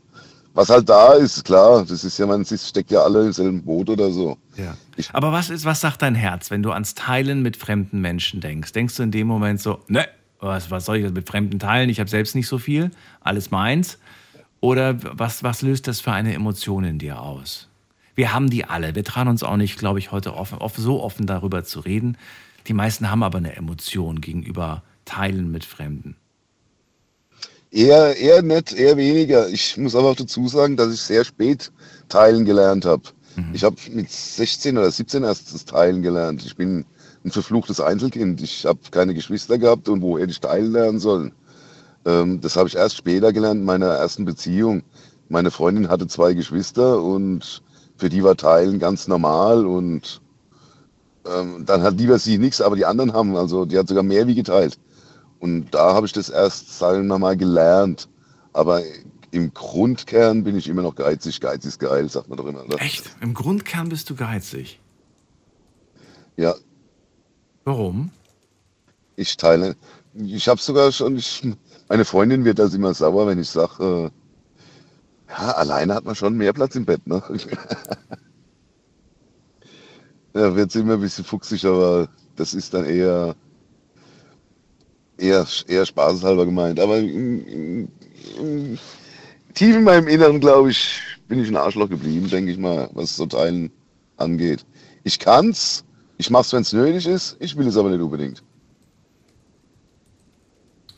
was halt da ist, klar. Das ist ja, man steckt ja alle im selben Boot oder so. Ja. Aber was ist, was sagt dein Herz, wenn du ans Teilen mit fremden Menschen denkst? Denkst du in dem Moment so, ne, was, was soll ich mit Fremden teilen? Ich habe selbst nicht so viel, alles meins. Oder was, was löst das für eine Emotion in dir aus? Wir haben die alle. Wir trauen uns auch nicht, glaube ich, heute offen, offen, so offen darüber zu reden. Die meisten haben aber eine Emotion gegenüber Teilen mit Fremden. Eher, eher nicht, eher weniger. Ich muss aber auch dazu sagen, dass ich sehr spät teilen gelernt habe. Ich habe mit 16 oder 17 erst das Teilen gelernt. Ich bin ein verfluchtes Einzelkind. Ich habe keine Geschwister gehabt und wo hätte ich teilen lernen sollen? Ähm, das habe ich erst später gelernt in meiner ersten Beziehung. Meine Freundin hatte zwei Geschwister und für die war Teilen ganz normal und ähm, dann hat lieber sie nichts, aber die anderen haben, also die hat sogar mehr wie geteilt. Und da habe ich das erst, sagen wir mal, gelernt. Aber im Grundkern bin ich immer noch geizig. Geiz ist geil, sagt man doch immer. Oder? Echt? Im Grundkern bist du geizig. Ja, Warum? ich teile. Ich habe sogar schon, ich, meine Freundin wird das immer sauer, wenn ich sage, äh, ja, alleine hat man schon mehr Platz im Bett. Ne? ja, wird sie immer ein bisschen fuchsig, aber das ist dann eher, eher, eher spaßeshalber gemeint. Aber in, in, in, tief in meinem Inneren, glaube ich, bin ich ein Arschloch geblieben, denke ich mal, was so Teilen angeht. Ich kann's, ich mach's, wenn es nötig ist, ich will es aber nicht unbedingt.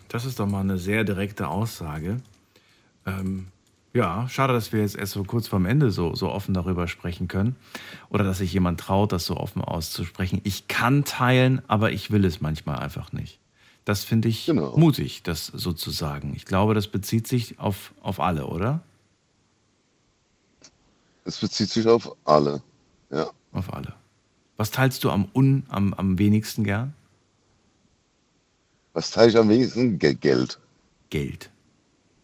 Das ist doch mal eine sehr direkte Aussage. Ähm, ja, schade, dass wir jetzt erst so kurz vorm Ende so, so offen darüber sprechen können. Oder dass sich jemand traut, das so offen auszusprechen. Ich kann teilen, aber ich will es manchmal einfach nicht. Das finde ich mutig, das so zu sagen. Ich glaube, das bezieht sich auf, auf alle, oder? Es bezieht sich auf alle, ja. Auf alle. Was teilst du am, un, am, am wenigsten gern? Was teile ich am wenigsten? Ge Geld. Geld.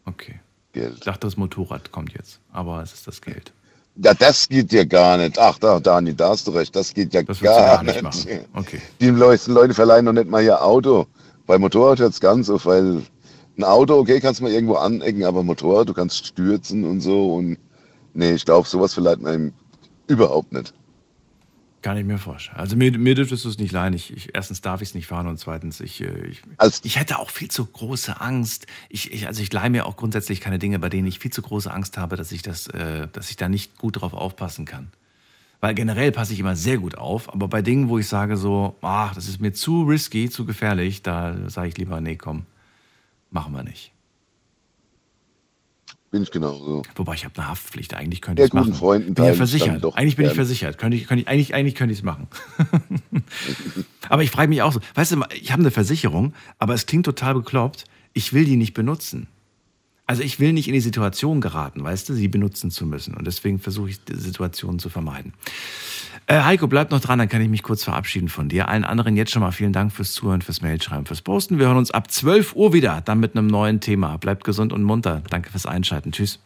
Okay. Geld. Ich dachte, das Motorrad kommt jetzt, aber es ist das Geld. Ja, das geht ja gar nicht. Ach, da, Dani, da hast du recht. Das geht ja Das gar, gar nicht nicht. machen. Okay. Die Leute, Leute verleihen noch nicht mal ihr Auto. Bei Motorrad hört es ganz auf, weil ein Auto, okay, kannst du mal irgendwo anecken, aber Motorrad, du kannst stürzen und so. Und nee, ich glaube, sowas verleiht ihm überhaupt nicht. Kann ich mir vorstellen. Also mir, mir dürftest du es nicht leihen. Ich, ich, erstens darf ich es nicht fahren und zweitens, ich, äh, ich, ich hätte auch viel zu große Angst. Ich, ich, also ich leihe mir auch grundsätzlich keine Dinge, bei denen ich viel zu große Angst habe, dass ich, das, äh, dass ich da nicht gut drauf aufpassen kann. Weil generell passe ich immer sehr gut auf, aber bei Dingen, wo ich sage so, ach, das ist mir zu risky, zu gefährlich, da sage ich lieber, nee, komm, machen wir nicht. Bin ich genauso. Wobei ich habe eine Haftpflicht, eigentlich könnte ich es machen. Freunden bin ja versichert. Eigentlich bin ich gern. versichert. Könnte ich, könnte ich, eigentlich, eigentlich könnte ich es machen. aber ich frage mich auch so, weißt du, ich habe eine Versicherung, aber es klingt total bekloppt, ich will die nicht benutzen. Also ich will nicht in die Situation geraten, weißt du, sie benutzen zu müssen. Und deswegen versuche ich, die Situation zu vermeiden. Äh, Heiko, bleib noch dran, dann kann ich mich kurz verabschieden von dir. Allen anderen jetzt schon mal vielen Dank fürs Zuhören, fürs Mailschreiben, fürs Posten. Wir hören uns ab 12 Uhr wieder, dann mit einem neuen Thema. Bleibt gesund und munter. Danke fürs Einschalten. Tschüss.